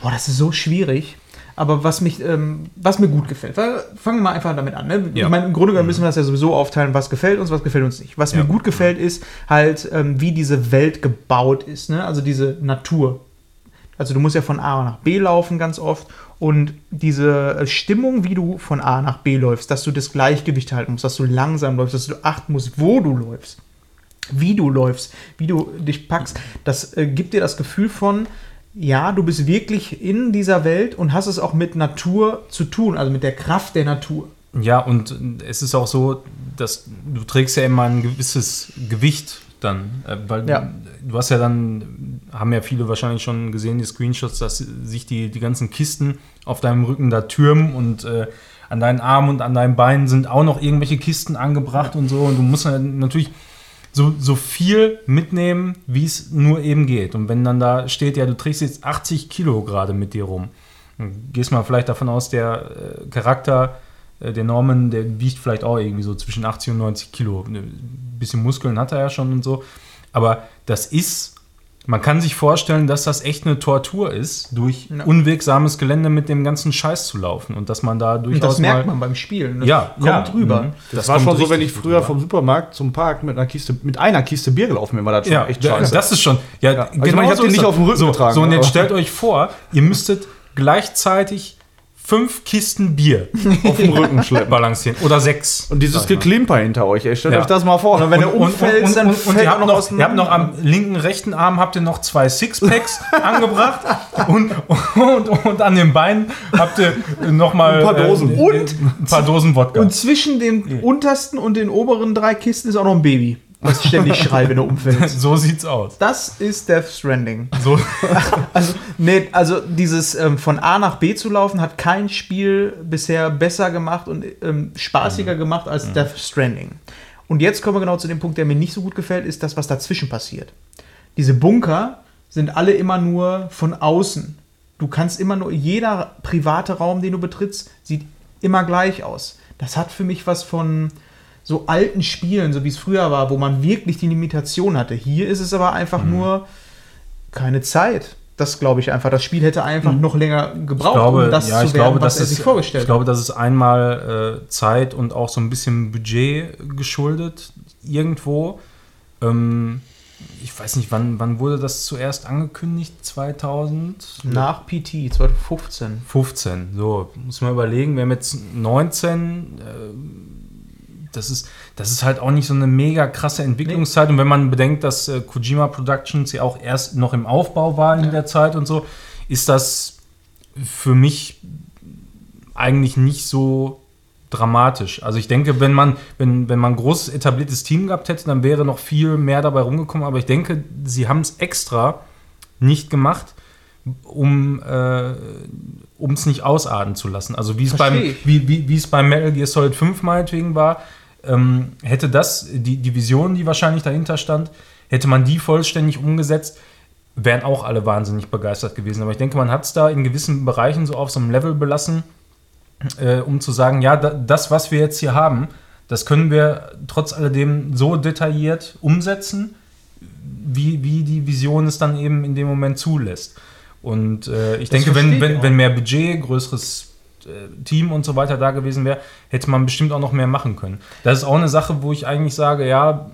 Boah, das ist so schwierig. Aber was mich, ähm, was mir gut gefällt, fangen wir mal einfach damit an. Ne? Ja. Ich meine, im Grunde genommen müssen wir das ja sowieso aufteilen, was gefällt uns, was gefällt uns nicht. Was ja. mir gut gefällt, ist halt, ähm, wie diese Welt gebaut ist. Ne? Also diese Natur. Also du musst ja von A nach B laufen ganz oft und diese Stimmung, wie du von A nach B läufst, dass du das Gleichgewicht halten musst, dass du langsam läufst, dass du achten musst, wo du läufst wie du läufst, wie du dich packst, das äh, gibt dir das Gefühl von, ja, du bist wirklich in dieser Welt und hast es auch mit Natur zu tun, also mit der Kraft der Natur. Ja, und es ist auch so, dass du trägst ja immer ein gewisses Gewicht dann, äh, weil ja. Du hast ja dann, haben ja viele wahrscheinlich schon gesehen, die Screenshots, dass sich die, die ganzen Kisten auf deinem Rücken da türmen und äh, an deinen Armen und an deinen Beinen sind auch noch irgendwelche Kisten angebracht und so und du musst natürlich so, so viel mitnehmen, wie es nur eben geht. Und wenn dann da steht, ja, du trägst jetzt 80 Kilo gerade mit dir rum, dann gehst mal vielleicht davon aus, der äh, Charakter, äh, der Norman, der wiegt vielleicht auch irgendwie so zwischen 80 und 90 Kilo. Ein bisschen Muskeln hat er ja schon und so. Aber das ist man kann sich vorstellen, dass das echt eine Tortur ist, durch ja. unwegsames Gelände mit dem ganzen Scheiß zu laufen und dass man da durchaus. Und das merkt man beim Spielen. Das ja, kommt ja, rüber. Mhm. Das, das war schon so, wenn ich früher vom Supermarkt zum Park mit einer Kiste, mit einer Kiste Bier gelaufen bin, war das schon ja, echt scheiße. Das ist schon. Ja, ja. Also genau ich, ich habe den nicht auf dem Rücken so, getragen. So, und jetzt stellt euch vor, ihr müsstet gleichzeitig fünf Kisten Bier auf dem Rücken schleppen. balancieren. Oder sechs. Und dieses Geklimper hinter euch, ey. Stellt ja. euch das mal vor. Und wenn ihr umfällt, und, dann und, und, ihr habt, noch, ihr habt noch am linken, rechten Arm habt ihr noch zwei Sixpacks angebracht und, und, und, an den Beinen habt ihr nochmal ein paar Dosen. Äh, und ein paar Dosen Wodka. Und zwischen den untersten und den oberen drei Kisten ist auch noch ein Baby was ständig schreit, wenn er umfällt. so sieht's aus. Das ist Death Stranding. So. also, nee, also dieses ähm, von A nach B zu laufen, hat kein Spiel bisher besser gemacht und ähm, spaßiger mhm. gemacht als mhm. Death Stranding. Und jetzt kommen wir genau zu dem Punkt, der mir nicht so gut gefällt, ist das, was dazwischen passiert. Diese Bunker sind alle immer nur von außen. Du kannst immer nur, jeder private Raum, den du betrittst, sieht immer gleich aus. Das hat für mich was von, so alten Spielen, so wie es früher war, wo man wirklich die Limitation hatte. Hier ist es aber einfach mhm. nur keine Zeit. Das glaube ich einfach. Das Spiel hätte einfach mhm. noch länger gebraucht, glaube, um das ja, zu werden, glaube, was er sich vorgestellt hat. Ich glaube, das ist einmal äh, Zeit und auch so ein bisschen Budget geschuldet irgendwo. Ähm, ich weiß nicht, wann, wann wurde das zuerst angekündigt? 2000? Nach PT, 2015. 15, so. Muss man überlegen, wir haben jetzt 19. Äh, das ist, das ist halt auch nicht so eine mega krasse Entwicklungszeit. Nee. Und wenn man bedenkt, dass äh, Kojima Productions ja auch erst noch im Aufbau war in ja. der Zeit und so, ist das für mich eigentlich nicht so dramatisch. Also ich denke, wenn man, wenn, wenn man ein großes etabliertes Team gehabt hätte, dann wäre noch viel mehr dabei rumgekommen. Aber ich denke, sie haben es extra nicht gemacht, um äh, es nicht ausarten zu lassen. Also wie es beim, wie, wie, wie es beim Metal Gear Solid 5 meinetwegen war, ähm, hätte das, die, die Vision, die wahrscheinlich dahinter stand, hätte man die vollständig umgesetzt, wären auch alle wahnsinnig begeistert gewesen. Aber ich denke, man hat es da in gewissen Bereichen so auf so einem Level belassen, äh, um zu sagen, ja, da, das, was wir jetzt hier haben, das können wir trotz alledem so detailliert umsetzen, wie, wie die Vision es dann eben in dem Moment zulässt. Und äh, ich das denke, wenn, wenn, wenn mehr Budget, größeres Team und so weiter da gewesen wäre, hätte man bestimmt auch noch mehr machen können. Das ist auch eine Sache, wo ich eigentlich sage, ja,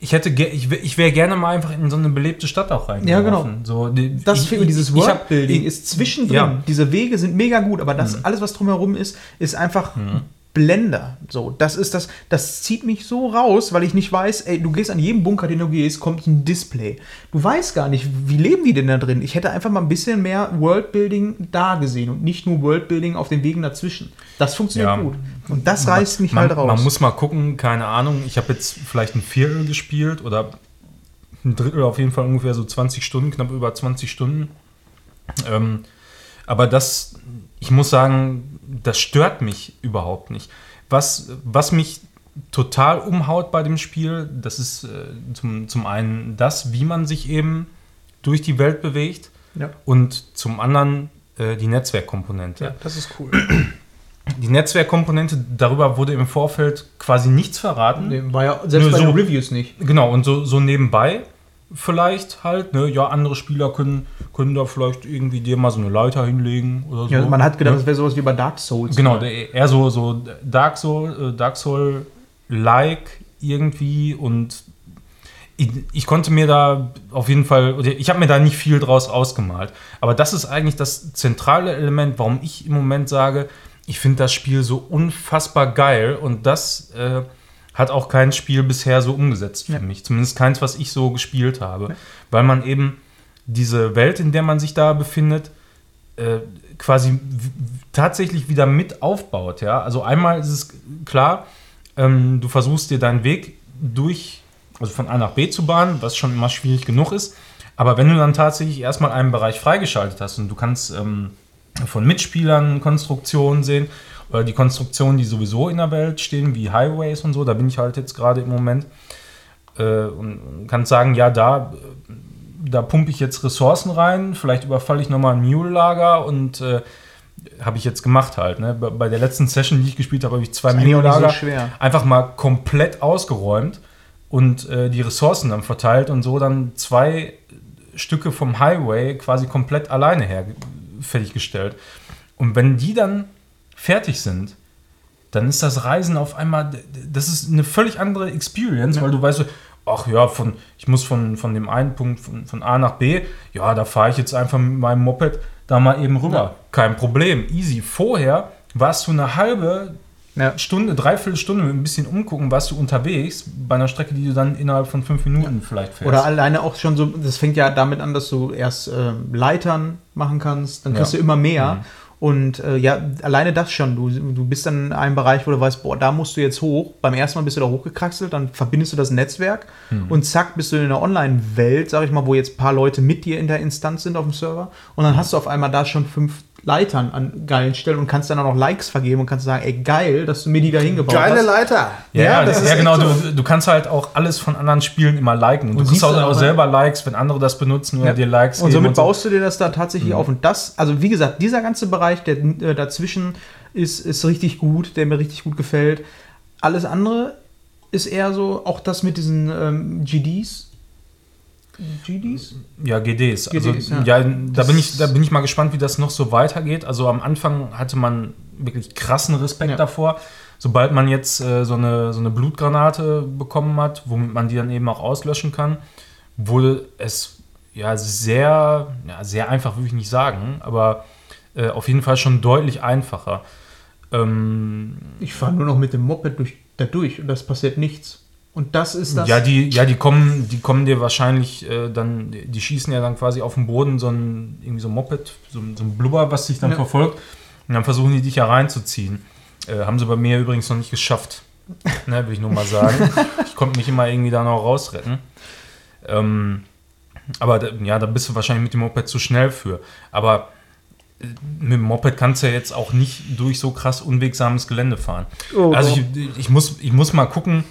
ich hätte, ich, ich wäre gerne mal einfach in so eine belebte Stadt auch rein. Ja, genau. So, die, das ich, ich, dieses Workbuilding ist zwischendrin. Ja. Diese Wege sind mega gut, aber das mhm. alles, was drumherum ist, ist einfach mhm. Blender. So, das ist das, das zieht mich so raus, weil ich nicht weiß, ey, du gehst an jedem Bunker, den du gehst, kommt ein Display. Du weißt gar nicht, wie leben die denn da drin? Ich hätte einfach mal ein bisschen mehr Worldbuilding da gesehen und nicht nur Worldbuilding auf den Wegen dazwischen. Das funktioniert ja. gut. Und das reißt mich man, halt raus. Man muss mal gucken, keine Ahnung, ich habe jetzt vielleicht ein Viertel gespielt oder ein Drittel auf jeden Fall ungefähr so 20 Stunden, knapp über 20 Stunden. Ähm, aber das, ich muss sagen, das stört mich überhaupt nicht. Was, was mich total umhaut bei dem Spiel, das ist äh, zum, zum einen das, wie man sich eben durch die Welt bewegt ja. und zum anderen äh, die Netzwerkkomponente. Ja, das ist cool. Die Netzwerkkomponente, darüber wurde im Vorfeld quasi nichts verraten. War ja selbst Nur bei so, den Reviews nicht. Genau, und so, so nebenbei vielleicht halt, ne? Ja, andere Spieler können, können da vielleicht irgendwie dir mal so eine Leiter hinlegen oder so. Ja, man hat gedacht, ne? das wäre sowas wie bei Dark Souls. Genau, eher so, so Dark Soul, äh, Dark Soul-like irgendwie und ich, ich, konnte mir da auf jeden Fall, ich habe mir da nicht viel draus ausgemalt. Aber das ist eigentlich das zentrale Element, warum ich im Moment sage, ich finde das Spiel so unfassbar geil und das äh, hat auch kein Spiel bisher so umgesetzt für ja. mich. Zumindest keins, was ich so gespielt habe. Ja. Weil man eben diese Welt, in der man sich da befindet, äh, quasi tatsächlich wieder mit aufbaut. Ja? Also einmal ist es klar, ähm, du versuchst dir deinen Weg durch, also von A nach B zu bahnen, was schon immer schwierig genug ist. Aber wenn du dann tatsächlich erstmal einen Bereich freigeschaltet hast und du kannst ähm, von Mitspielern Konstruktionen sehen oder die Konstruktionen, die sowieso in der Welt stehen, wie Highways und so, da bin ich halt jetzt gerade im Moment äh, und kann sagen, ja, da, da pumpe ich jetzt Ressourcen rein, vielleicht überfalle ich nochmal ein Mule-Lager und äh, habe ich jetzt gemacht halt. Ne? Bei der letzten Session, die ich gespielt habe, habe ich zwei Mule-Lager so einfach mal komplett ausgeräumt und äh, die Ressourcen dann verteilt und so dann zwei Stücke vom Highway quasi komplett alleine her fertiggestellt. Und wenn die dann fertig sind, dann ist das Reisen auf einmal, das ist eine völlig andere Experience, ja. weil du weißt, ach ja, von, ich muss von, von dem einen Punkt von, von A nach B, ja, da fahre ich jetzt einfach mit meinem Moped da mal eben rüber. Ja. Kein Problem, easy. Vorher warst du eine halbe ja. Stunde, dreiviertel Stunde mit ein bisschen umgucken, warst du unterwegs bei einer Strecke, die du dann innerhalb von fünf Minuten ja. vielleicht fährst. Oder alleine auch schon so, das fängt ja damit an, dass du erst äh, Leitern machen kannst, dann kriegst du immer mehr. Mhm. Und äh, ja, alleine das schon. Du, du bist dann in einem Bereich, wo du weißt, boah, da musst du jetzt hoch. Beim ersten Mal bist du da hochgekraxelt, dann verbindest du das Netzwerk mhm. und zack, bist du in einer Online-Welt, sag ich mal, wo jetzt ein paar Leute mit dir in der Instanz sind auf dem Server. Und dann mhm. hast du auf einmal da schon fünf Leitern an geilen Stellen und kannst dann auch noch Likes vergeben und kannst sagen, ey, geil, dass du mir die da hingebaut Geile hast. Geile Leiter. Ja, ja, das ja genau. So. Du, du, kannst halt auch alles von anderen Spielen immer liken. Und, und du kriegst auch, auch selber Likes, wenn andere das benutzen oder ja. dir Likes Und somit und so. baust du dir das da tatsächlich mhm. auf. Und das, also wie gesagt, dieser ganze Bereich, der äh, dazwischen ist, ist richtig gut, der mir richtig gut gefällt. Alles andere ist eher so, auch das mit diesen ähm, GDs, GDs? Ja, GDs. Also, GDs ja. ja da, bin ich, da bin ich mal gespannt, wie das noch so weitergeht. Also am Anfang hatte man wirklich krassen Respekt ja. davor. Sobald man jetzt äh, so, eine, so eine Blutgranate bekommen hat, womit man die dann eben auch auslöschen kann, wurde es ja sehr, ja, sehr einfach, würde ich nicht sagen, aber äh, auf jeden Fall schon deutlich einfacher. Ähm, ich fahre nur noch mit dem Moped durch, da durch und das passiert nichts. Und das ist das. Ja, die, ja, die kommen, die kommen dir wahrscheinlich äh, dann, die schießen ja dann quasi auf dem Boden so ein, irgendwie so ein Moped, so, so ein Blubber, was sich dann ja. verfolgt. Und dann versuchen die dich ja reinzuziehen. Äh, haben sie bei mir übrigens noch nicht geschafft. ne, will ich nur mal sagen. ich konnte mich immer irgendwie da noch rausretten. Ähm, aber ja, da bist du wahrscheinlich mit dem Moped zu schnell für. Aber äh, mit dem Moped kannst du ja jetzt auch nicht durch so krass unwegsames Gelände fahren. Oh, also ich, ich, muss, ich muss mal gucken,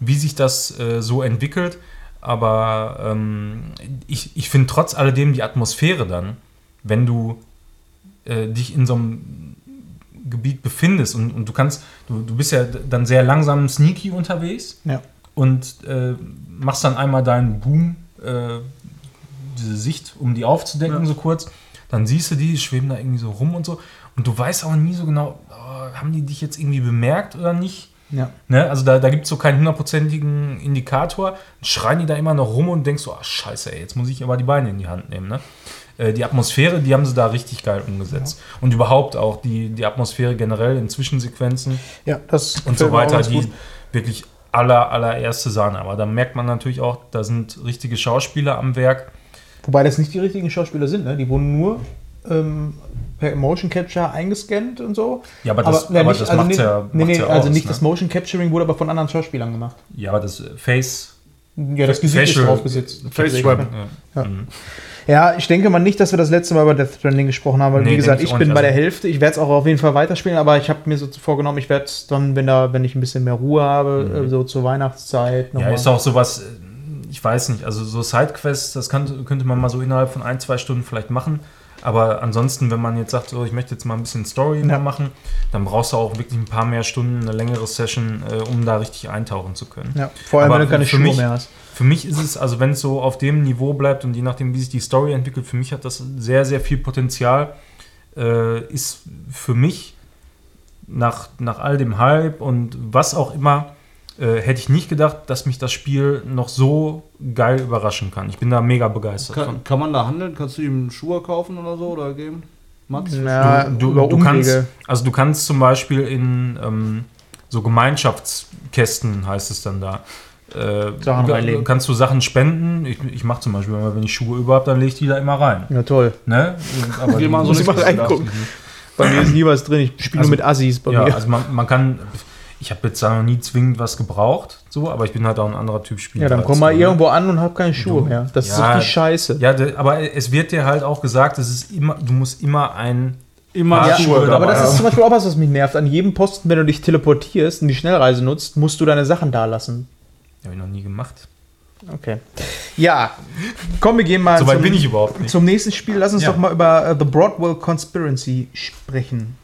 wie sich das äh, so entwickelt. aber ähm, ich, ich finde trotz alledem die Atmosphäre dann, wenn du äh, dich in so einem Gebiet befindest und, und du kannst, du, du bist ja dann sehr langsam sneaky unterwegs ja. und äh, machst dann einmal deinen Boom, äh, diese Sicht, um die aufzudecken, ja. so kurz. Dann siehst du die, schweben da irgendwie so rum und so. Und du weißt auch nie so genau, oh, haben die dich jetzt irgendwie bemerkt oder nicht? Ja. Ne? Also da, da gibt es so keinen hundertprozentigen Indikator. Schreien die da immer noch rum und denkst so, ach scheiße, ey, jetzt muss ich aber die Beine in die Hand nehmen. Ne? Äh, die Atmosphäre, die haben sie da richtig geil umgesetzt. Ja. Und überhaupt auch die, die Atmosphäre generell in Zwischensequenzen ja, das und so weiter, die gut. wirklich aller, allererste Sahne. Aber da merkt man natürlich auch, da sind richtige Schauspieler am Werk. Wobei das nicht die richtigen Schauspieler sind, ne? Die wurden nur ähm, per Motion Capture eingescannt und so. Ja, aber das, aber, aber nicht, das also macht ja. Nee, nee, ja also aus, nicht ne? das Motion Capturing wurde aber von anderen Schauspielern gemacht. Ja, aber das Face. Ja, das Gesicht Facial, ist draufgesetzt. Face Swap. Ja. Ja. Mhm. ja. ich denke mal nicht, dass wir das letzte Mal über Death Stranding gesprochen haben, weil nee, wie gesagt, ich, ich bin bei der also Hälfte. Ich werde es auch auf jeden Fall weiterspielen, aber ich habe mir so vorgenommen, ich werde es dann, wenn, da, wenn ich ein bisschen mehr Ruhe habe, mhm. so zur Weihnachtszeit. Ja, ist auch sowas, ich weiß nicht, also so Sidequests, das kann, könnte man mal so innerhalb von ein, zwei Stunden vielleicht machen. Aber ansonsten, wenn man jetzt sagt, so, ich möchte jetzt mal ein bisschen Story ja. machen, dann brauchst du auch wirklich ein paar mehr Stunden, eine längere Session, äh, um da richtig eintauchen zu können. Ja, vor allem, Aber wenn du keine Schuhe mich, mehr hast. Für mich ist es, also wenn es so auf dem Niveau bleibt und je nachdem, wie sich die Story entwickelt, für mich hat das sehr, sehr viel Potenzial. Äh, ist für mich nach, nach all dem Hype und was auch immer äh, hätte ich nicht gedacht, dass mich das Spiel noch so geil überraschen kann. Ich bin da mega begeistert. Kann, kann man da handeln? Kannst du ihm Schuhe kaufen oder so oder geben? Max? Ja, du, du, du kannst, also du kannst zum Beispiel in ähm, so Gemeinschaftskästen, heißt es dann da, äh, Sachen kannst du Sachen spenden. Ich, ich mache zum Beispiel, wenn ich Schuhe über habe, dann lege ich die da immer rein. Ja, toll. Ne? Aber die, mal so ich mal reingucken. Bei mir ist nie was drin. Ich spiele also, nur mit Assis bei ja, mir. Also man, man kann ich habe jetzt da noch nie zwingend was gebraucht, so, aber ich bin halt auch ein anderer Typ Spieler. Ja, dann komm mal du, ne? irgendwo an und hab keine Schuhe du, mehr. Das ja, ist richtig scheiße. Ja, aber es wird dir halt auch gesagt, es ist immer, du musst immer ein immer ja, Schuhe Aber das ist zum Beispiel auch was, was mich nervt. An jedem Posten, wenn du dich teleportierst und die Schnellreise nutzt, musst du deine Sachen da lassen. Habe ich noch nie gemacht. Okay. Ja, komm, wir gehen mal so weit zum, bin ich überhaupt nicht. zum nächsten Spiel. Lass uns ja. doch mal über uh, The Broadwell Conspiracy sprechen.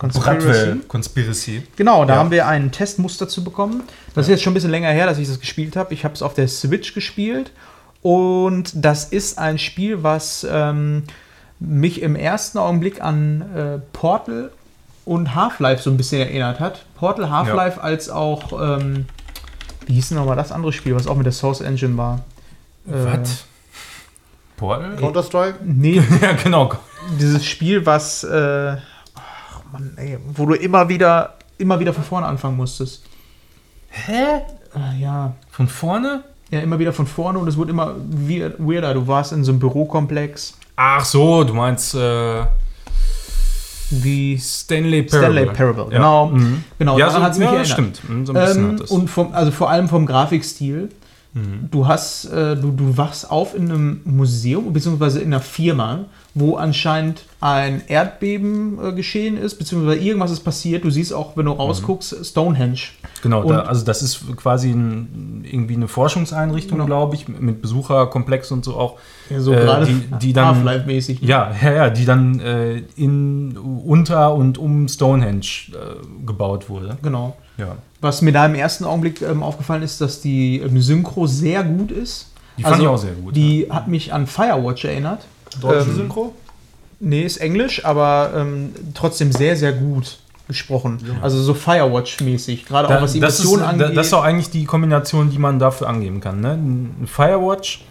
Conspiracy. Conspiracy. Genau, da ja. haben wir einen Testmuster zu bekommen. Das ja. ist jetzt schon ein bisschen länger her, dass ich das gespielt habe. Ich habe es auf der Switch gespielt. Und das ist ein Spiel, was ähm, mich im ersten Augenblick an äh, Portal und Half-Life so ein bisschen erinnert hat. Portal, Half-Life ja. als auch, ähm, wie hieß denn nochmal das andere Spiel, was auch mit der Source Engine war? Was? Äh, Portal? Counter-Strike? Nee. ja, genau. Dieses Spiel, was. Äh, Mann, ey, wo du immer wieder, immer wieder von vorne anfangen musstest. Hä? Ah, ja. Von vorne? Ja, immer wieder von vorne und es wurde immer weirder. Du warst in so einem Bürokomplex. Ach so, du meinst äh, wie Stanley Parable. Stanley Parable, genau. Ja. Mhm. genau ja, daran so, hat es mich ja, erinnert. stimmt. So ähm, und vom, also vor allem vom Grafikstil. Mhm. Du hast, äh, du, du wachst auf in einem Museum, beziehungsweise in einer Firma, wo anscheinend ein Erdbeben äh, geschehen ist, beziehungsweise irgendwas ist passiert. Du siehst auch, wenn du rausguckst, mhm. Stonehenge. Genau, da, also das ist quasi ein, irgendwie eine Forschungseinrichtung, genau. glaube ich, mit Besucherkomplex und so auch. Ja, so äh, gerade die, die dann Half-Life-mäßig. Ja, ja, ja, die dann äh, in, unter und um Stonehenge äh, gebaut wurde. Genau. Ja. Was mir da im ersten Augenblick ähm, aufgefallen ist, dass die ähm, Synchro sehr gut ist. Die fand also, ich auch sehr gut. Die ja. hat mich an Firewatch erinnert. Deutsche ähm, Synchro? Nee, ist Englisch, aber ähm, trotzdem sehr, sehr gut gesprochen. Ja. Also so Firewatch-mäßig, gerade auch was die Emotionen angeht. Das ist auch eigentlich die Kombination, die man dafür angeben kann. Ne? Ein Firewatch,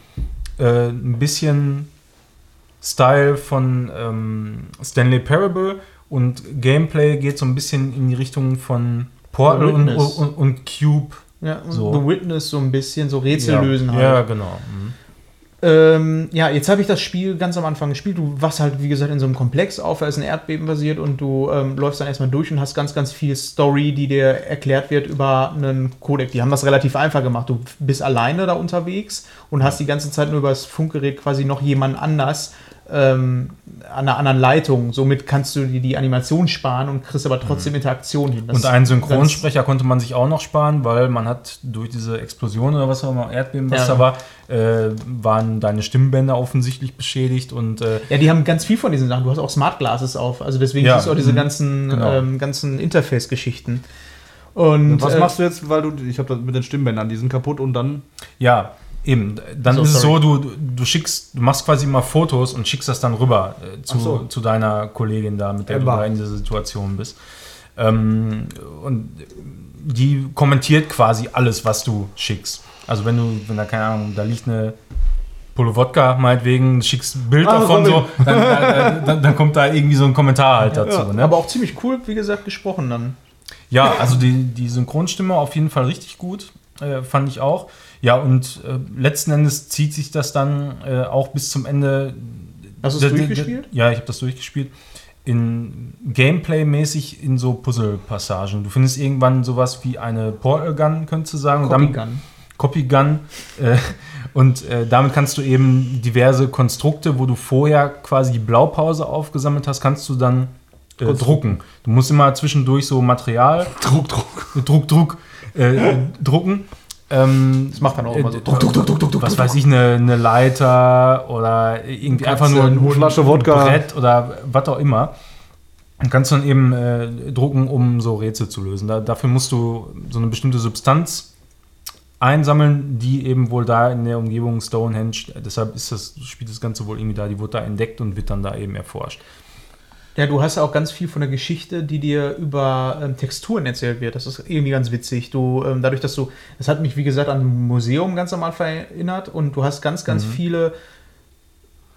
äh, ein bisschen Style von ähm, Stanley Parable und Gameplay geht so ein bisschen in die Richtung von Portal und, und, und, Cube. Ja, und so. The Witness so ein bisschen, so Rätsel ja. lösen halt. Ja, genau. Mhm. Ähm, ja, jetzt habe ich das Spiel ganz am Anfang gespielt. Du wachst halt, wie gesagt, in so einem Komplex auf, da ist ein Erdbeben basiert und du ähm, läufst dann erstmal durch und hast ganz, ganz viel Story, die dir erklärt wird über einen Codec. Die haben das relativ einfach gemacht. Du bist alleine da unterwegs und hast die ganze Zeit nur über das Funkgerät quasi noch jemand anders ähm, an einer anderen Leitung. Somit kannst du die, die Animation sparen und kriegst aber trotzdem mhm. Interaktion hin. Das und einen Synchronsprecher konnte man sich auch noch sparen, weil man hat durch diese Explosion oder was auch immer, Erdbeben, was ja. da war, äh, waren deine Stimmbänder offensichtlich beschädigt und äh ja, die haben ganz viel von diesen Sachen. Du hast auch Smart Glasses auf, also deswegen ja. siehst du auch diese mhm. ganzen, genau. ähm, ganzen Interface-Geschichten. Und was äh, machst du jetzt, weil du, ich habe das mit den Stimmbändern, die sind kaputt und dann? Ja, Eben, dann so, ist es so, du, du schickst, du machst quasi mal Fotos und schickst das dann rüber äh, zu, so. zu deiner Kollegin da, mit der Emma. du da in dieser Situation bist. Ähm, und die kommentiert quasi alles, was du schickst. Also wenn du, wenn da keine Ahnung, da liegt eine Polo Wodka, meinetwegen, schickst ein Bild ah, davon, so, dann, dann, dann, dann, kommt da irgendwie so ein Kommentar halt dazu. Ja, ne? Aber auch ziemlich cool, wie gesagt, gesprochen dann. Ja, also die, die Synchronstimme auf jeden Fall richtig gut, äh, fand ich auch. Ja, und äh, letzten Endes zieht sich das dann äh, auch bis zum Ende. Hast du es durchgespielt? Ja, ich habe das durchgespielt. In Gameplay-mäßig in so Puzzle-Passagen. Du findest irgendwann sowas wie eine Portal Gun, könntest du sagen. Copy Gun. Copy Gun. Äh, und äh, damit kannst du eben diverse Konstrukte, wo du vorher quasi die Blaupause aufgesammelt hast, kannst du dann äh, drucken. Du musst immer zwischendurch so Material. Druck, Druck. Druck, Druck. Äh, drucken. Ähm, das macht dann auch immer so. Äh, druck, druck, druck, druck, was weiß ich, eine, eine Leiter oder irgendwie einfach nur eine Flasche Wodka. Brett oder was auch immer. Und kannst du dann eben äh, drucken, um so Rätsel zu lösen. Da, dafür musst du so eine bestimmte Substanz einsammeln, die eben wohl da in der Umgebung Stonehenge, deshalb ist das, spielt das Ganze wohl irgendwie da, die wurde da entdeckt und wird dann da eben erforscht. Ja, du hast ja auch ganz viel von der Geschichte, die dir über ähm, Texturen erzählt wird. Das ist irgendwie ganz witzig. Du, ähm, dadurch, dass du, das hat mich wie gesagt an ein Museum ganz normal erinnert und du hast ganz, ganz mhm. viele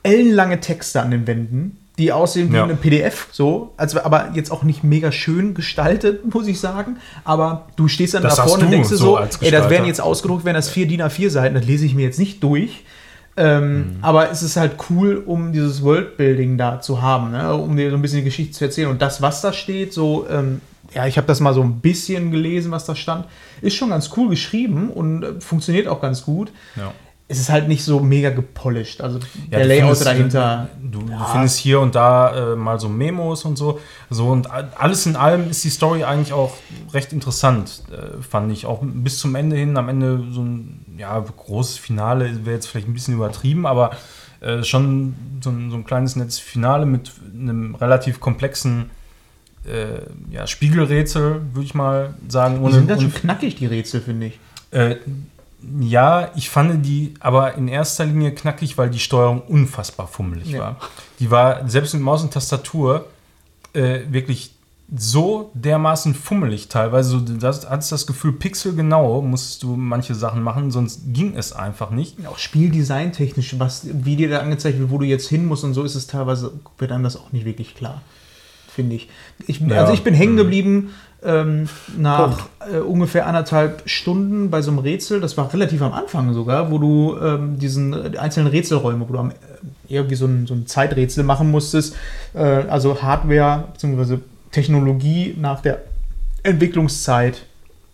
ellenlange Texte an den Wänden, die aussehen wie ja. ein PDF, so, also aber jetzt auch nicht mega schön gestaltet, muss ich sagen. Aber du stehst dann das da vorne und denkst dir so, ey, das werden jetzt ausgedruckt, werden das vier DIN A4 Seiten, das lese ich mir jetzt nicht durch. Ähm, mhm. Aber es ist halt cool, um dieses Worldbuilding da zu haben, ne? um dir so ein bisschen die Geschichte zu erzählen. Und das, was da steht, so, ähm, ja, ich habe das mal so ein bisschen gelesen, was da stand, ist schon ganz cool geschrieben und äh, funktioniert auch ganz gut. Ja es ist halt nicht so mega gepolished. Also ja, der Layout findest, dahinter. Du, ja. du, findest hier und da äh, mal so Memos und so. So und alles in allem ist die Story eigentlich auch recht interessant, äh, fand ich. Auch bis zum Ende hin. Am Ende so ein ja, großes Finale wäre jetzt vielleicht ein bisschen übertrieben, aber äh, schon so ein, so ein, kleines nettes Finale mit einem relativ komplexen äh, ja, Spiegelrätsel, würde ich mal sagen. Die sind ganz schön knackig, die Rätsel, finde ich. Äh, ja, ich fand die aber in erster Linie knackig, weil die Steuerung unfassbar fummelig ja. war. Die war selbst mit Maus und Tastatur äh, wirklich so dermaßen fummelig teilweise. Du das, hattest das Gefühl, pixelgenau musst du manche Sachen machen, sonst ging es einfach nicht. Auch spieldesigntechnisch, was, wie dir da angezeigt wird, wo du jetzt hin musst und so ist es teilweise, wird einem das auch nicht wirklich klar, finde ich. ich ja. Also ich bin hängen mhm. geblieben ähm, nach äh, ungefähr anderthalb Stunden bei so einem Rätsel, das war relativ am Anfang sogar, wo du ähm, diesen einzelnen Rätselräume, wo du am, äh, irgendwie so ein, so ein Zeiträtsel machen musstest, äh, also Hardware bzw. Technologie nach der Entwicklungszeit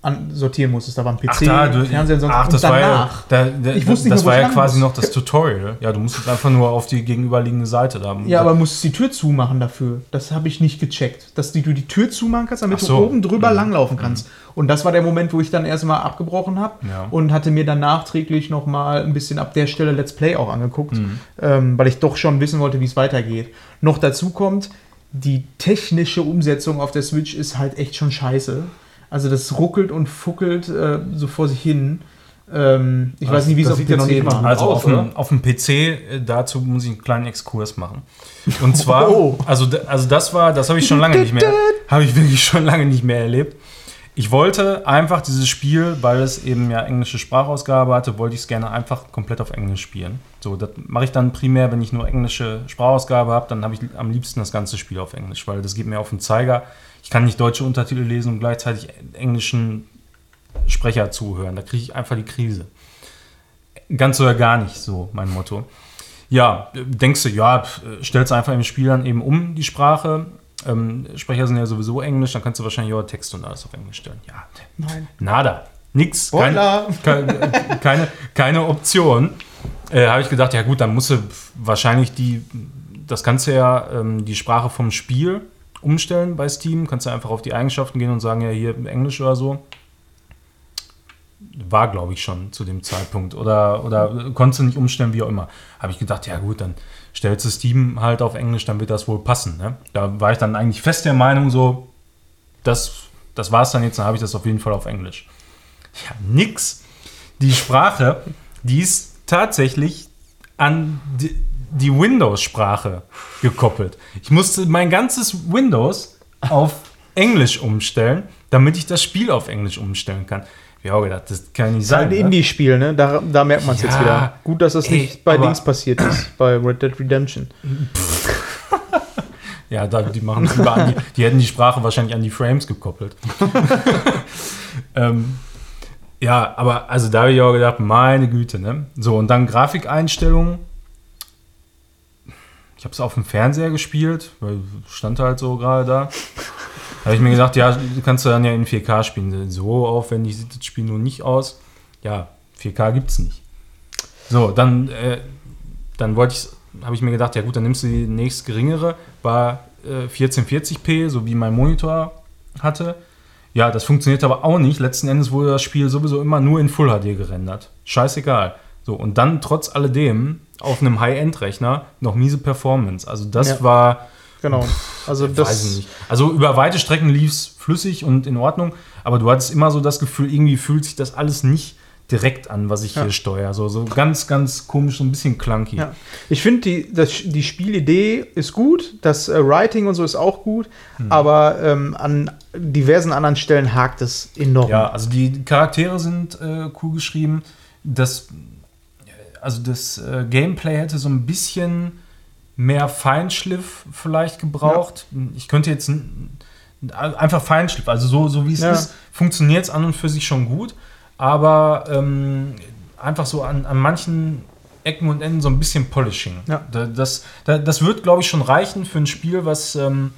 an, sortieren musstest. Da war ein PC, ach, da, du, Fernseher sonst, ach, das War ja, da, da, ich wusste nicht, das war ja quasi noch das Tutorial. Ja, du musstest einfach nur auf die gegenüberliegende Seite da. Ja, aber musstest die Tür zumachen dafür. Das habe ich nicht gecheckt. Dass du die Tür zumachen kannst, damit so. du oben drüber mhm. langlaufen kannst. Mhm. Und das war der Moment, wo ich dann erstmal abgebrochen habe ja. und hatte mir dann nachträglich nochmal ein bisschen ab der Stelle Let's Play auch angeguckt, mhm. ähm, weil ich doch schon wissen wollte, wie es weitergeht. Noch dazu kommt, die technische Umsetzung auf der Switch ist halt echt schon scheiße. Also das ruckelt und fuckelt äh, so vor sich hin. Ähm, ich also weiß nicht, wie es auf dem PC war. Also auf, dem, auf dem PC, äh, dazu muss ich einen kleinen Exkurs machen. Und zwar, oh. also, also das war, das habe ich schon lange nicht mehr, habe ich wirklich schon lange nicht mehr erlebt. Ich wollte einfach dieses Spiel, weil es eben ja englische Sprachausgabe hatte, wollte ich es gerne einfach komplett auf Englisch spielen. So, das mache ich dann primär, wenn ich nur englische Sprachausgabe habe, dann habe ich am liebsten das ganze Spiel auf Englisch, weil das geht mir auf den Zeiger. Ich kann nicht deutsche Untertitel lesen und gleichzeitig englischen Sprecher zuhören. Da kriege ich einfach die Krise. Ganz oder gar nicht, so mein Motto. Ja, denkst du, ja, stellst einfach im Spiel dann eben um die Sprache. Ähm, Sprecher sind ja sowieso Englisch, dann kannst du wahrscheinlich auch Text und alles auf Englisch stellen. Ja, Nein. nada. Nix. Keine, keine, keine Option. Äh, Habe ich gedacht, ja gut, dann musst du wahrscheinlich die das du ja ähm, die Sprache vom Spiel umstellen bei Steam. Kannst du einfach auf die Eigenschaften gehen und sagen, ja, hier Englisch oder so. War, glaube ich, schon zu dem Zeitpunkt. Oder, oder konntest du nicht umstellen, wie auch immer. Habe ich gedacht, ja gut, dann stellst du Steam halt auf Englisch, dann wird das wohl passen. Ne? Da war ich dann eigentlich fest der Meinung, so, das, das war es dann jetzt, dann habe ich das auf jeden Fall auf Englisch. Ja, nix. Die Sprache, die ist tatsächlich an die, die Windows-Sprache gekoppelt. Ich musste mein ganzes Windows auf Englisch umstellen, damit ich das Spiel auf Englisch umstellen kann. Ich habe gedacht, das kann nicht sein. Ein ne? Indie-Spiel, ne? Da, da merkt man es ja, jetzt wieder. Gut, dass das ey, nicht bei Dings passiert ist, bei Red Dead Redemption. ja, da, die machen die, die hätten die Sprache wahrscheinlich an die Frames gekoppelt. ähm, ja, aber also da habe ich auch gedacht, meine Güte, ne? So, und dann Grafikeinstellungen. Ich habe es auf dem Fernseher gespielt, weil stand halt so gerade da. Da habe ich mir gedacht, ja, kannst du dann ja in 4K spielen. So aufwendig sieht das Spiel nun nicht aus. Ja, 4K gibt es nicht. So, dann, äh, dann wollte ich, habe ich mir gedacht, ja gut, dann nimmst du die nächst geringere, war äh, 1440p, so wie mein Monitor hatte. Ja, das funktioniert aber auch nicht. Letzten Endes wurde das Spiel sowieso immer nur in Full HD gerendert. Scheißegal. So, und dann trotz alledem auf einem High-End-Rechner noch miese Performance. Also das ja. war. Genau. Also das. Weiß ich nicht. Also über weite Strecken lief es flüssig und in Ordnung, aber du hattest immer so das Gefühl, irgendwie fühlt sich das alles nicht direkt an, was ich ja. hier steuere. So, so ganz, ganz komisch, so ein bisschen clunky. Ja. Ich finde, die, die Spielidee ist gut, das äh, Writing und so ist auch gut, hm. aber ähm, an diversen anderen Stellen hakt es enorm. Ja, also die Charaktere sind äh, cool geschrieben. Das, also das äh, Gameplay hätte so ein bisschen mehr Feinschliff vielleicht gebraucht. Ja. Ich könnte jetzt einfach Feinschliff, also so, so wie es ist, funktioniert es an und für sich schon gut aber ähm, einfach so an, an manchen Ecken und Enden so ein bisschen Polishing. Ja. Das, das, das wird, glaube ich, schon reichen für ein Spiel, was, ähm,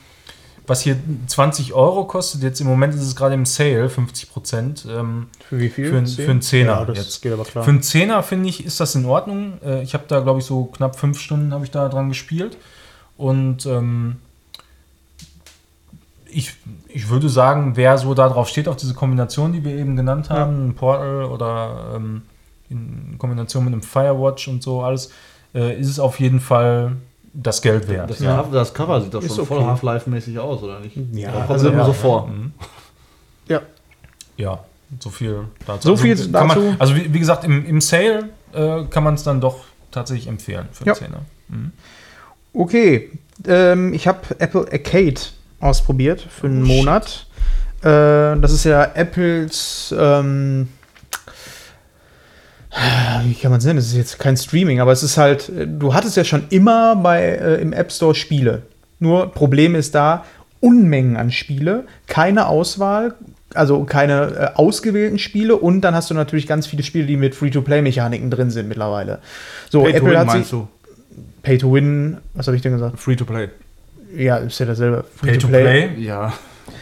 was hier 20 Euro kostet. Jetzt im Moment ist es gerade im Sale, 50 Prozent. Ähm, für wie viel? Für, für einen Zehner. Ja, jetzt. geht aber klar. Für einen Zehner, finde ich, ist das in Ordnung. Äh, ich habe da, glaube ich, so knapp fünf Stunden habe ich da dran gespielt. Und ähm, ich, ich würde sagen, wer so darauf steht, auf diese Kombination, die wir eben genannt haben, ja. Portal oder ähm, in Kombination mit einem Firewatch und so alles, äh, ist es auf jeden Fall das Geld wert. Das, ja. das Cover sieht doch schon okay. voll Half-Life-mäßig aus, oder nicht? Ja, da kommt also, immer so vor. Mhm. Ja. Ja, so viel dazu. So viel also, dazu. Man, also wie, wie, gesagt, im, im Sale äh, kann man es dann doch tatsächlich empfehlen für ja. 10 mhm. Okay, ähm, ich habe Apple Arcade ausprobiert für einen oh, Monat. Äh, das ist ja Apples. Ähm, wie kann man es nennen? Das ist jetzt kein Streaming, aber es ist halt. Du hattest ja schon immer bei äh, im App Store Spiele. Nur Problem ist da Unmengen an Spiele, keine Auswahl, also keine äh, ausgewählten Spiele und dann hast du natürlich ganz viele Spiele, die mit Free-to-Play-Mechaniken drin sind mittlerweile. So, Pay Apple hat sich. Du? Pay to Win, was habe ich denn gesagt? Free to Play. Ja, ist ja dasselbe. Pay to play? Ja.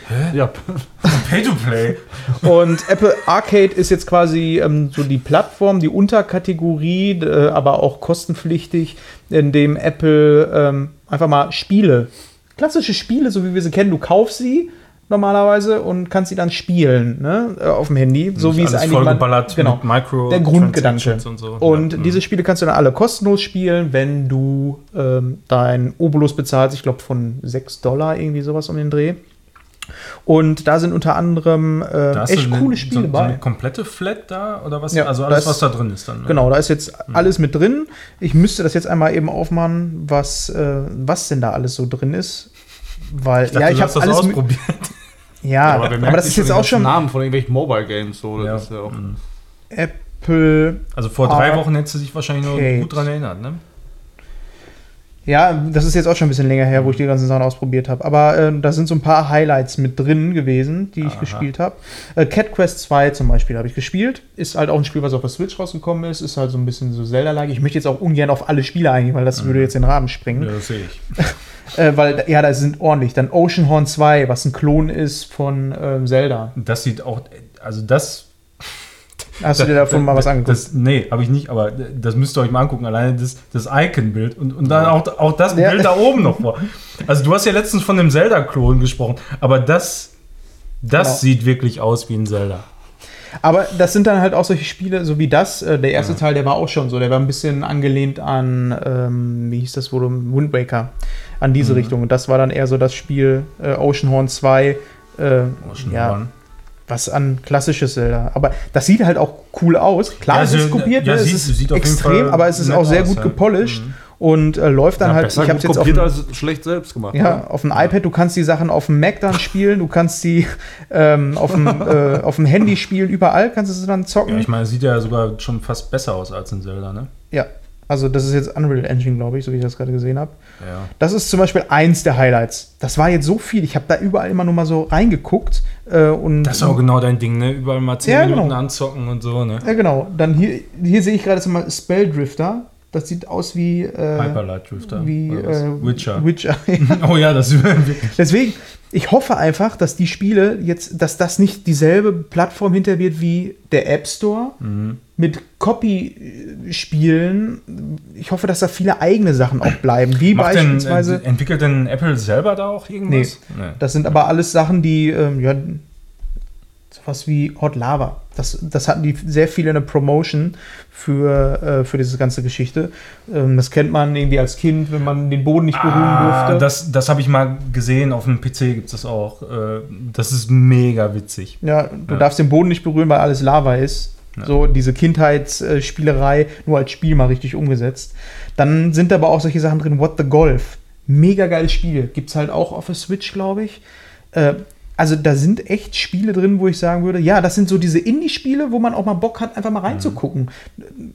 Hä? Ja. Pay to play. Und Apple Arcade ist jetzt quasi ähm, so die Plattform, die Unterkategorie, äh, aber auch kostenpflichtig, in dem Apple ähm, einfach mal Spiele, klassische Spiele, so wie wir sie kennen, du kaufst sie normalerweise und kannst sie dann spielen ne, äh, auf dem Handy, so wie es eigentlich vollgeballert genau, Micro der Grundgedanke. Und, so. und ja. diese Spiele kannst du dann alle kostenlos spielen, wenn du ähm, dein Obolus bezahlst, ich glaube von 6 Dollar irgendwie sowas um den Dreh. Und da sind unter anderem äh, echt coole Spiele so, bei. So eine komplette Flat da oder was? Ja, also alles, ist, was da drin ist dann. Ne? Genau, da ist jetzt mhm. alles mit drin. Ich müsste das jetzt einmal eben aufmachen, was, äh, was denn da alles so drin ist. Weil, ich dachte, ja, ich habe alles ausprobiert. Ja, aber, aber das ist jetzt auch schon. Namen von irgendwelchen Mobile Games so. Ja. Ja auch. Apple. Also vor drei Wochen hättest du dich wahrscheinlich noch gut dran erinnert, ne? Ja, das ist jetzt auch schon ein bisschen länger her, wo ich die ganzen Sachen ausprobiert habe. Aber äh, da sind so ein paar Highlights mit drin gewesen, die ich Aha. gespielt habe. Äh, Cat Quest 2 zum Beispiel habe ich gespielt. Ist halt auch ein Spiel, was auf der Switch rausgekommen ist. Ist halt so ein bisschen so Zelda-like. Ich möchte jetzt auch ungern auf alle Spiele eingehen, weil das mhm. würde jetzt den Rahmen sprengen. Ja, das sehe ich. Äh, weil, ja, da sind ordentlich. Dann Oceanhorn 2, was ein Klon ist von ähm, Zelda. Das sieht auch, also das, Hast du dir davon mal was angeguckt? Das, nee, habe ich nicht, aber das müsst ihr euch mal angucken. Alleine das, das Icon-Bild und, und dann auch, auch das ja. Bild da oben noch vor. Also du hast ja letztens von dem Zelda-Klon gesprochen, aber das, das genau. sieht wirklich aus wie ein Zelda. Aber das sind dann halt auch solche Spiele, so wie das. Äh, der erste ja. Teil, der war auch schon so. Der war ein bisschen angelehnt an, ähm, wie hieß das wohl, Wind Waker, an diese mhm. Richtung. Und das war dann eher so das Spiel äh, Oceanhorn 2. Äh, Ocean ja. Was an klassisches Zelda. Aber das sieht halt auch cool aus. Klar, ja, es ist kopiert, ja, ne? sieht, es ist sieht extrem, aber es ist auch sehr gut aus, gepolished. Mhm und äh, läuft dann ja, halt. Ich habe jetzt auf dem, als schlecht selbst gemacht. Ja, ne? auf dem ja. iPad. Du kannst die Sachen auf dem Mac dann spielen. Du kannst die ähm, auf, dem, äh, auf dem Handy spielen. Überall kannst du sie dann zocken. Ja, ich meine, sieht ja sogar schon fast besser aus als in Zelda, ne? Ja. Also das ist jetzt Unreal Engine, glaube ich, so wie ich das gerade gesehen habe. Ja. Das ist zum Beispiel eins der Highlights. Das war jetzt so viel. Ich habe da überall immer nur mal so reingeguckt. Äh, und, das ist auch genau dein Ding, ne? Überall mal 10 ja, Minuten genau. anzocken und so, ne? Ja, genau. Dann hier, hier sehe ich gerade mal Spelldrifter. Das sieht aus wie. Äh, Hyperlight Drifter. Wie äh, Witcher. Witcher. oh ja, das ist Deswegen, ich hoffe einfach, dass die Spiele jetzt, dass das nicht dieselbe Plattform hinter wird wie der App Store mhm. Mit Copy-Spielen. Ich hoffe, dass da viele eigene Sachen auch bleiben. Wie Macht beispielsweise. Denn, entwickelt denn Apple selber da auch irgendwas? Nee, nee. Das sind aber alles Sachen, die, ähm, ja, sowas wie Hot Lava. Das, das hatten die sehr viel in der Promotion für, äh, für diese ganze Geschichte. Ähm, das kennt man irgendwie als Kind, wenn man den Boden nicht berühren ah, durfte. Das, das habe ich mal gesehen, auf dem PC gibt es das auch. Äh, das ist mega witzig. Ja, du ja. darfst den Boden nicht berühren, weil alles Lava ist. Ja. So diese Kindheitsspielerei nur als Spiel mal richtig umgesetzt. Dann sind aber auch solche Sachen drin, What the Golf. Mega geiles Spiel. Gibt es halt auch auf der Switch, glaube ich. Äh, also da sind echt Spiele drin, wo ich sagen würde, ja, das sind so diese Indie-Spiele, wo man auch mal Bock hat, einfach mal reinzugucken. Mhm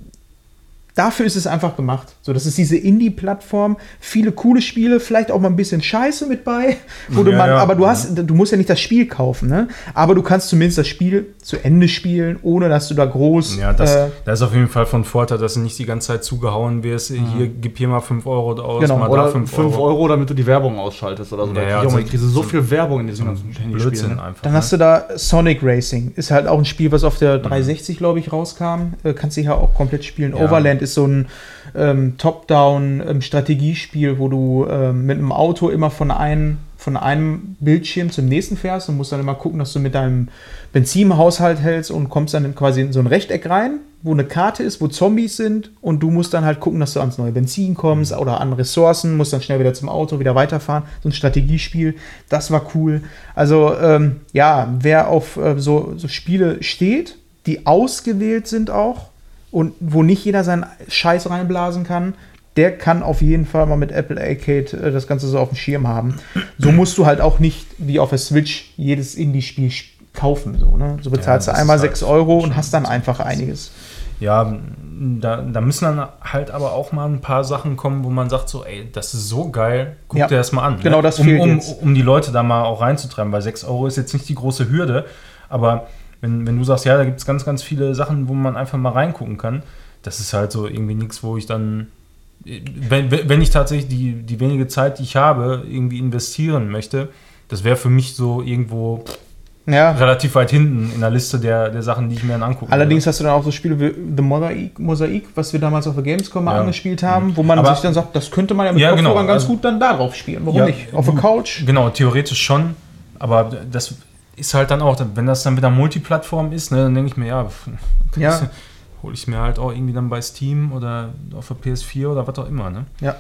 dafür ist es einfach gemacht. So, das ist diese Indie-Plattform, viele coole Spiele, vielleicht auch mal ein bisschen Scheiße mit bei, wo ja, du man, ja, aber du hast, du musst ja nicht das Spiel kaufen, ne? Aber du kannst zumindest das Spiel zu Ende spielen, ohne dass du da groß. Ja, das, äh, das ist auf jeden Fall von Vorteil, dass du nicht die ganze Zeit zugehauen wirst. Mhm. Hier gib hier mal 5 Euro aus, genau. mal oder da 5 Euro. Euro. damit du die Werbung ausschaltest oder so. Ja, ja, also ich kriege so, so viel Werbung in diesem ganzen Handyspiel. Ne? Einfach, Dann ne? hast du da Sonic Racing, ist halt auch ein Spiel, was auf der 360, mhm. glaube ich, rauskam. Äh, kannst du hier auch komplett spielen. Overland ist so ein ähm, Top-Down-Strategiespiel, ähm, wo du ähm, mit einem Auto immer von einem, von einem Bildschirm zum nächsten fährst und musst dann immer gucken, dass du mit deinem Benzinhaushalt hältst und kommst dann quasi in so ein Rechteck rein, wo eine Karte ist, wo Zombies sind und du musst dann halt gucken, dass du ans neue Benzin kommst mhm. oder an Ressourcen, musst dann schnell wieder zum Auto, wieder weiterfahren. So ein Strategiespiel, das war cool. Also ähm, ja, wer auf äh, so, so Spiele steht, die ausgewählt sind auch, und wo nicht jeder seinen Scheiß reinblasen kann, der kann auf jeden Fall mal mit Apple Arcade äh, das Ganze so auf dem Schirm haben. So musst du halt auch nicht wie auf der Switch jedes Indie-Spiel kaufen. So, ne? so bezahlst ja, du einmal 6 halt Euro und hast dann einfach einiges. Ja, da, da, müssen dann halt aber auch mal ein paar Sachen kommen, wo man sagt so, ey, das ist so geil, guck ja, dir das mal an. Genau, ne? das um, um, um, die Leute da mal auch reinzutreiben, weil 6 Euro ist jetzt nicht die große Hürde, aber wenn, wenn du sagst, ja, da gibt es ganz, ganz viele Sachen, wo man einfach mal reingucken kann, das ist halt so irgendwie nichts, wo ich dann, wenn, wenn ich tatsächlich die, die wenige Zeit, die ich habe, irgendwie investieren möchte, das wäre für mich so irgendwo ja. relativ weit hinten in der Liste der, der Sachen, die ich mir dann angucke. Allerdings würde. hast du dann auch so Spiele wie The Mosaic, Mosaic was wir damals auf der Gamescom ja. angespielt haben, wo man Aber, sich dann sagt, das könnte man ja mit ja, genau. ganz also, gut dann darauf spielen. Warum ja, nicht? Auf der Couch? Genau, theoretisch schon. Aber das ist halt dann auch, wenn das dann wieder Multiplattform ist, ne, dann denke ich mir, ja, ja. hole ich mir halt auch irgendwie dann bei Steam oder auf der PS4 oder was auch immer, ne? Ja.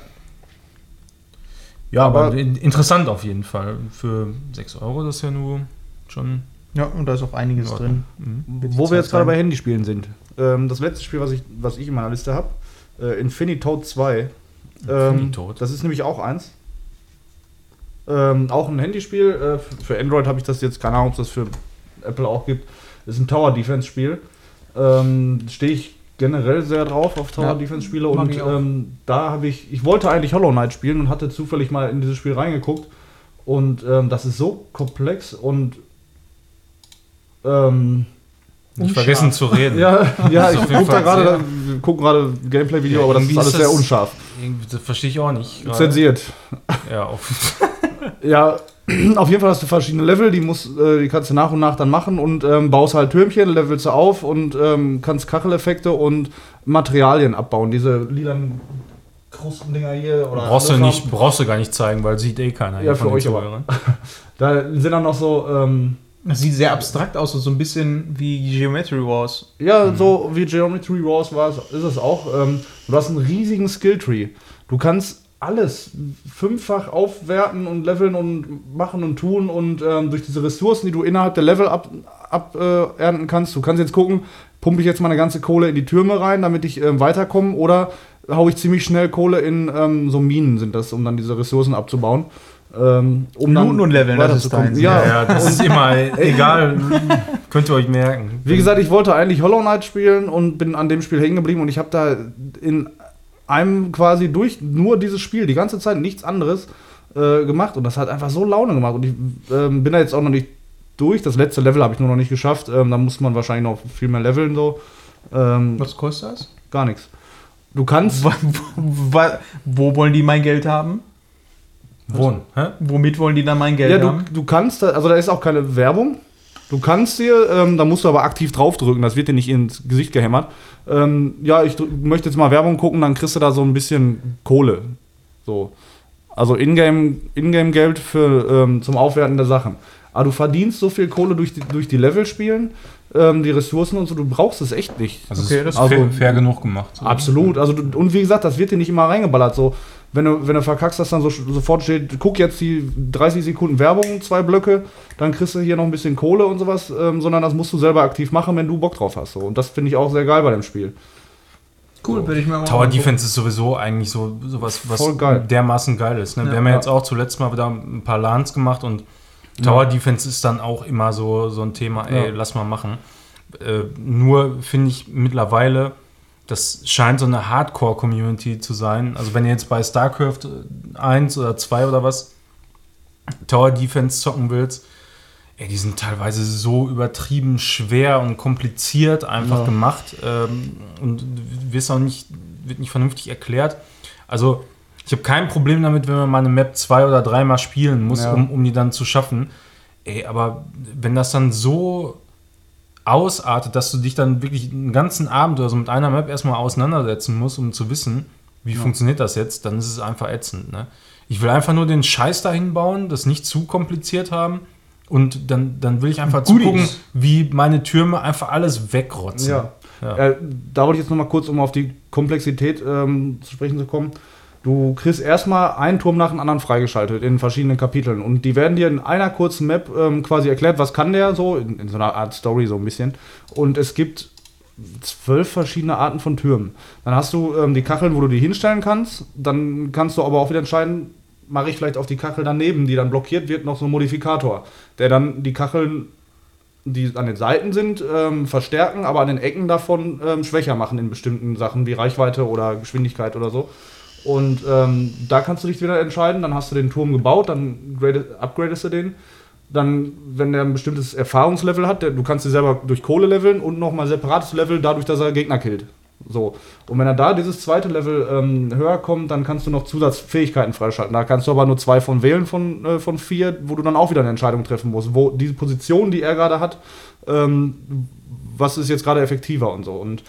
Ja, aber, aber interessant auf jeden Fall. Für 6 Euro, das ist ja nur schon. Ja, und da ist auch einiges drin. Mhm. Wo wir jetzt gerade bei Handyspielen sind. Ähm, das letzte Spiel, was ich, was ich in meiner Liste habe, äh, Infinitoad 2. Ähm, Infinitoad. Das ist nämlich auch eins. Ähm, auch ein Handyspiel. Äh, für Android habe ich das jetzt, keine Ahnung, ob es das für Apple auch gibt. Das ist ein Tower Defense Spiel. Ähm, Stehe ich generell sehr drauf auf Tower ja, Defense Spiele und ähm, da habe ich, ich wollte eigentlich Hollow Knight spielen und hatte zufällig mal in dieses Spiel reingeguckt und ähm, das ist so komplex und ähm, nicht vergessen zu reden. Ja, ja ich gucke gerade guck gerade Gameplay-Video, ja, aber das ist alles sehr unscharf. Das verstehe ich auch nicht. Grade. Zensiert. Ja, auf. ja, auf jeden Fall hast du verschiedene Level, die, musst, äh, die kannst du nach und nach dann machen und ähm, baust halt Türmchen, levelst du auf und ähm, kannst Kacheleffekte und Materialien abbauen. Diese lilanen Krustendinger hier. Oder brauchst, du nicht, brauchst du gar nicht zeigen, weil sieht eh keiner. Ja, für euch aber. da sind dann noch so. Ähm, das sieht sehr abstrakt aus, so ein bisschen wie Geometry Wars. Ja, mhm. so wie Geometry Wars war es, ist es auch. Ähm, du hast einen riesigen Skilltree. Du kannst alles fünffach aufwerten und leveln und machen und tun und ähm, durch diese Ressourcen, die du innerhalb der Level abernten ab, äh, kannst. Du kannst jetzt gucken, pumpe ich jetzt meine ganze Kohle in die Türme rein, damit ich äh, weiterkomme oder haue ich ziemlich schnell Kohle in ähm, so Minen sind das, um dann diese Ressourcen abzubauen. Ähm, um Looten und Leveln, das ist dein. Ja, ja, das ist immer egal. Könnt ihr euch merken. Wie gesagt, ich wollte eigentlich Hollow Knight spielen und bin an dem Spiel hängen geblieben und ich habe da in einem quasi durch nur dieses Spiel die ganze Zeit nichts anderes äh, gemacht und das hat einfach so Laune gemacht und ich äh, bin da jetzt auch noch nicht durch. Das letzte Level habe ich nur noch nicht geschafft. Ähm, da muss man wahrscheinlich noch viel mehr leveln so. Ähm, Was kostet das? Gar nichts. Du kannst. wo wollen die mein Geld haben? Wohnen. Hä? Womit wollen die dann mein Geld ja, du, haben? Du kannst, also da ist auch keine Werbung. Du kannst dir, ähm, da musst du aber aktiv draufdrücken, das wird dir nicht ins Gesicht gehämmert. Ähm, ja, ich möchte jetzt mal Werbung gucken, dann kriegst du da so ein bisschen Kohle. So. Also Ingame-Geld In für, ähm, zum Aufwerten der Sachen. Aber du verdienst so viel Kohle durch die, durch die Level spielen, ähm, die Ressourcen und so, du brauchst es echt nicht. Also okay, das ist also, fair, fair, genug gemacht. So. Absolut. Also, und wie gesagt, das wird dir nicht immer reingeballert. So, wenn du, wenn du verkackst, dass dann so, sofort steht, guck jetzt die 30 Sekunden Werbung, zwei Blöcke, dann kriegst du hier noch ein bisschen Kohle und sowas, ähm, sondern das musst du selber aktiv machen, wenn du Bock drauf hast. So. Und das finde ich auch sehr geil bei dem Spiel. Cool, so. würde ich mal Tower Defense ist sowieso eigentlich so sowas, was geil. dermaßen geil ist. Ne? Ja, Wir haben ja jetzt auch zuletzt mal wieder ein paar LANs gemacht und Tower Defense ist dann auch immer so, so ein Thema, ey, ja. lass mal machen. Äh, nur finde ich mittlerweile, das scheint so eine Hardcore-Community zu sein. Also wenn ihr jetzt bei StarCraft 1 oder 2 oder was Tower Defense zocken willst, ey, die sind teilweise so übertrieben schwer und kompliziert einfach ja. gemacht ähm, und wird auch nicht, wird nicht vernünftig erklärt. Also ich habe kein Problem damit, wenn man mal eine Map zwei oder dreimal spielen muss, ja. um, um die dann zu schaffen. Ey, aber wenn das dann so ausartet, dass du dich dann wirklich einen ganzen Abend oder so mit einer Map erstmal auseinandersetzen musst, um zu wissen, wie ja. funktioniert das jetzt, dann ist es einfach ätzend. Ne? Ich will einfach nur den Scheiß dahin bauen, das nicht zu kompliziert haben und dann, dann will ich einfach zugucken, wie meine Türme einfach alles wegrotzen. Ja. ja. Äh, da wollte ich jetzt nochmal kurz, um auf die Komplexität ähm, zu sprechen zu kommen. Du kriegst erstmal einen Turm nach dem anderen freigeschaltet in verschiedenen Kapiteln und die werden dir in einer kurzen Map ähm, quasi erklärt, was kann der so, in, in, so einer Art Story so ein bisschen. Und es gibt zwölf verschiedene Arten von Türmen. Dann hast du ähm, die Kacheln, wo du die hinstellen kannst. Dann kannst du aber auch wieder entscheiden, mache ich vielleicht auf die Kachel daneben, die dann blockiert wird, noch so einen Modifikator, der dann die Kacheln die an den Seiten sind, ähm, verstärken, aber an den Ecken davon ähm, schwächer machen in bestimmten Sachen wie Reichweite oder Geschwindigkeit oder so. Und ähm, da kannst du dich wieder entscheiden, dann hast du den Turm gebaut, dann upgradest du den. Dann, wenn er ein bestimmtes Erfahrungslevel hat, der, du kannst dir selber durch Kohle leveln und nochmal separates Level dadurch, dass er Gegner killt. So. Und wenn er da dieses zweite Level ähm, höher kommt, dann kannst du noch Zusatzfähigkeiten freischalten. Da kannst du aber nur zwei von wählen von, äh, von vier, wo du dann auch wieder eine Entscheidung treffen musst. Wo diese Position, die er gerade hat, ähm, was ist jetzt gerade effektiver und so. Und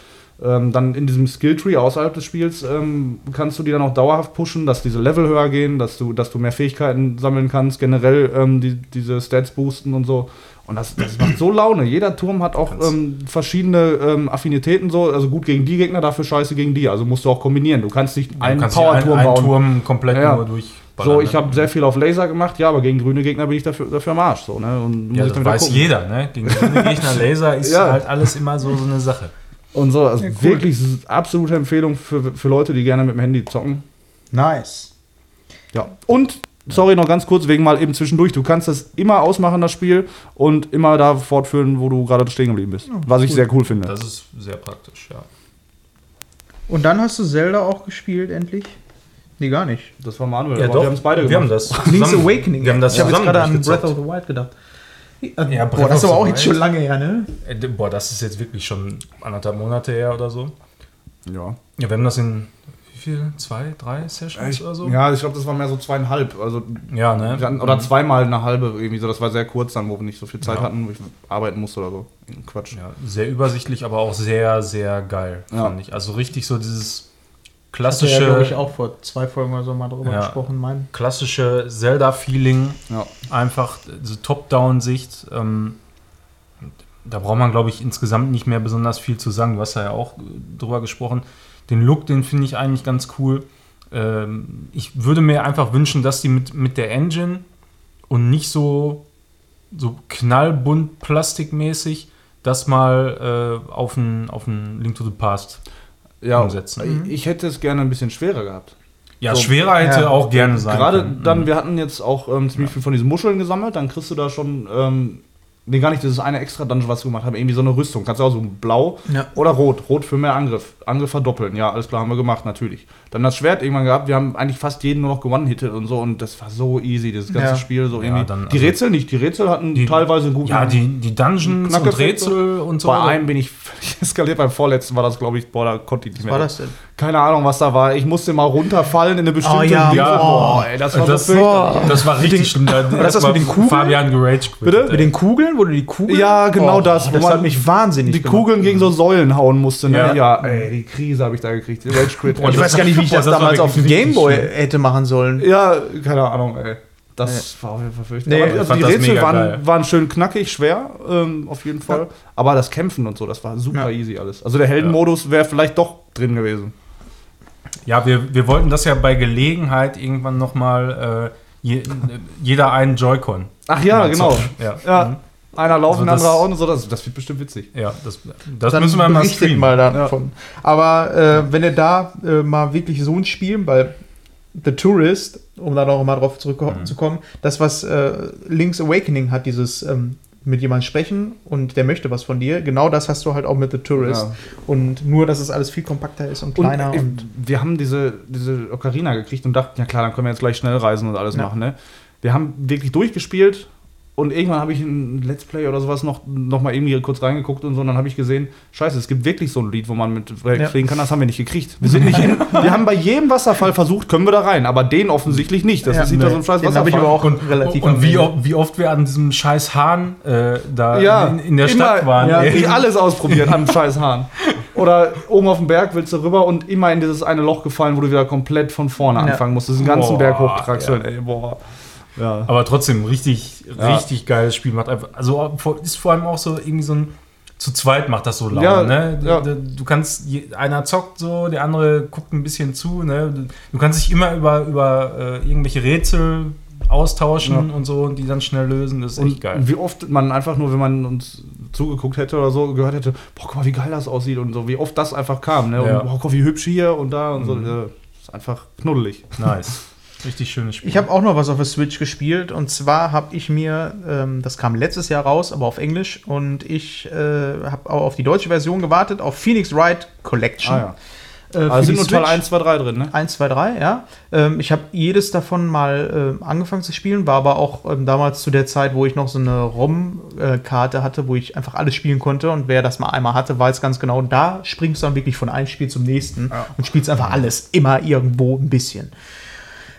ähm, dann in diesem Skilltree außerhalb des Spiels ähm, kannst du die dann auch dauerhaft pushen, dass diese Level höher gehen, dass du, dass du mehr Fähigkeiten sammeln kannst, generell ähm, die, diese Stats boosten und so. Und das, das macht so Laune. Jeder Turm hat auch ähm, verschiedene ähm, Affinitäten, so, also gut gegen die Gegner, dafür scheiße gegen die. Also musst du auch kombinieren. Du kannst nicht einen Power-Turm bauen. Einen Turm komplett ja. nur durch. So, ich habe sehr viel auf Laser gemacht, ja, aber gegen grüne Gegner bin ich dafür, dafür am Arsch. So, ne? Und ja, das weiß gucken. jeder, ne? Gegen grüne Gegner Laser ist ja. halt alles immer so, so eine Sache. Und so, also ja, cool. wirklich absolute Empfehlung für, für Leute, die gerne mit dem Handy zocken. Nice. Ja. Und, sorry, noch ganz kurz, wegen mal eben zwischendurch. Du kannst das immer ausmachen, das Spiel, und immer da fortführen, wo du gerade stehen geblieben bist. Ja, was ich sehr cool finde. Das ist sehr praktisch, ja. Und dann hast du Zelda auch gespielt, endlich? Nee, gar nicht. Das war Manuel. Ja, doch. Wir haben es beide gemacht. Wir haben das. Link's Awakening. Wir haben das ich habe jetzt gerade an Breath of the Wild gedacht. Ja, boah, das ist aber auch jetzt schon lange her, ne? Äh, boah, das ist jetzt wirklich schon anderthalb Monate her oder so. Ja. Ja, wir haben das in viel? Zwei, drei Sessions ich, oder so? Ja, ich glaube, das war mehr so zweieinhalb. Also, ja, ne? Hatten, oder mhm. zweimal eine halbe irgendwie so. Das war sehr kurz dann, wo wir nicht so viel Zeit ja. hatten, wo ich arbeiten musste oder so. Quatsch. Ja, sehr übersichtlich, aber auch sehr, sehr geil, ja. fand ich. Also richtig so dieses klassische. Ja, glaube ich, auch vor zwei Folgen oder so mal drüber ja, gesprochen, mein. Klassische Zelda-Feeling. Ja. Einfach so Top-Down-Sicht. Ähm, da braucht man, glaube ich, insgesamt nicht mehr besonders viel zu sagen. Du hast ja auch drüber gesprochen. Den Look, den finde ich eigentlich ganz cool. Ähm, ich würde mir einfach wünschen, dass die mit, mit der Engine und nicht so, so knallbunt plastikmäßig das mal äh, auf ein auf Link to the Past ja, umsetzen. Mhm. Ich hätte es gerne ein bisschen schwerer gehabt. Ja, so, schwerer hätte ja, auch gerne sein Gerade können. dann, mhm. wir hatten jetzt auch ähm, ziemlich ja. viel von diesen Muscheln gesammelt, dann kriegst du da schon ähm, Nee, gar nicht, das ist eine extra Dungeon, was wir gemacht haben. Irgendwie so eine Rüstung. Kannst du auch so blau ja. oder rot. Rot für mehr Angriff. Angriff verdoppeln. Ja, alles klar, haben wir gemacht, natürlich. Dann das Schwert irgendwann gehabt. Wir haben eigentlich fast jeden nur noch gewonnen-hittet und so. Und das war so easy, das ganze ja. Spiel. So irgendwie. Dann, die also Rätsel nicht. Die Rätsel hatten die, teilweise einen guten. Ja, die, die Dungeons und Rätsel und so. Bei einem bin ich völlig eskaliert. Beim vorletzten war das, glaube ich, boah, da konnte ich nicht mehr. Was war das denn? Keine Ahnung, was da war. Ich musste mal runterfallen in eine bestimmte. Oh, ja, ja. Oh, ey, das war das, so oh. das war richtig schlimm. Da, das ist mit den Kugeln? Fabian geraged. Bitte? Mit den Kugeln, wo du die Kugeln. Ja, genau oh, das. das hat mich wahnsinnig Die gemacht. Kugeln gegen so Säulen hauen musste. Ne? Ja. ja, ey, die Krise habe ich da gekriegt. Rage Quit. ich weiß gar nicht, wie ich das, das damals auf dem Gameboy hätte machen sollen. Ja, keine Ahnung, ey. Das nee. war auf jeden Fall fürchterlich. Nee, also die Rätsel waren, waren, schön knackig, schwer, ähm, auf jeden Fall. Ja. Aber das Kämpfen und so, das war super ja. easy alles. Also der Heldenmodus wäre vielleicht doch drin gewesen. Ja, wir, wir wollten das ja bei Gelegenheit irgendwann nochmal äh, je, jeder einen Joy-Con. Ach ja, genau. Ja. ja. Mhm. Einer laufen, also andere auch und so, das, das wird bestimmt witzig. Ja, das, das Dann müssen wir mal streamen. mal davon. Ja. Aber äh, wenn ihr da äh, mal wirklich so ein Spiel, weil The Tourist, um da noch mal drauf zurückzukommen, mhm. das, was äh, Link's Awakening hat, dieses ähm, mit jemandem sprechen und der möchte was von dir. Genau das hast du halt auch mit The Tourist. Ja. Und nur, dass es alles viel kompakter ist und kleiner. Und, und wir haben diese, diese Ocarina gekriegt und dachten, ja klar, dann können wir jetzt gleich schnell reisen und alles ja. machen. Ne? Wir haben wirklich durchgespielt und irgendwann habe ich ein Let's Play oder sowas noch, noch mal irgendwie kurz reingeguckt und so. Und dann habe ich gesehen, scheiße, es gibt wirklich so ein Lied, wo man mit ja. kriegen kann. Das haben wir nicht gekriegt. Wir sind nicht in, Wir haben bei jedem Wasserfall versucht, können wir da rein. Aber den offensichtlich nicht. Das ja, ist hinter nee. so ein scheiß Wasserfall. ich aber auch und, relativ Und wie, wie, oft wir an diesem scheiß Hahn äh, da ja, in, in, der immer, Stadt waren. Ja, ich alles ausprobiert an scheiß Hahn. Oder oben auf dem Berg willst du rüber und immer in dieses eine Loch gefallen, wo du wieder komplett von vorne anfangen musst. Das ist ein ganzen boah, Berg hochtraxeln, ey, boah. Ja. Aber trotzdem, richtig, ja. richtig geiles Spiel. Macht einfach, also ist vor allem auch so irgendwie so ein. Zu zweit macht das so laut, ja, ne? Du, ja. du, kannst, einer zockt so, der andere guckt ein bisschen zu, ne? Du kannst dich immer über, über äh, irgendwelche Rätsel austauschen ja. und so und die dann schnell lösen. Das ist und echt geil. Wie oft man einfach nur, wenn man uns zugeguckt hätte oder so, gehört hätte, boah, guck mal, wie geil das aussieht und so, wie oft das einfach kam, ne? Und, boah, guck mal, wie hübsch hier und da und mhm. so. Das ist einfach knuddelig. Nice. Richtig schönes Spiel. Ich habe auch noch was auf der Switch gespielt und zwar habe ich mir, ähm, das kam letztes Jahr raus, aber auf Englisch und ich äh, habe auch auf die deutsche Version gewartet, auf Phoenix Wright Collection. Ah, ja. Äh, also sind nur Teil 1, 2, 3 drin, ne? 1, 2, 3, ja. Ähm, ich habe jedes davon mal äh, angefangen zu spielen, war aber auch ähm, damals zu der Zeit, wo ich noch so eine ROM-Karte hatte, wo ich einfach alles spielen konnte und wer das mal einmal hatte, weiß ganz genau, da springst du dann wirklich von einem Spiel zum nächsten ja. und spielst einfach alles, immer irgendwo ein bisschen.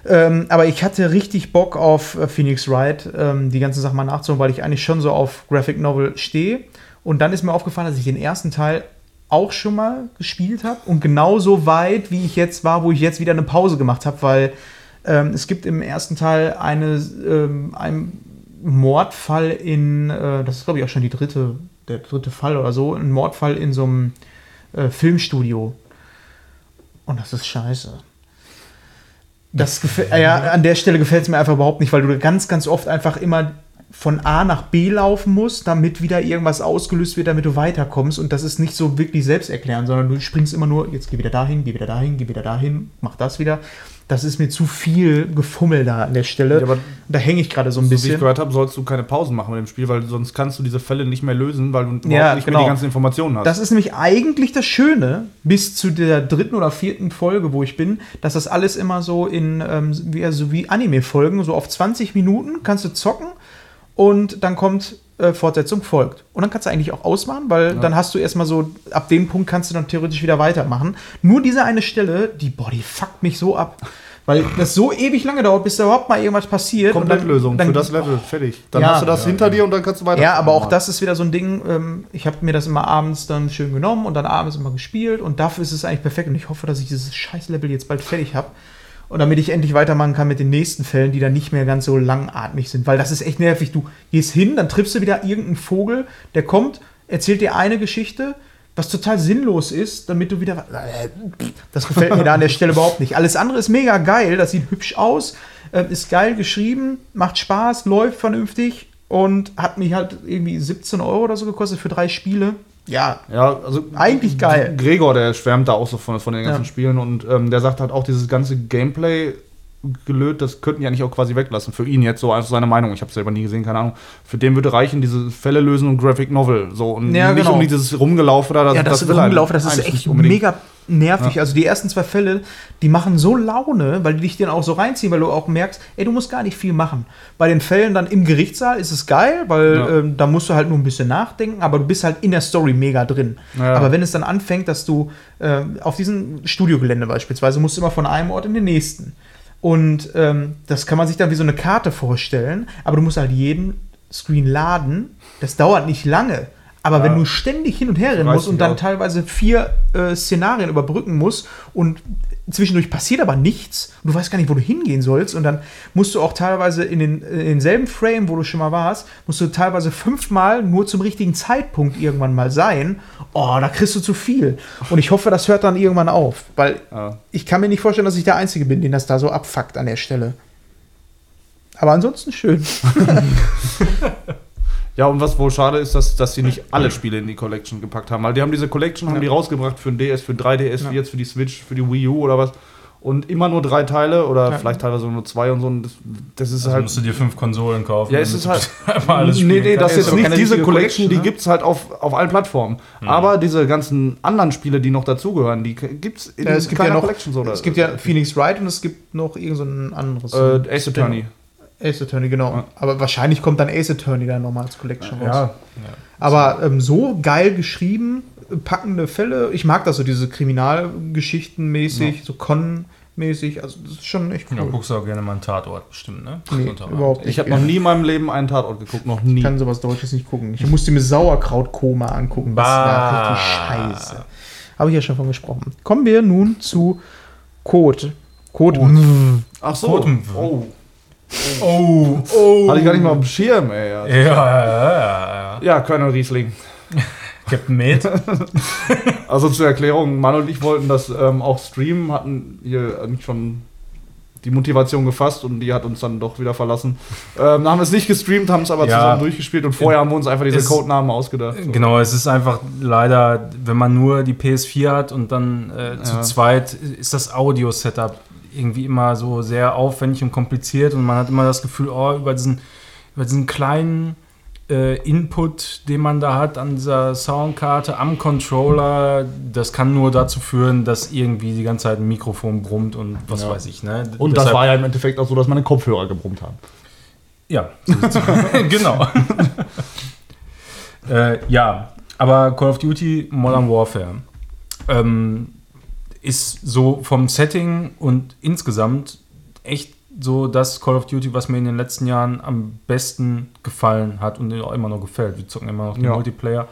Ähm, aber ich hatte richtig Bock auf äh, Phoenix Wright, ähm, die ganzen Sachen mal nachzuholen, weil ich eigentlich schon so auf Graphic Novel stehe. Und dann ist mir aufgefallen, dass ich den ersten Teil auch schon mal gespielt habe und genauso weit, wie ich jetzt war, wo ich jetzt wieder eine Pause gemacht habe, weil ähm, es gibt im ersten Teil eine, ähm, einen Mordfall in, äh, das ist glaube ich auch schon die dritte, der dritte Fall oder so, ein Mordfall in so einem äh, Filmstudio. Und das ist scheiße. Das ja, an der Stelle gefällt es mir einfach überhaupt nicht, weil du ganz, ganz oft einfach immer von A nach B laufen musst, damit wieder irgendwas ausgelöst wird, damit du weiterkommst. Und das ist nicht so wirklich selbsterklärend, sondern du springst immer nur, jetzt geh wieder dahin, geh wieder dahin, geh wieder dahin, mach das wieder das ist mir zu viel Gefummel da an der Stelle. Ja, da hänge ich gerade so ein so bisschen. Wie ich gehört habe, sollst du keine Pausen machen mit dem Spiel, weil sonst kannst du diese Fälle nicht mehr lösen, weil du ja, nicht genau. mehr die ganzen Informationen hast. Das ist nämlich eigentlich das Schöne, bis zu der dritten oder vierten Folge, wo ich bin, dass das alles immer so in, ähm, wie, also wie Anime-Folgen, so auf 20 Minuten kannst du zocken und dann kommt äh, Fortsetzung folgt. Und dann kannst du eigentlich auch ausmachen, weil ja. dann hast du erstmal so, ab dem Punkt kannst du dann theoretisch wieder weitermachen. Nur diese eine Stelle, die, boah, die fuckt mich so ab. Weil das so ewig lange dauert, bis da überhaupt mal irgendwas passiert. Komplettlösung für das Level, fertig. Dann ja, hast du das ja, hinter dir und dann kannst du weiter. Ja, aber auch das ist wieder so ein Ding, ähm, ich habe mir das immer abends dann schön genommen und dann abends immer gespielt und dafür ist es eigentlich perfekt und ich hoffe, dass ich dieses scheiß Level jetzt bald fertig habe. Und damit ich endlich weitermachen kann mit den nächsten Fällen, die dann nicht mehr ganz so langatmig sind. Weil das ist echt nervig. Du gehst hin, dann triffst du wieder irgendeinen Vogel, der kommt, erzählt dir eine Geschichte, was total sinnlos ist, damit du wieder. Das gefällt mir da an der Stelle überhaupt nicht. Alles andere ist mega geil, das sieht hübsch aus, äh, ist geil geschrieben, macht Spaß, läuft vernünftig und hat mich halt irgendwie 17 Euro oder so gekostet für drei Spiele. Ja, ja, also eigentlich geil. Gregor, der schwärmt da auch so von, von den ganzen ja. Spielen und ähm, der sagt halt auch, dieses ganze Gameplay gelöt, das könnten die eigentlich auch quasi weglassen. Für ihn jetzt so einfach seine Meinung. Ich habe es selber nie gesehen, keine Ahnung. Für den würde reichen, diese Fälle lösen und Graphic Novel. So und ja, nicht genau. um dieses Rumgelaufe da. Das, ja, das, das Rumgelaufe, das ist echt mega nervig. Ja. Also die ersten zwei Fälle, die machen so Laune, weil die dich dann auch so reinziehen, weil du auch merkst, ey, du musst gar nicht viel machen. Bei den Fällen dann im Gerichtssaal ist es geil, weil ja. ähm, da musst du halt nur ein bisschen nachdenken, aber du bist halt in der Story mega drin. Ja. Aber wenn es dann anfängt, dass du äh, auf diesem Studiogelände beispielsweise musst du immer von einem Ort in den nächsten. Und ähm, das kann man sich dann wie so eine Karte vorstellen, aber du musst halt jeden Screen laden. Das dauert nicht lange. Aber ja. wenn du ständig hin und her rennen musst und dann auch. teilweise vier äh, Szenarien überbrücken musst und zwischendurch passiert aber nichts und du weißt gar nicht, wo du hingehen sollst und dann musst du auch teilweise in, den, in denselben Frame, wo du schon mal warst, musst du teilweise fünfmal nur zum richtigen Zeitpunkt irgendwann mal sein. Oh, da kriegst du zu viel. Und ich hoffe, das hört dann irgendwann auf, weil ja. ich kann mir nicht vorstellen, dass ich der Einzige bin, den das da so abfuckt an der Stelle. Aber ansonsten schön. Ja, und was wohl schade ist, dass, dass sie nicht alle Spiele in die Collection gepackt haben. Weil die haben diese Collection, haben die rausgebracht für den DS, für 3DS, ja. wie jetzt für die Switch, für die Wii U oder was. Und immer nur drei Teile oder ja. vielleicht teilweise nur zwei und so. Und das, das ist also halt. musst du dir fünf Konsolen kaufen. Ja, es ist halt. alles nee, nee, das ist jetzt nicht diese Collection, die ne? gibt es halt auf, auf allen Plattformen. Mhm. Aber diese ganzen anderen Spiele, die noch dazugehören, die gibt es in ja, es gibt ja noch, Collection. So, es gibt ja Phoenix Wright und es gibt noch irgendein so anderes. Äh, Ace Attorney. Ace Attorney, genau. Ja. Aber wahrscheinlich kommt dann Ace Attorney dann nochmal als Collection raus. Ja. Aber ähm, so geil geschrieben, packende Fälle. Ich mag das so, diese Kriminalgeschichten mäßig, so Con mäßig. Also das ist schon echt cool. Ja, guckst du auch gerne mal einen Tatort bestimmt, ne? Nee, überhaupt nicht. Ich habe noch nie in meinem Leben einen Tatort geguckt, noch nie. Ich kann sowas Deutsches nicht gucken. Ich musste mir Sauerkrautkoma angucken. Das bah. war richtig scheiße. Habe ich ja schon von gesprochen. Kommen wir nun zu Code. Code. Code. Ach so. Code. Oh. Oh, oh. Hatte ich gar nicht mal auf dem Schirm, ey. Ja, ja, ja. Ja, ja Colonel Riesling. Captain Mate. also zur Erklärung, Manuel und ich wollten das ähm, auch streamen, hatten hier nicht schon die Motivation gefasst und die hat uns dann doch wieder verlassen. Ähm, haben es nicht gestreamt, haben es aber ja, zusammen durchgespielt und vorher haben wir uns einfach diese es, Codenamen ausgedacht. So. Genau, es ist einfach leider, wenn man nur die PS4 hat und dann äh, zu ja. zweit, ist das Audio-Setup irgendwie immer so sehr aufwendig und kompliziert und man hat immer das Gefühl, oh, über diesen, über diesen kleinen äh, Input, den man da hat an dieser Soundkarte am Controller, das kann nur dazu führen, dass irgendwie die ganze Zeit ein Mikrofon brummt und was ja. weiß ich. Ne? Und Deshalb, das war ja im Endeffekt auch so, dass meine Kopfhörer gebrummt haben. Ja, genau. äh, ja, aber Call of Duty Modern Warfare. Ähm, ist so vom Setting und insgesamt echt so das Call of Duty, was mir in den letzten Jahren am besten gefallen hat und auch immer noch gefällt. Wir zocken immer noch den ja. Multiplayer.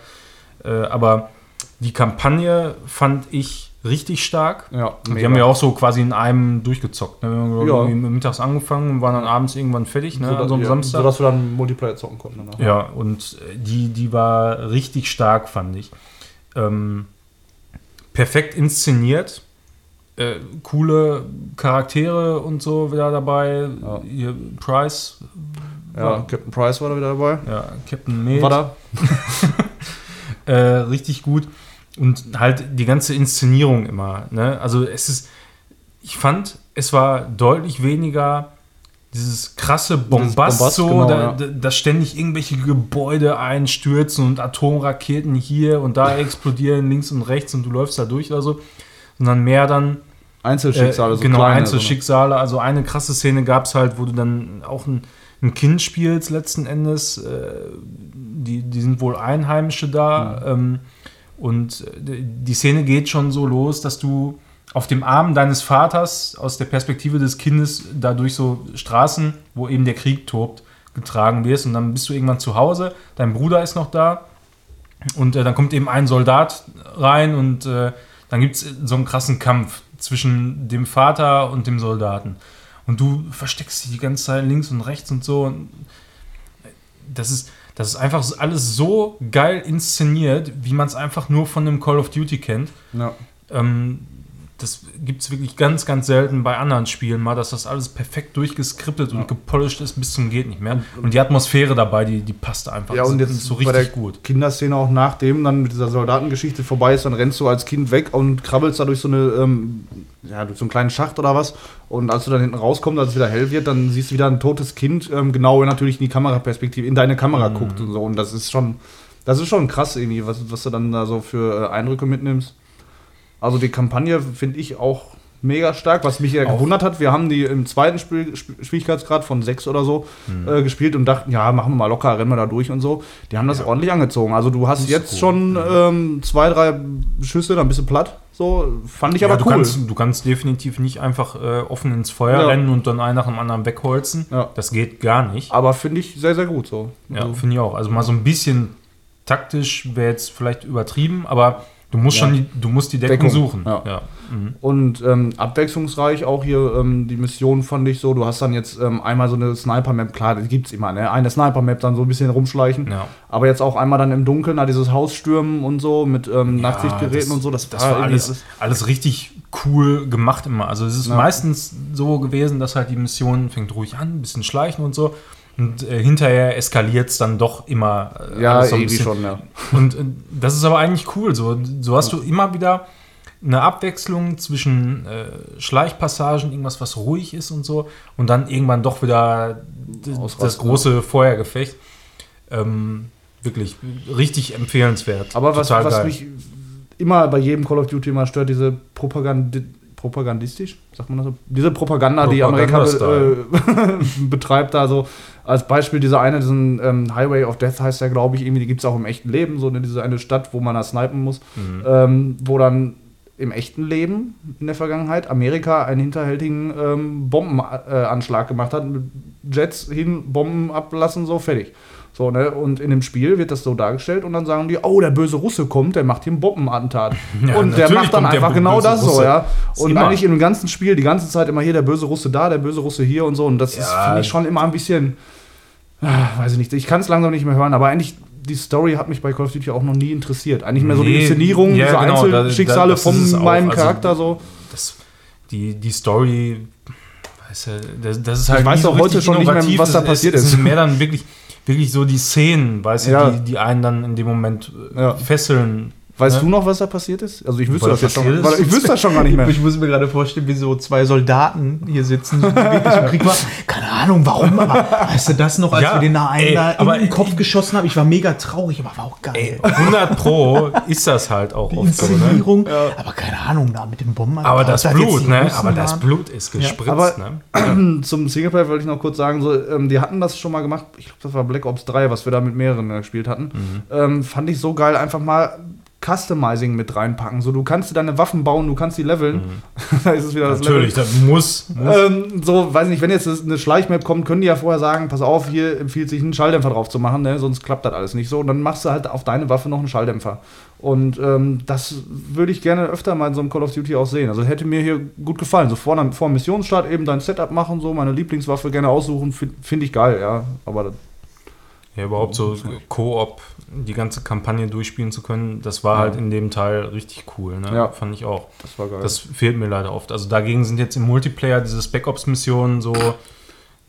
Äh, aber die Kampagne fand ich richtig stark. Ja, die haben ja auch so quasi in einem durchgezockt. Ne? Wir haben ja. mittags angefangen und waren dann abends irgendwann fertig, ne? so, an so einem ja, Samstag. Sodass wir dann Multiplayer zocken konnten. Danach. Ja, und die, die war richtig stark, fand ich. Ähm, perfekt inszeniert. Äh, coole Charaktere und so wieder dabei. Ja. Hier Price. Ja, war, Captain Price war da wieder dabei. Ja, Captain Med. War da. äh, richtig gut. Und halt die ganze Inszenierung immer. Ne? Also es ist, ich fand, es war deutlich weniger dieses krasse Bombast, Bombast so, genau, da, ja. da, ständig irgendwelche Gebäude einstürzen und Atomraketen hier und da explodieren links und rechts und du läufst da durch oder so, sondern mehr dann Einzelschicksale, äh, so genau kleine, Einzelschicksale. Also eine krasse Szene gab es halt, wo du dann auch ein, ein Kind spielst letzten Endes. Äh, die, die sind wohl Einheimische da. Mhm. Ähm, und äh, die Szene geht schon so los, dass du auf dem Arm deines Vaters aus der Perspektive des Kindes da durch so Straßen, wo eben der Krieg tobt, getragen wirst. Und dann bist du irgendwann zu Hause, dein Bruder ist noch da und äh, dann kommt eben ein Soldat rein und äh, dann gibt es so einen krassen Kampf zwischen dem Vater und dem Soldaten. Und du versteckst dich die ganze Zeit links und rechts und so. Und das ist, das ist einfach alles so geil inszeniert, wie man es einfach nur von dem Call of Duty kennt. Ja. Ähm, das gibt es wirklich ganz, ganz selten bei anderen Spielen mal, dass das alles perfekt durchgeskriptet ja. und gepolished ist bis zum geht nicht mehr. Und die Atmosphäre dabei, die, die passt einfach. Ja, und jetzt so richtig bei der gut. Kinderszene auch nachdem dann mit dieser Soldatengeschichte vorbei ist, dann rennst du als Kind weg und krabbelst da durch so eine, ähm, ja, durch so einen kleinen Schacht oder was. Und als du dann hinten rauskommst, als es wieder hell wird, dann siehst du wieder ein totes Kind, ähm, genau natürlich in die Kameraperspektive, in deine Kamera mhm. guckt und so. Und das ist schon, das ist schon krass irgendwie, was, was du dann da so für äh, Eindrücke mitnimmst. Also die Kampagne finde ich auch mega stark. Was mich ja gewundert hat, wir haben die im zweiten Spiel, Schwierigkeitsgrad von sechs oder so mhm. äh, gespielt und dachten, ja, machen wir mal locker, rennen wir da durch und so. Die haben das ja. ordentlich angezogen. Also du hast jetzt cool. schon ähm, zwei, drei Schüsse, dann bist du platt. So, fand ich ja, aber du cool. Kannst, du kannst definitiv nicht einfach äh, offen ins Feuer ja. rennen und dann einen nach dem anderen wegholzen. Ja. Das geht gar nicht. Aber finde ich sehr, sehr gut so. Ja, also. finde ich auch. Also mal so ein bisschen taktisch wäre jetzt vielleicht übertrieben, aber Du musst ja. schon die, du musst die Deckung, Deckung. suchen. Ja. ja. Mhm. Und ähm, abwechslungsreich auch hier ähm, die Mission fand ich so. Du hast dann jetzt ähm, einmal so eine Sniper-Map, klar, die gibt es immer, ne? Eine Sniper-Map dann so ein bisschen rumschleichen. Ja. Aber jetzt auch einmal dann im Dunkeln, da dieses Haus stürmen und so mit ähm, Nachtsichtgeräten und so. Das, das war alles, alles richtig cool gemacht immer. Also es ist meistens so gewesen, dass halt die Mission fängt ruhig an, ein bisschen schleichen und so. Und äh, hinterher eskaliert es dann doch immer. Äh, ja, so irgendwie schon, ja. Und äh, das ist aber eigentlich cool. So, so hast du immer wieder eine Abwechslung zwischen äh, Schleichpassagen, irgendwas, was ruhig ist und so, und dann irgendwann doch wieder das große Feuergefecht. Ähm, wirklich richtig empfehlenswert. Aber was, was mich immer bei jedem Call of Duty immer stört, diese Propaganda propagandistisch, sagt man das so? Diese Propaganda, die Amerika be äh, betreibt, da so als Beispiel dieser eine, diesen ähm, Highway of Death heißt der, glaube ich, irgendwie, die gibt es auch im echten Leben, so eine, diese eine Stadt, wo man da snipen muss, mhm. ähm, wo dann im echten Leben in der Vergangenheit Amerika einen hinterhältigen ähm, Bombenanschlag äh, gemacht hat, mit Jets hin, Bomben ablassen, so fertig. So, ne? Und in dem Spiel wird das so dargestellt und dann sagen die, oh, der böse Russe kommt, der macht hier ein Bombenattentat. Ja, und der macht dann einfach genau das Russe. so, ja. Und eigentlich im ganzen Spiel die ganze Zeit immer hier der böse Russe da, der böse Russe hier und so. Und das ja. finde ich schon immer ein bisschen, ah, weiß ich nicht, ich kann es langsam nicht mehr hören, aber eigentlich die Story hat mich bei Call of Duty auch noch nie interessiert. Eigentlich mehr so die Inszenierung, ja, so genau, Einzelschicksale von meinem auch, also Charakter so. Das, die, die Story, weißt du, das, das ist halt. Ich weiß so heute schon nicht mehr, was da passiert ist. Es sind mehr dann wirklich wirklich so die Szenen, weißt ja. du, die, die einen dann in dem Moment äh, ja. fesseln Weißt ne? du noch, was da passiert ist? Also ich wüsste das jetzt schon. Ist? Ich wüsste das schon gar nicht mehr. Ich muss mir gerade vorstellen, wie so zwei Soldaten hier sitzen. Keine Ahnung, warum, aber weißt du das noch, als ja, wir den da einen da in den Kopf geschossen haben? Ich war mega traurig, aber war auch geil. Ey, 100 Pro ist das halt auch Die oft Inszenierung, so, ne? ja. aber keine Ahnung, da mit dem Bomben. Aber das Blut, ne? Aber das Blut ist gespritzt, ja, aber, ne? Zum Singleplayer wollte ich noch kurz sagen, so, ähm, die hatten das schon mal gemacht. Ich glaube, das war Black Ops 3, was wir da mit mehreren äh, gespielt hatten. Mhm. Ähm, fand ich so geil, einfach mal Customizing mit reinpacken. So, du kannst deine Waffen bauen, du kannst sie leveln. Mhm. da ist es wieder das Natürlich, Level. das muss. muss. Ähm, so, weiß nicht, wenn jetzt eine Schleichmap kommt, können die ja vorher sagen, pass auf, hier empfiehlt sich einen Schalldämpfer drauf zu machen, ne? sonst klappt das alles nicht so. Und dann machst du halt auf deine Waffe noch einen Schalldämpfer. Und ähm, das würde ich gerne öfter mal in so einem Call of Duty auch sehen. Also hätte mir hier gut gefallen. So vor, vor dem Missionsstart eben dein Setup machen, so meine Lieblingswaffe gerne aussuchen, finde find ich geil, ja. Aber ja, überhaupt so Koop, die ganze Kampagne durchspielen zu können, das war ja. halt in dem Teil richtig cool. Ne? Ja. Fand ich auch. Das war geil. Das fehlt mir leider oft. Also dagegen sind jetzt im Multiplayer diese Spec-Ops-Missionen so.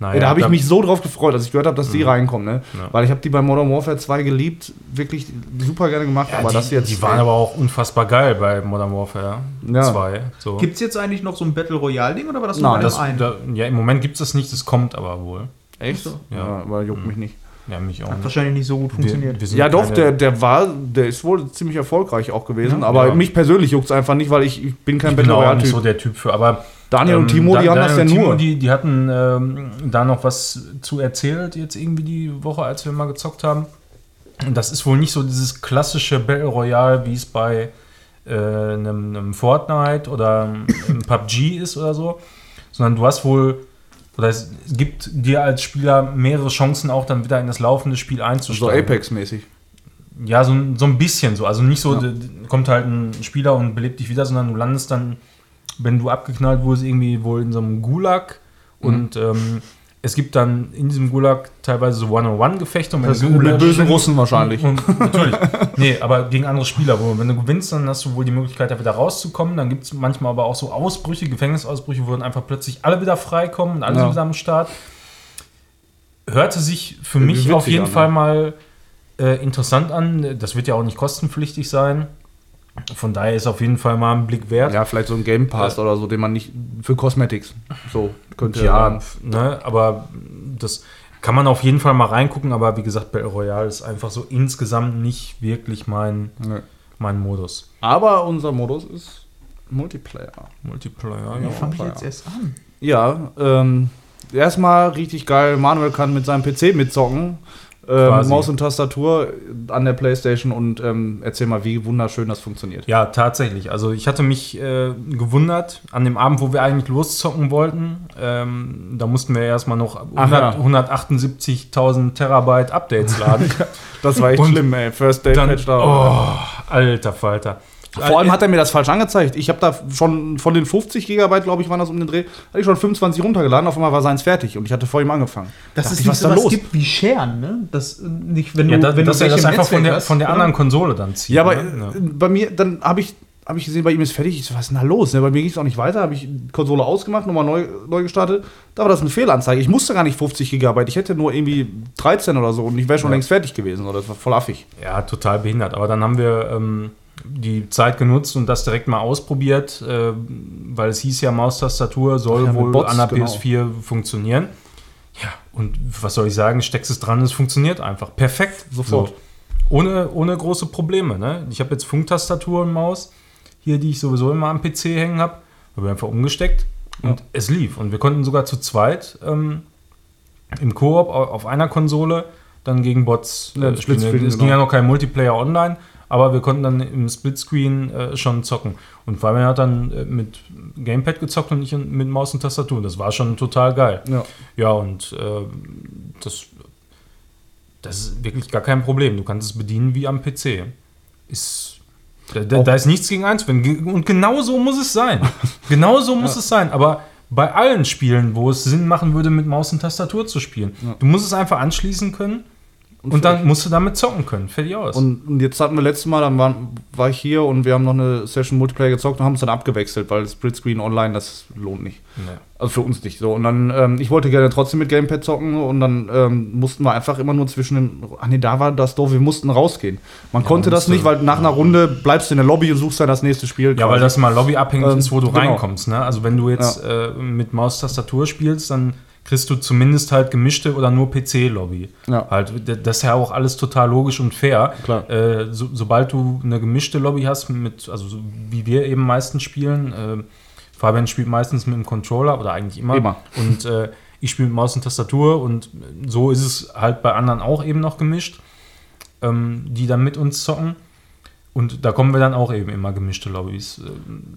Naja, ja, da habe ich mich so drauf gefreut, als ich gehört habe, dass die mhm. reinkommen. Ne? Ja. Weil ich habe die bei Modern Warfare 2 geliebt, wirklich super gerne gemacht. Ja, aber die, das jetzt. Die waren aber auch unfassbar geil bei Modern Warfare 2. So. Gibt es jetzt eigentlich noch so ein Battle Royale-Ding oder war das nur Nein, das, da, Ja, im Moment gibt es das nicht, das kommt aber wohl. Echt? So? Ja. aber juckt mhm. mich nicht. Ja, mich auch. Hat nicht. wahrscheinlich nicht so gut funktioniert. Wir, wir ja, doch, der, der war, der ist wohl ziemlich erfolgreich auch gewesen. Ja, aber ja. mich persönlich juckt es einfach nicht, weil ich, ich bin kein ich Battle Royale. Typ. nicht so der Typ für, aber. Daniel ähm, und Timo, die da, haben das ja Timo, nur. Die, die hatten ähm, da noch was zu erzählt, jetzt irgendwie die Woche, als wir mal gezockt haben. Und das ist wohl nicht so dieses klassische Battle Royale, wie es bei äh, einem, einem Fortnite oder einem PUBG ist oder so, sondern du hast wohl oder es gibt dir als Spieler mehrere Chancen, auch dann wieder in das laufende Spiel einzusteigen. So Apex-mäßig. Ja, so, so ein bisschen so. Also nicht so, ja. kommt halt ein Spieler und belebt dich wieder, sondern du landest dann, wenn du abgeknallt wurdest, irgendwie wohl in so einem Gulag mhm. und ähm, es gibt dann in diesem Gulag teilweise so One-on-One-Gefechte. Das sind mit bösen Russen wahrscheinlich. Und, und, natürlich. nee, aber gegen andere Spieler. Wo, wenn du gewinnst, dann hast du wohl die Möglichkeit, da wieder rauszukommen. Dann gibt es manchmal aber auch so Ausbrüche, Gefängnisausbrüche, wo dann einfach plötzlich alle wieder freikommen und alle ja. sind wieder am Start. Hörte sich für mich auf jeden an, Fall mal äh, interessant an. Das wird ja auch nicht kostenpflichtig sein. Von daher ist auf jeden Fall mal ein Blick wert. Ja, vielleicht so ein Game Pass ja. oder so, den man nicht für Cosmetics so könnte. Ja, ne, aber das kann man auf jeden Fall mal reingucken. Aber wie gesagt, Battle Royale ist einfach so insgesamt nicht wirklich mein, nee. mein Modus. Aber unser Modus ist Multiplayer. Multiplayer, ja. fange ich jetzt erst an? Ja, ähm, erstmal richtig geil. Manuel kann mit seinem PC mitzocken ähm, Maus und Tastatur an der Playstation und ähm, erzähl mal, wie wunderschön das funktioniert. Ja, tatsächlich. Also ich hatte mich äh, gewundert an dem Abend, wo wir eigentlich loszocken wollten. Ähm, da mussten wir erstmal noch ja. 178.000 Terabyte Updates laden. das war echt und schlimm, ey. First Day Patch da. Oh, alter Falter. Vor allem hat er mir das falsch angezeigt. Ich habe da schon von den 50 Gigabyte, glaube ich, waren das um den Dreh, hatte ich schon 25 runtergeladen. Auf einmal war seins fertig und ich hatte vor ihm angefangen. Das ist nicht was so da los? gibt wie Scheren, ne? Das äh, nicht, wenn du, ja, da, wenn dass du das einfach von der, von der anderen Konsole dann zieht. Ja, aber ne? Äh, bei mir, dann habe ich habe ich gesehen, bei ihm ist fertig. Ich so, was ist denn da los? Ne? Bei mir ging es auch nicht weiter. Habe ich die Konsole ausgemacht, nochmal neu, neu gestartet. Da war das eine Fehlanzeige. Ich musste gar nicht 50 Gigabyte. Ich hätte nur irgendwie 13 oder so und ich wäre schon ja. längst fertig gewesen. Oder das war voll affig. Ja, total behindert. Aber dann haben wir ähm, die Zeit genutzt und das direkt mal ausprobiert, äh, weil es hieß ja, Maustastatur soll ja, wohl Bots, an der genau. PS4 funktionieren. Ja, und was soll ich sagen, steckst es dran, es funktioniert einfach. Perfekt. Sofort. So. Ohne, ohne große Probleme. Ne? Ich habe jetzt Funktastatur und Maus, hier, die ich sowieso immer am PC hängen habe. Habe einfach umgesteckt und ja. es lief. Und wir konnten sogar zu zweit ähm, im Koop auf einer Konsole dann gegen Bots ja, spielen. Es genau. ging ja noch kein Multiplayer online aber wir konnten dann im Splitscreen äh, schon zocken. Und Fabian hat dann äh, mit Gamepad gezockt und ich mit Maus und Tastatur. Das war schon total geil. Ja, ja und äh, das, das ist wirklich gar kein Problem. Du kannst es bedienen wie am PC. Ist, da, da, da ist nichts gegen einzuwenden. Und genau so muss es sein. genau so muss ja. es sein. Aber bei allen Spielen, wo es Sinn machen würde, mit Maus und Tastatur zu spielen. Ja. Du musst es einfach anschließen können und, und dann musst du damit zocken können. Fertig aus. Und, und jetzt hatten wir letztes Mal, dann war, war ich hier und wir haben noch eine Session Multiplayer gezockt und haben es dann abgewechselt, weil Split Screen online, das lohnt nicht. Nee. Also für uns nicht so. Und dann, ähm, ich wollte gerne trotzdem mit Gamepad zocken und dann ähm, mussten wir einfach immer nur zwischen den. Ach nee, da war das doof, wir mussten rausgehen. Man ja, konnte das nicht, weil nach einer Runde bleibst du in der Lobby und suchst dann das nächste Spiel. Ja, quasi. weil das mal lobbyabhängig ähm, ist, wo du genau. reinkommst. Ne? Also wenn du jetzt ja. äh, mit Maustastatur spielst, dann kriegst du zumindest halt gemischte oder nur PC-Lobby. Ja. Halt, das ist ja auch alles total logisch und fair. Äh, so, sobald du eine gemischte Lobby hast, mit, also so wie wir eben meistens spielen, äh, Fabian spielt meistens mit dem Controller oder eigentlich immer. immer. Und äh, ich spiele mit Maus und Tastatur und so ist es halt bei anderen auch eben noch gemischt, ähm, die dann mit uns zocken. Und da kommen wir dann auch eben immer gemischte Lobbys.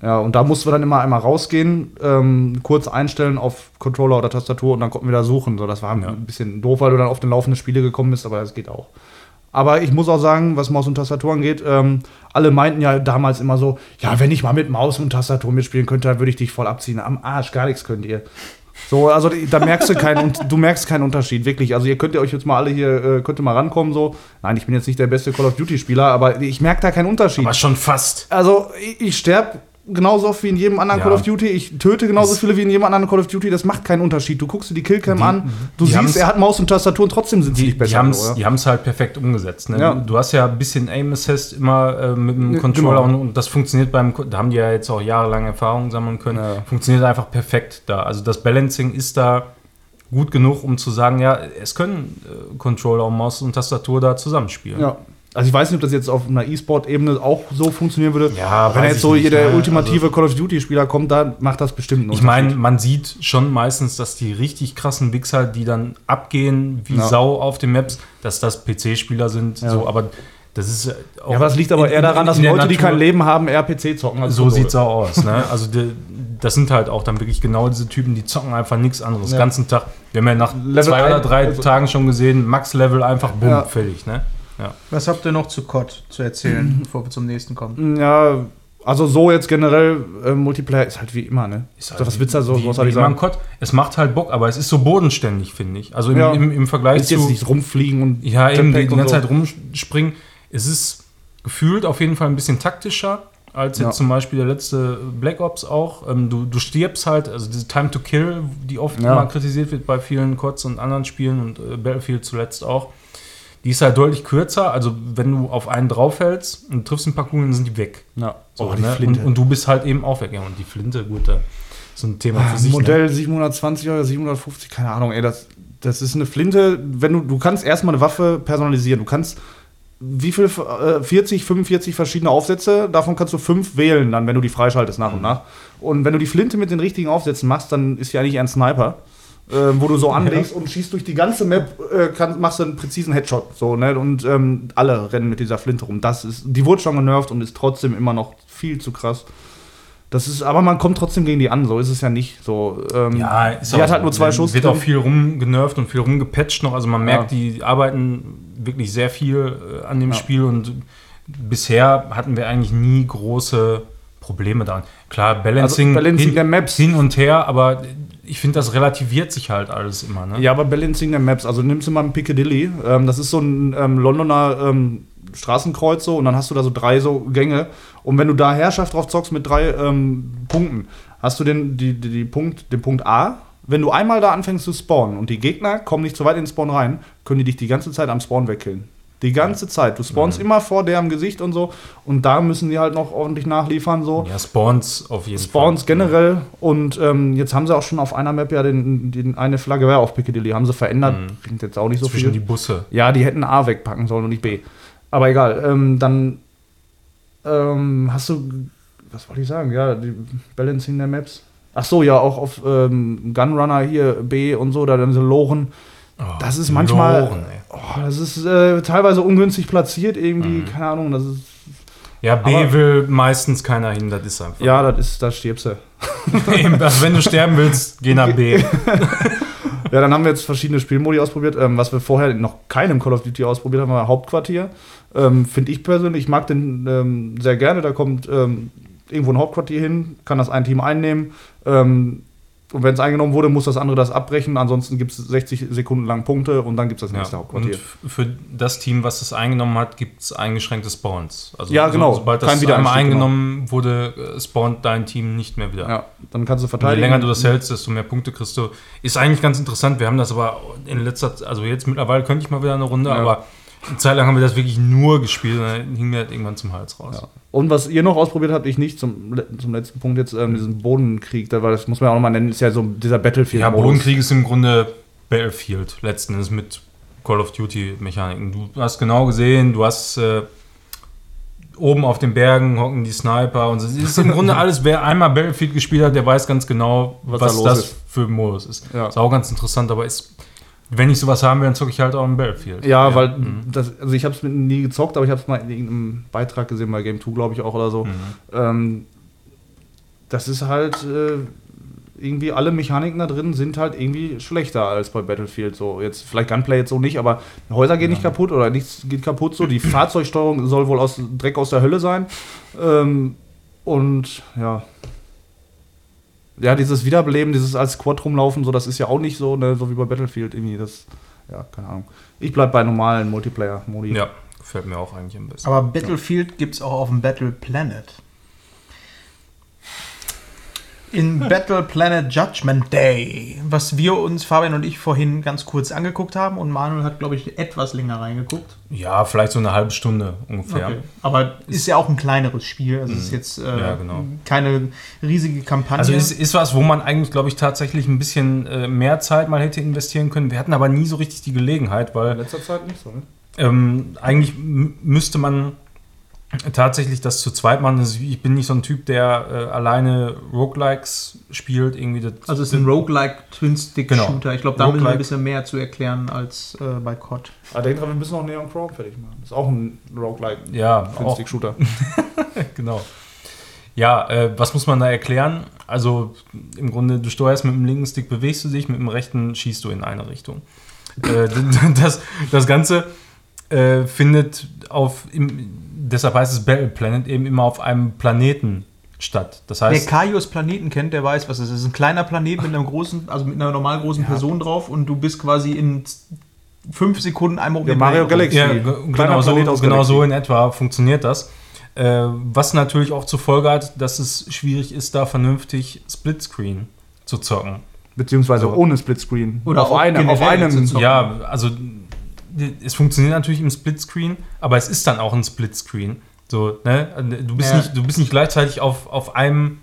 Ja, und da mussten wir dann immer einmal rausgehen, ähm, kurz einstellen auf Controller oder Tastatur und dann konnten wir da suchen. So, das war ja. ein bisschen doof, weil du dann auf den laufenden Spiele gekommen bist, aber das geht auch. Aber ich muss auch sagen, was Maus und Tastatur angeht, ähm, alle meinten ja damals immer so, ja, wenn ich mal mit Maus und Tastatur mitspielen könnte, dann würde ich dich voll abziehen. Am Arsch, gar nichts könnt ihr. So, also da merkst du keinen, du merkst keinen Unterschied, wirklich. Also ihr könnt ihr euch jetzt mal alle hier, äh, könnt ihr mal rankommen, so. Nein, ich bin jetzt nicht der beste Call of Duty-Spieler, aber ich merke da keinen Unterschied. Aber schon fast. Also ich, ich sterbe genauso oft wie in jedem anderen ja. Call of Duty. Ich töte genauso viele wie in jedem anderen Call of Duty. Das macht keinen Unterschied. Du guckst dir die Killcam die, an, du siehst, er hat Maus und Tastatur und trotzdem sind sie nicht besser. Die haben es halt perfekt umgesetzt. Ne? Ja. Du hast ja ein bisschen Aim Assist immer äh, mit dem Controller genau. und, und, das funktioniert beim, da haben die ja jetzt auch jahrelang Erfahrung sammeln können. Ja. Funktioniert einfach perfekt da. Also das Balancing ist da gut genug, um zu sagen, ja, es können äh, Controller, Maus und Tastatur da zusammenspielen. Ja. Also ich weiß nicht, ob das jetzt auf einer E-Sport-Ebene auch so funktionieren würde. Ja, wenn jetzt so nicht, der ne? ultimative Also- Call of Duty-Spieler kommt, da macht das bestimmt einen Ich meine, man sieht schon meistens, dass die richtig krassen Wichser, die dann abgehen wie Ja. Sau auf den Maps, dass das PC-Spieler sind. Ja. So, aber das ist auch Ja, aber das liegt aber eher daran, dass Leute, die Natur- kein Leben haben, eher PC zocken. als So Konsole. sieht's auch aus. Ne? Also die, das sind halt auch dann wirklich genau diese Typen, die zocken einfach nichts anderes. Ja. Ganzen Tag. Wir haben ja nach Level zwei oder ein- drei also- Tagen schon gesehen, Max-Level einfach bumm, Ja. fertig. Ne? Ja. Was habt ihr noch zu COD zu erzählen, bevor wir zum nächsten kommen? Ja, also so jetzt generell äh, Multiplayer ist halt wie immer, ne? Ist halt So, was willst du da so wie, großartig wie im sagen? COD. Es macht halt Bock, aber es ist so bodenständig, finde ich. Also im, Ja. im, im Vergleich Ist jetzt zu. nicht rumfliegen und Ja, eben die, die ganze so. Zeit rumspringen. Es ist gefühlt auf jeden Fall ein bisschen taktischer als jetzt Ja. zum Beispiel der letzte Black Ops auch. Ähm, du, du stirbst halt, also diese Time to Kill, die oft Ja. mal kritisiert wird bei vielen CODs und anderen Spielen und äh, Battlefield zuletzt auch. Die ist halt deutlich kürzer. Also wenn du auf einen draufhältst und triffst ein paar Kugeln, dann sind die weg. Ja. So, oh, die ne? Flinte. Und, und du bist halt eben auch weg. Ja, und die Flinte, gut, da ist ein Thema für sich. Ne? Ah, Modell 720 oder 750, keine Ahnung, ey, das, das ist eine Flinte, wenn du, du kannst erstmal eine Waffe personalisieren. Du kannst wie viel, äh, 40, 45 verschiedene Aufsätze, davon kannst du fünf wählen, dann, wenn du die freischaltest nach und nach. Und wenn du die Flinte mit den richtigen Aufsätzen machst, dann ist die eigentlich eher ein Sniper. Äh, wo du so anlegst und schießt durch die ganze Map, äh, kann, machst du einen präzisen Headshot. So, ne? Und ähm, alle rennen mit dieser Flinte rum. Das ist, die wurde schon genervt und ist trotzdem immer noch viel zu krass. Das ist, aber man kommt trotzdem gegen die an, so ist es ja nicht. So, ähm, Ja, ist die hat halt nur zwei Schuss. Wird auch viel rumgenervt und viel rumgepatcht noch. Also man merkt, die arbeiten wirklich sehr viel äh, an dem Ja. Spiel und bisher hatten wir eigentlich nie große Probleme daran. Klar, Balancing, Also Balancing hin, der Maps. hin und her, aber ich finde, das relativiert sich halt alles immer. Ne? Ja, aber Balancing der Maps, also nimmst du mal einen Piccadilly, ähm, das ist so ein ähm, Londoner ähm, Straßenkreuz so und dann hast du da so drei so Gänge und wenn du da Herrschaft drauf zockst mit drei ähm, Punkten, hast du den, die, die, die Punkt, den Punkt A, wenn du einmal da anfängst zu spawnen und die Gegner kommen nicht so weit in den Spawn rein, können die dich die ganze Zeit am Spawn wegkillen. Die ganze Zeit. Du spawnst immer vor deren Gesicht und so und da müssen die halt noch ordentlich nachliefern so. Ja, Spawns auf jeden Spawns Fall. generell und ähm, jetzt haben sie auch schon auf einer Map ja den, den eine Flagge wäre auf Piccadilly, haben sie verändert, bringt jetzt auch nicht so Mhm. Zwischen viel. die Busse. Ja, die hätten A wegpacken sollen und nicht B. Aber egal, ähm, dann ähm, hast du, was wollte ich sagen? Ja, die Balancing der Maps. Ach so, ja, auch auf ähm, Gunrunner hier B und so, da dann so Loren. Das ist manchmal, Loren, ey. Oh, das ist äh, teilweise ungünstig platziert irgendwie, Mhm. keine Ahnung, das ist, Ja, B Aber- will meistens keiner hin, das ist einfach. ja, das ist, da stirbst du. Also wenn du sterben willst, geh nach B. Ja, dann haben wir jetzt verschiedene Spielmodi ausprobiert. Ähm, was wir vorher noch keinem Call of Duty ausprobiert haben, war Hauptquartier. Ähm, Finde ich persönlich, ich mag den ähm, sehr gerne. Da kommt ähm, irgendwo ein Hauptquartier hin, kann das ein Team einnehmen. Ähm, und wenn es eingenommen wurde, muss das andere das abbrechen. Ansonsten gibt es 60 Sekunden lang Punkte und dann gibt es das nächste Ja, und Hauptquartier. f- für das Team, was das eingenommen hat, gibt es eingeschränkte Spawns. Also Ja, genau. So, sobald das einmal eingenommen wurde, äh, spawnt dein Team nicht mehr wieder. Ja, dann kannst du Und je verteidigen. länger du das hältst, desto mehr Punkte kriegst du. Ist eigentlich ganz interessant. Wir haben das aber in letzter Zeit, also jetzt mittlerweile könnte ich mal wieder eine Runde, Ja. aber eine Zeit lang haben wir das wirklich nur gespielt und dann hing mir halt irgendwann zum Hals raus. Ja. Und was ihr noch ausprobiert habt, ich nicht, zum, zum letzten Punkt jetzt, ähm, diesen Bodenkrieg, da war, das muss man ja auch nochmal nennen, ist ja so dieser battlefield Ja, Bodenkrieg ist im Grunde Battlefield, letzten Endes mit Call of Duty-Mechaniken. Du hast genau gesehen, du hast äh, oben auf den Bergen hocken die Sniper und so. Es ist im Grunde alles, wer einmal Battlefield gespielt hat, der weiß ganz genau, Was was, da los das ist. für ein Modus ist. Ja. Ist auch ganz interessant, aber ist, wenn ich sowas haben will, dann zocke ich halt auch im Battlefield. Ja, weil Mhm. das, also ich habe es nie gezockt, aber ich habe es mal in irgendeinem Beitrag gesehen bei Game 2, glaube ich auch oder so. Mhm. Ähm, das ist halt äh, irgendwie alle Mechaniken da drin sind halt irgendwie schlechter als bei Battlefield. So jetzt vielleicht Gunplay jetzt so nicht, aber Häuser gehen nicht kaputt oder nichts geht kaputt. So die Fahrzeugsteuerung soll wohl aus Dreck aus der Hölle sein. Ähm, und ja. Ja, dieses Wiederbeleben, dieses als Squad rumlaufen, so, das ist ja auch nicht so, ne, so wie bei Battlefield irgendwie. Das, ja, keine Ahnung. Ich bleib bei normalen Multiplayer-Modi. Ja, gefällt mir auch eigentlich am besten. Aber Battlefield gibt es auch auf dem Battle Planet. In Battle Planet Judgment Day, was wir uns, Fabian und ich, vorhin ganz kurz angeguckt haben. Und Manuel hat, glaube ich, etwas länger reingeguckt. Ja, vielleicht so eine halbe Stunde ungefähr. Okay. Aber ist ja auch ein kleineres Spiel. Also ist mhm. jetzt äh, ja, genau. keine riesige Kampagne. Also ist, ist was, wo man eigentlich, glaube ich, tatsächlich ein bisschen äh, mehr Zeit mal hätte investieren können. Wir hatten aber nie so richtig die Gelegenheit, weil. In letzter Zeit nicht so, ne? Ähm, eigentlich müsste man tatsächlich das zu zweit machen. Also ich bin nicht so ein Typ, der äh, alleine Roguelikes spielt. Irgendwie das also es ist ein Roguelike Twin-Stick-Shooter. Genau. Ich glaube, da müssen wir ein bisschen mehr zu erklären als äh, bei COD. Aber denk dran, wir müssen auch Neon Chrome fertig machen. Das ist auch ein Roguelike ja, Twin-Stick-Shooter. genau. Ja, äh, was muss man da erklären? Also im Grunde, du steuerst mit dem linken Stick, bewegst du dich, mit dem rechten schießt du in eine Richtung. Äh, das, das Ganze äh, findet auf... Im, deshalb heißt es Battle Planet eben immer auf einem Planeten statt. Das heißt, Wer Kaios Planeten kennt, der weiß, was es ist. Es ist ein kleiner Planet mit einer großen, also mit einer normal großen ja. Person drauf und du bist quasi in fünf Sekunden einmal um den Mario Galaxy. Ja, genau, so, genau so in etwa funktioniert das. Äh, was natürlich auch zur Folge hat, dass es schwierig ist, da vernünftig Splitscreen zu zocken. Beziehungsweise so. ohne Splitscreen. Oder auf, eine, auf einem. Ja, also es funktioniert natürlich im Splitscreen, aber es ist dann auch ein Splitscreen. So, ne? Du bist, ja. nicht, du bist nicht gleichzeitig auf, auf einem.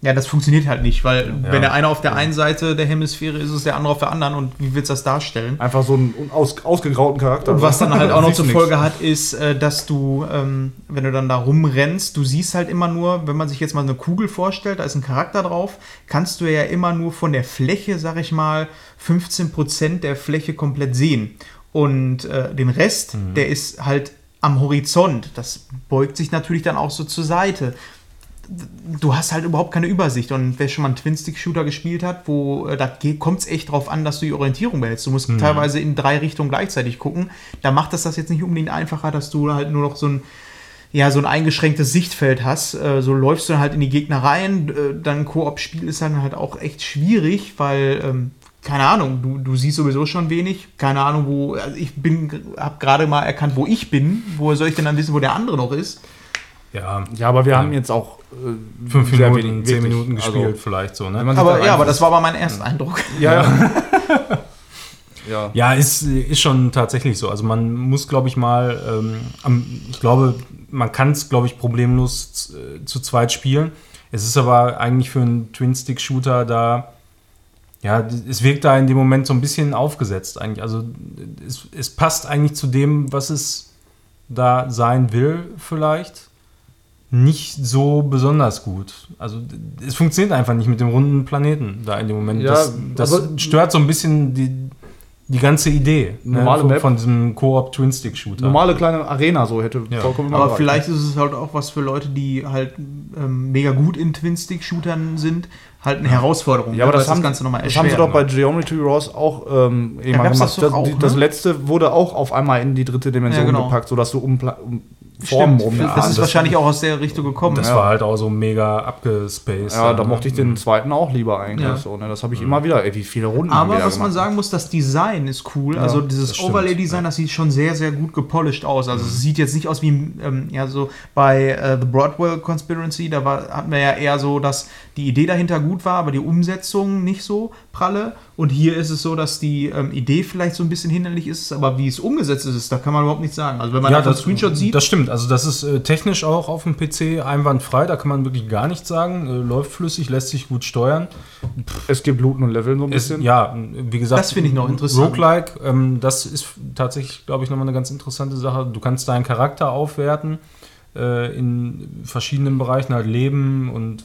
Ja, das funktioniert halt nicht, weil ja. wenn der eine auf der einen Seite der Hemisphäre ist, ist der andere auf der anderen und wie willst du das darstellen? Einfach so einen aus, ausgegrauten Charakter. Und was dann halt auch noch zur Folge hat, ist, äh, dass du, ähm, wenn du dann da rumrennst, du siehst halt immer nur, wenn man sich jetzt mal eine Kugel vorstellt, da ist ein Charakter drauf, kannst du ja immer nur von der Fläche, sag ich mal, 15% der Fläche komplett sehen. Und äh, den Rest, mhm. der ist halt am Horizont. Das beugt sich natürlich dann auch so zur Seite. Du hast halt überhaupt keine Übersicht. Und wer schon mal einen Twin-Stick-Shooter gespielt hat, wo äh, da kommt es echt drauf an, dass du die Orientierung behältst. Du musst mhm. teilweise in drei Richtungen gleichzeitig gucken. Da macht das das jetzt nicht unbedingt einfacher, dass du halt nur noch so ein ja, so ein eingeschränktes Sichtfeld hast. Äh, so läufst du dann halt in die Gegner rein. Äh, dann Koop-Spiel ist dann halt auch echt schwierig, weil ähm, keine Ahnung, du, du siehst sowieso schon wenig. Keine Ahnung, wo. Also ich bin, habe gerade mal erkannt, wo ich bin. Woher soll ich denn dann wissen, wo der andere noch ist? Ja, ja aber wir ja. haben jetzt auch äh, fünf Minuten, wenig, zehn Minuten gespielt, also, vielleicht so. Ne? Aber ja, aber das war aber mein erster Eindruck. Ja, ja. ja. ja, ist, ist schon tatsächlich so. Also man muss, glaube ich, mal, ähm, ich glaube, man kann es, glaube ich, problemlos zu, äh, zu zweit spielen. Es ist aber eigentlich für einen Twin-Stick-Shooter da ja, es wirkt da in dem Moment so ein bisschen aufgesetzt eigentlich. Also es, es passt eigentlich zu dem, was es da sein will, vielleicht nicht so besonders gut. Also es funktioniert einfach nicht mit dem runden Planeten da in dem Moment. Ja, das, das stört so ein bisschen die, die ganze Idee ne, normale ne, von, von, diesem Koop Twin Stick Shooter. Normale kleine Arena so hätte ja. vollkommen Aber vielleicht ist es halt auch was für Leute, die halt ähm, mega gut in Twin Stick Shootern sind, halt eine Herausforderung. Ja, aber das, haben, das Ganze nochmal Das haben sie doch bei Geometry Wars auch ähm, ja, gemacht. Das, das, auch, ne? das, letzte wurde auch auf einmal in die dritte Dimension ja, genau. gepackt, sodass du um, um Formen rum. Ja, das ist wahrscheinlich auch aus der Richtung gekommen. Das ja. war halt auch so mega abgespaced. Ja, da mochte ich den zweiten auch lieber eigentlich. Ja. So, ne? Das habe ich mhm. immer wieder, ey, wie viele Runden. Aber was gemacht. man sagen muss, das Design ist cool. also dieses Overlay-Design, das sieht schon sehr, sehr gut gepolished aus. Also mhm. es sieht jetzt nicht aus wie ähm, ja, so bei äh, The Broadwell Conspiracy, da war, hatten wir ja eher so, dass die Idee dahinter gut war, aber die Umsetzung nicht so pralle. Und hier ist es so, dass die ähm, Idee vielleicht so ein bisschen hinderlich ist, aber wie es umgesetzt ist, da kann man überhaupt nichts sagen. Also wenn man ja, das Screenshot sieht. Das stimmt, also das ist äh, technisch auch auf dem PC einwandfrei, da kann man wirklich gar nichts sagen. Äh, läuft flüssig, lässt sich gut steuern. Pff, es gibt Looten und Leveln so ein bisschen. Es, ja, wie gesagt. Das finde ich noch interessant. Roguelike, ähm, das ist tatsächlich, glaube ich, nochmal eine ganz interessante Sache. Du kannst deinen Charakter aufwerten äh, in verschiedenen Bereichen, halt Leben und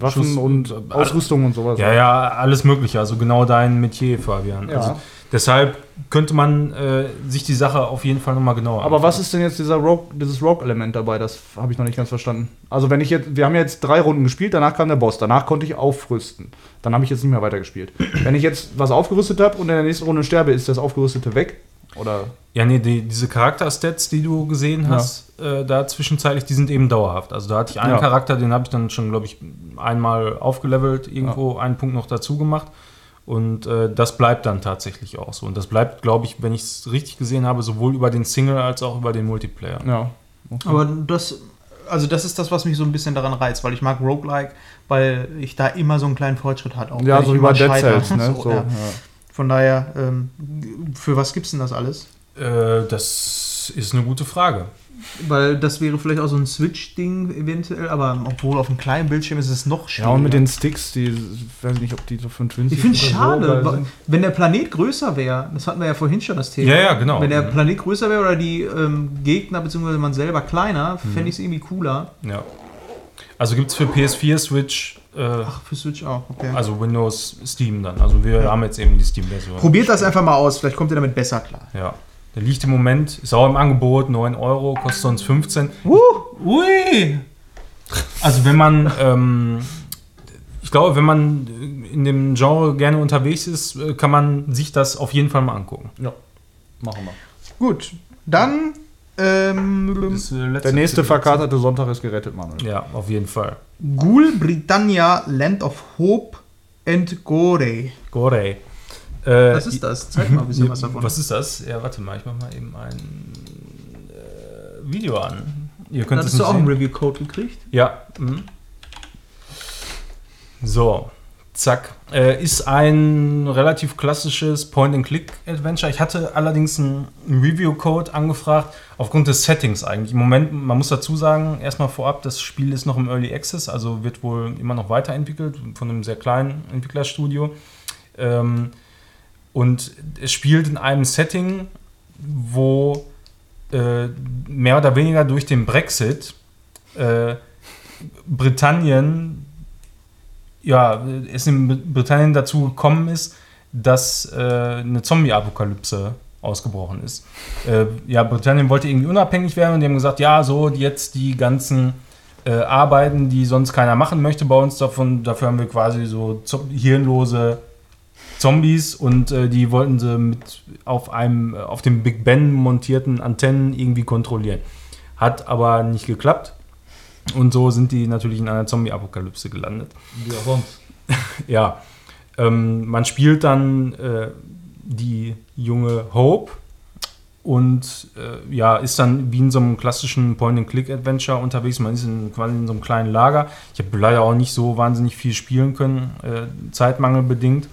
Waffen Schuss, und äh, Ausrüstung und sowas. Ja, ja, alles Mögliche. Also genau dein Metier, Fabian. Ja. Also deshalb könnte man äh, sich die Sache auf jeden Fall nochmal genauer Aber was ist denn jetzt dieser Rogue, dieses Rogue-Element dabei? Das habe ich noch nicht ganz verstanden. Also wenn ich jetzt, wir haben jetzt drei Runden gespielt, danach kam der Boss, danach konnte ich aufrüsten. Dann habe ich jetzt nicht mehr weitergespielt. wenn ich jetzt was aufgerüstet habe und in der nächsten Runde sterbe, ist das Aufgerüstete weg? Oder? Ja, nee, die, diese Charakterstats, die du gesehen hast, ja. äh, da zwischenzeitlich, die sind eben dauerhaft. Also da hatte ich einen ja. Charakter, den habe ich dann schon, glaube ich, einmal aufgelevelt, irgendwo ja. einen Punkt noch dazu gemacht. Und äh, das bleibt dann tatsächlich auch so. Und das bleibt, glaube ich, wenn ich es richtig gesehen habe, sowohl über den Single als auch über den Multiplayer. Ja. Okay. Aber das also das ist das, was mich so ein bisschen daran reizt, weil ich mag Roguelike, weil ich da immer so einen kleinen Fortschritt hat. Auch ja, so wie bei Dead Cells. Ne? So, so, ja. Von daher, ähm, für was gibt's denn das alles? Äh, das ist eine gute Frage. Weil das wäre vielleicht auch so ein Switch-Ding eventuell, aber obwohl auf einem kleinen Bildschirm ist es noch schwieriger. Ja, und mit den Sticks, die, weiß ich nicht, ob die so von Twin Ich finde es schade, so, wenn der Planet größer wäre, das hatten wir ja vorhin schon das Thema. Ja, ja, genau. Wenn der Planet größer wäre oder die ähm, Gegner bzw. man selber kleiner, mhm. fände ich es irgendwie cooler. Ja. Also gibt es für PS4, Switch. Äh, Ach, für Switch auch, okay. Also Windows, Steam dann. Also wir ja. haben jetzt eben die Steam-Version. Probiert das einfach mal aus, vielleicht kommt ihr damit besser klar. Ja. Der liegt im Moment, ist auch im Angebot, 9 Euro, kostet sonst 15. Uh, ui! Also wenn man, ähm, ich glaube, wenn man in dem Genre gerne unterwegs ist, äh, kann man sich das auf jeden Fall mal angucken. Ja, machen wir. Gut, dann ähm, äh, der nächste verkaterte Sonntag ist gerettet, Manuel. Ja, auf jeden Fall. Ghoul Britannia Land of Hope and Gore. Gore. Äh, was ist das? Zeig mal ein bisschen was davon. Was ist das? Ja, warte mal, ich mach mal eben ein äh, Video an. Ihr könnt Hattest du auch einen Review-Code gekriegt? Ja. Mhm. So, zack. Äh, ist ein relativ klassisches Point-and-Click-Adventure. Ich hatte allerdings einen Review-Code angefragt, aufgrund des Settings eigentlich. Im Moment, man muss dazu sagen, erstmal vorab, das Spiel ist noch im Early Access, also wird wohl immer noch weiterentwickelt von einem sehr kleinen Entwicklerstudio. Ähm, und es spielt in einem Setting, wo äh, mehr oder weniger durch den Brexit äh, Britannien, ja, es in Britannien dazu gekommen ist, dass äh, eine Zombie-Apokalypse ausgebrochen ist. Äh, ja, Britannien wollte irgendwie unabhängig werden und die haben gesagt, ja, so jetzt die ganzen äh, Arbeiten, die sonst keiner machen möchte bei uns davon, dafür haben wir quasi so hirnlose Zombies und äh, die wollten sie mit auf einem auf dem Big Ben montierten Antennen irgendwie kontrollieren. Hat aber nicht geklappt. Und so sind die natürlich in einer Zombie-Apokalypse gelandet. Wie auch sonst. ja. Ähm, man spielt dann äh, die junge Hope und äh, ja, ist dann wie in so einem klassischen Point-and-Click-Adventure unterwegs. Man ist in, quasi in so einem kleinen Lager. Ich habe leider auch nicht so wahnsinnig viel spielen können, äh, Zeitmangel bedingt.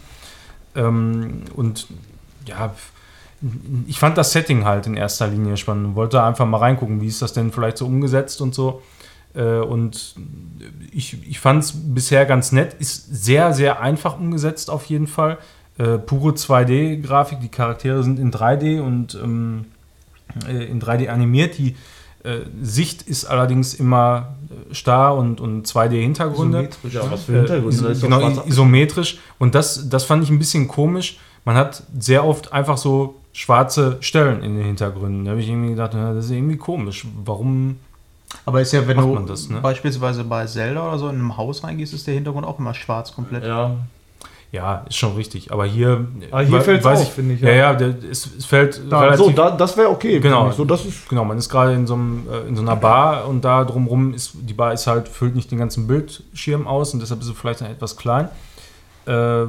Ähm, und ja, ich fand das Setting halt in erster Linie spannend. Wollte einfach mal reingucken, wie ist das denn vielleicht so umgesetzt und so. Äh, und ich, ich fand es bisher ganz nett. Ist sehr, sehr einfach umgesetzt auf jeden Fall. Äh, pure 2D-Grafik. Die Charaktere sind in 3D und ähm, äh, in 3D animiert. Die äh, Sicht ist allerdings immer äh, starr und, und 2D-Hintergründe. Isometrisch, ja, was für Hintergründe? Äh, genau, isometrisch. Und das, das fand ich ein bisschen komisch. Man hat sehr oft einfach so schwarze Stellen in den Hintergründen. Da habe ich irgendwie gedacht, das ist irgendwie komisch. Warum aber ist ja, wenn du das, ne? beispielsweise bei Zelda oder so in einem Haus reingehst, ist der Hintergrund auch immer schwarz komplett. Ja, ja, ist schon richtig. Aber hier, ah, hier fällt es finde ich. Ja, ja, ja es, es, fällt da, relativ. So, da, das wäre okay. Genau, so, das ist genau. Man ist gerade in, so äh, in so einer Bar und da drumherum ist die Bar ist halt füllt nicht den ganzen Bildschirm aus und deshalb ist sie vielleicht dann etwas klein. Äh,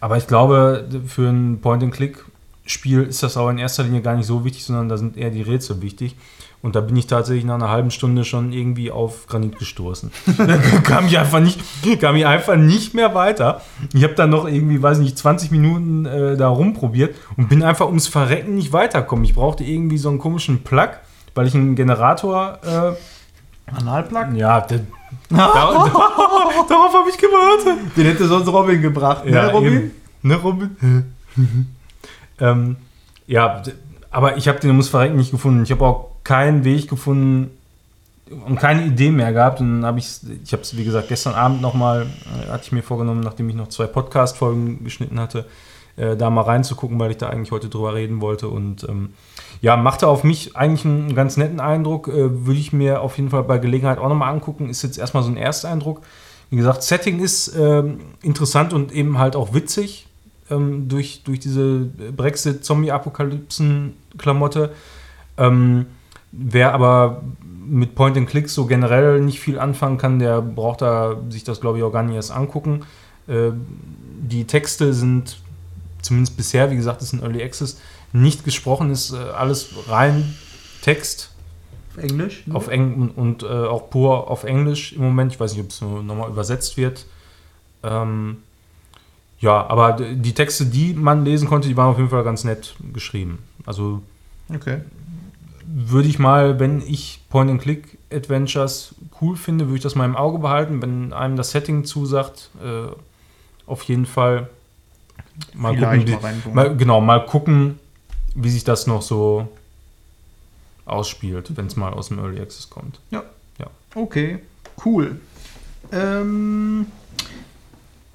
aber ich glaube, für ein Point-and-Click-Spiel ist das auch in erster Linie gar nicht so wichtig, sondern da sind eher die Rätsel wichtig. Und da bin ich tatsächlich nach einer halben Stunde schon irgendwie auf Granit gestoßen. da kam ich einfach nicht, kam ich einfach nicht mehr weiter. Ich habe dann noch irgendwie, weiß nicht, 20 Minuten äh, da rumprobiert und bin einfach ums Verrecken nicht weiterkommen. Ich brauchte irgendwie so einen komischen Plug, weil ich einen Generator. Äh, Analplug? Ja, der, da, da, darauf habe ich gewartet. Den hätte sonst Robin gebracht. Ne, ja, Robin? Eben. Ne, Robin? ähm, ja, aber ich habe den ums Verrecken nicht gefunden. Ich habe auch keinen Weg gefunden und keine Idee mehr gehabt. Und dann habe ich, ich habe es wie gesagt gestern Abend nochmal, äh, hatte ich mir vorgenommen, nachdem ich noch zwei Podcast-Folgen geschnitten hatte, äh, da mal reinzugucken, weil ich da eigentlich heute drüber reden wollte. Und ähm, ja, machte auf mich eigentlich einen ganz netten Eindruck. Äh, Würde ich mir auf jeden Fall bei Gelegenheit auch nochmal angucken. Ist jetzt erstmal so ein Ersteindruck. Wie gesagt, Setting ist ähm, interessant und eben halt auch witzig ähm, durch, durch diese Brexit-Zombie-Apokalypsen-Klamotte. Ähm, wer aber mit Point and Click so generell nicht viel anfangen kann, der braucht da sich das, glaube ich, auch gar nicht erst angucken. Äh, die Texte sind zumindest bisher, wie gesagt, ist ein Early Access, nicht gesprochen, ist äh, alles rein Text. Englisch? Auf Eng und äh, auch pur auf Englisch im Moment. Ich weiß nicht, ob es nochmal übersetzt wird. Ähm, ja, aber die Texte, die man lesen konnte, die waren auf jeden Fall ganz nett geschrieben. Also okay. Würde ich mal, wenn ich Point-and-Click-Adventures cool finde, würde ich das mal im Auge behalten. Wenn einem das Setting zusagt, äh, auf jeden Fall mal Vielleicht gucken. Mal, mal genau, mal gucken, wie sich das noch so ausspielt, wenn es mal aus dem Early Access kommt. Ja. ja. Okay, cool. Ähm,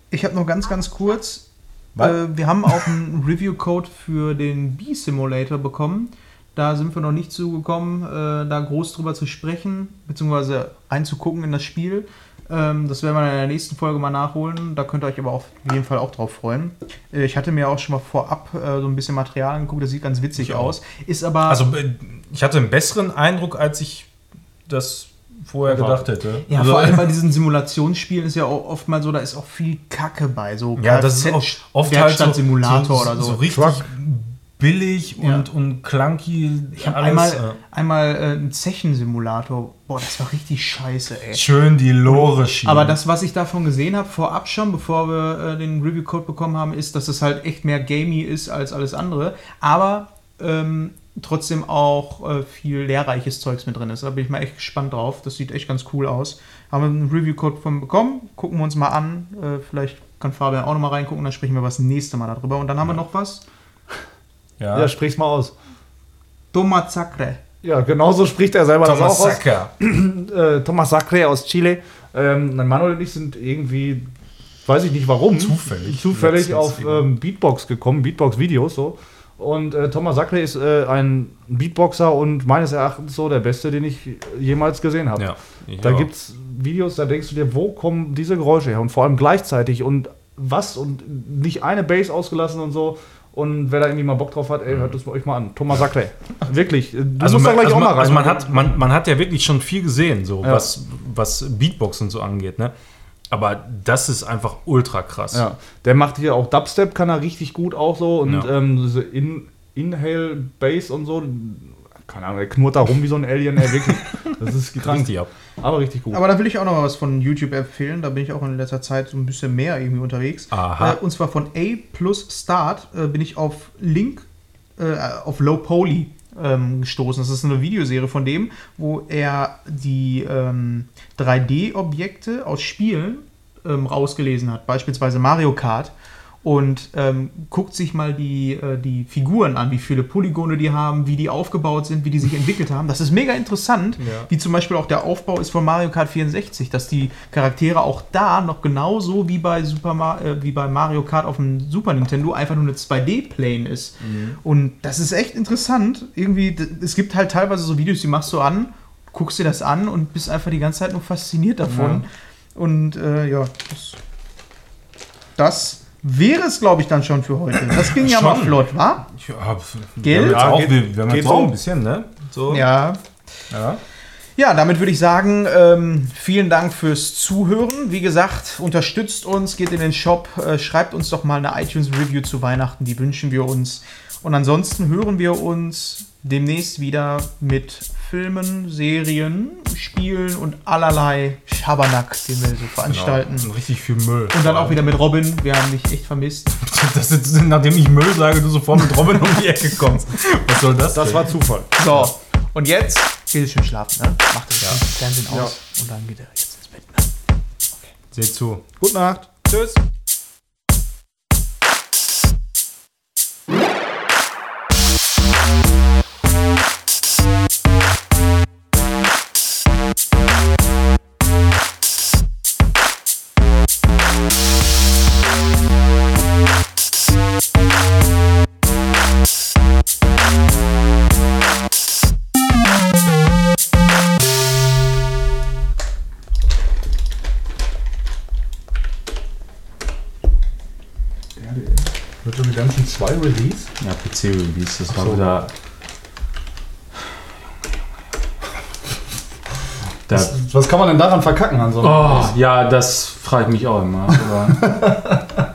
ich habe noch ganz, ganz kurz. Äh, wir haben auch einen Review-Code für den B-Simulator bekommen. Da sind wir noch nicht zugekommen, äh, da groß drüber zu sprechen, beziehungsweise einzugucken in das Spiel. Ähm, das werden wir in der nächsten Folge mal nachholen. Da könnt ihr euch aber auf jeden Fall auch drauf freuen. Äh, ich hatte mir auch schon mal vorab äh, so ein bisschen Material angeguckt, das sieht ganz witzig ich aus. Ist aber. Also, äh, ich hatte einen besseren Eindruck, als ich das vorher gedacht hätte. Ja, also, vor allem bei diesen Simulationsspielen ist ja auch oft mal so, da ist auch viel Kacke bei. So ja, das ist auch oft halt so, Simulator so, oder so. So richtig Truck. Billig ja. und, und clunky. Ich habe einmal, äh. einmal äh, einen Zechensimulator. Boah, das war richtig scheiße, ey. Schön die Lore schieben. Aber das, was ich davon gesehen habe, vorab schon, bevor wir äh, den Review-Code bekommen haben, ist, dass es halt echt mehr gamey ist als alles andere. Aber ähm, trotzdem auch äh, viel lehrreiches Zeugs mit drin ist. Da bin ich mal echt gespannt drauf. Das sieht echt ganz cool aus. Haben wir einen Review-Code von bekommen, gucken wir uns mal an. Äh, vielleicht kann Fabian auch noch mal reingucken, dann sprechen wir was nächste Mal darüber. Und dann haben ja. wir noch was. Ja, ja sprich's mal aus. Thomas Sacre. Ja, genauso spricht er selber Thomas das auch Sacre. aus. äh, Thomas Sacre aus Chile. Ähm, Manuel und ich sind irgendwie, weiß ich nicht warum, zufällig, zufällig auf ähm, Beatbox gekommen, Beatbox-Videos so. Und äh, Thomas Sacre ist äh, ein Beatboxer und meines Erachtens so der beste, den ich jemals gesehen habe. Ja, da gibt es Videos, da denkst du dir, wo kommen diese Geräusche her? Und vor allem gleichzeitig und was und nicht eine Bass ausgelassen und so. Und wer da irgendwie mal Bock drauf hat, ey, hört das euch mal an. Thomas Sacre. Wirklich. Du also musst man, da gleich also auch mal rein. Also man hat, man, man hat ja wirklich schon viel gesehen, so ja. was, was Beatbox und so angeht, ne? Aber das ist einfach ultra krass. Ja, der macht hier auch Dubstep, kann er richtig gut auch so. Und ja. ähm, diese In Inhale Bass und so, keine Ahnung, er knurrt da rum wie so ein Alien, ey, wirklich. Das ist krank. Richtig ab. Aber richtig gut. Aber da will ich auch noch mal was von YouTube empfehlen. Da bin ich auch in letzter Zeit so ein bisschen mehr irgendwie unterwegs. Aha. Äh, und zwar von A plus Start äh, bin ich auf Link, äh, auf Low Poly ähm, gestoßen. Das ist eine Videoserie von dem, wo er die ähm, 3D-Objekte aus Spielen ähm, rausgelesen hat, beispielsweise Mario Kart und ähm, guckt sich mal die, äh, die Figuren an, wie viele Polygone die haben, wie die aufgebaut sind, wie die sich entwickelt haben. Das ist mega interessant, ja. wie zum Beispiel auch der Aufbau ist von Mario Kart 64, dass die Charaktere auch da noch genauso wie bei, Super Mar äh, wie bei Mario Kart auf dem Super Nintendo einfach nur eine 2D-Plane ist. Mhm. Und das ist echt interessant. Irgendwie, es gibt halt teilweise so Videos, die machst du an, guckst dir das an und bist einfach die ganze Zeit nur fasziniert davon. Ja. Und äh, ja, das, das wäre es, glaube ich, dann schon für heute. Das ging ja mal flott, wa? Ja, Geld? Ja, auch, wir, wir haben jetzt auch ein bisschen, ne? So. Ja. Ja. Ja, damit würde ich sagen, ähm, vielen Dank fürs Zuhören. Wie gesagt, unterstützt uns, geht in den Shop, äh, schreibt uns doch mal eine iTunes-Review zu Weihnachten, die wünschen wir uns. Und ansonsten hören wir uns demnächst wieder mit Filmen, Serien, Spielen und allerlei Schabernack, den wir so veranstalten. Genau, richtig viel Müll. Und dann auch wieder mit Robin. Wir haben dich echt vermisst. Das ist, nachdem ich Müll sage, du sofort mit Robin um die Ecke kommst. Was soll das? Das denn? war Zufall. So, und jetzt geht es schön schlafen, ne? Macht das ja. Fernsehen aus ja. und dann geht er jetzt ins Bett, ne? Okay. Seht zu. Gute Nacht. Tschüss. Zwei Release? Ja, PC-Release. Das war so. wieder. Was, was, kann man denn daran verkacken, an so oh, Ja, das frage ich mich auch immer.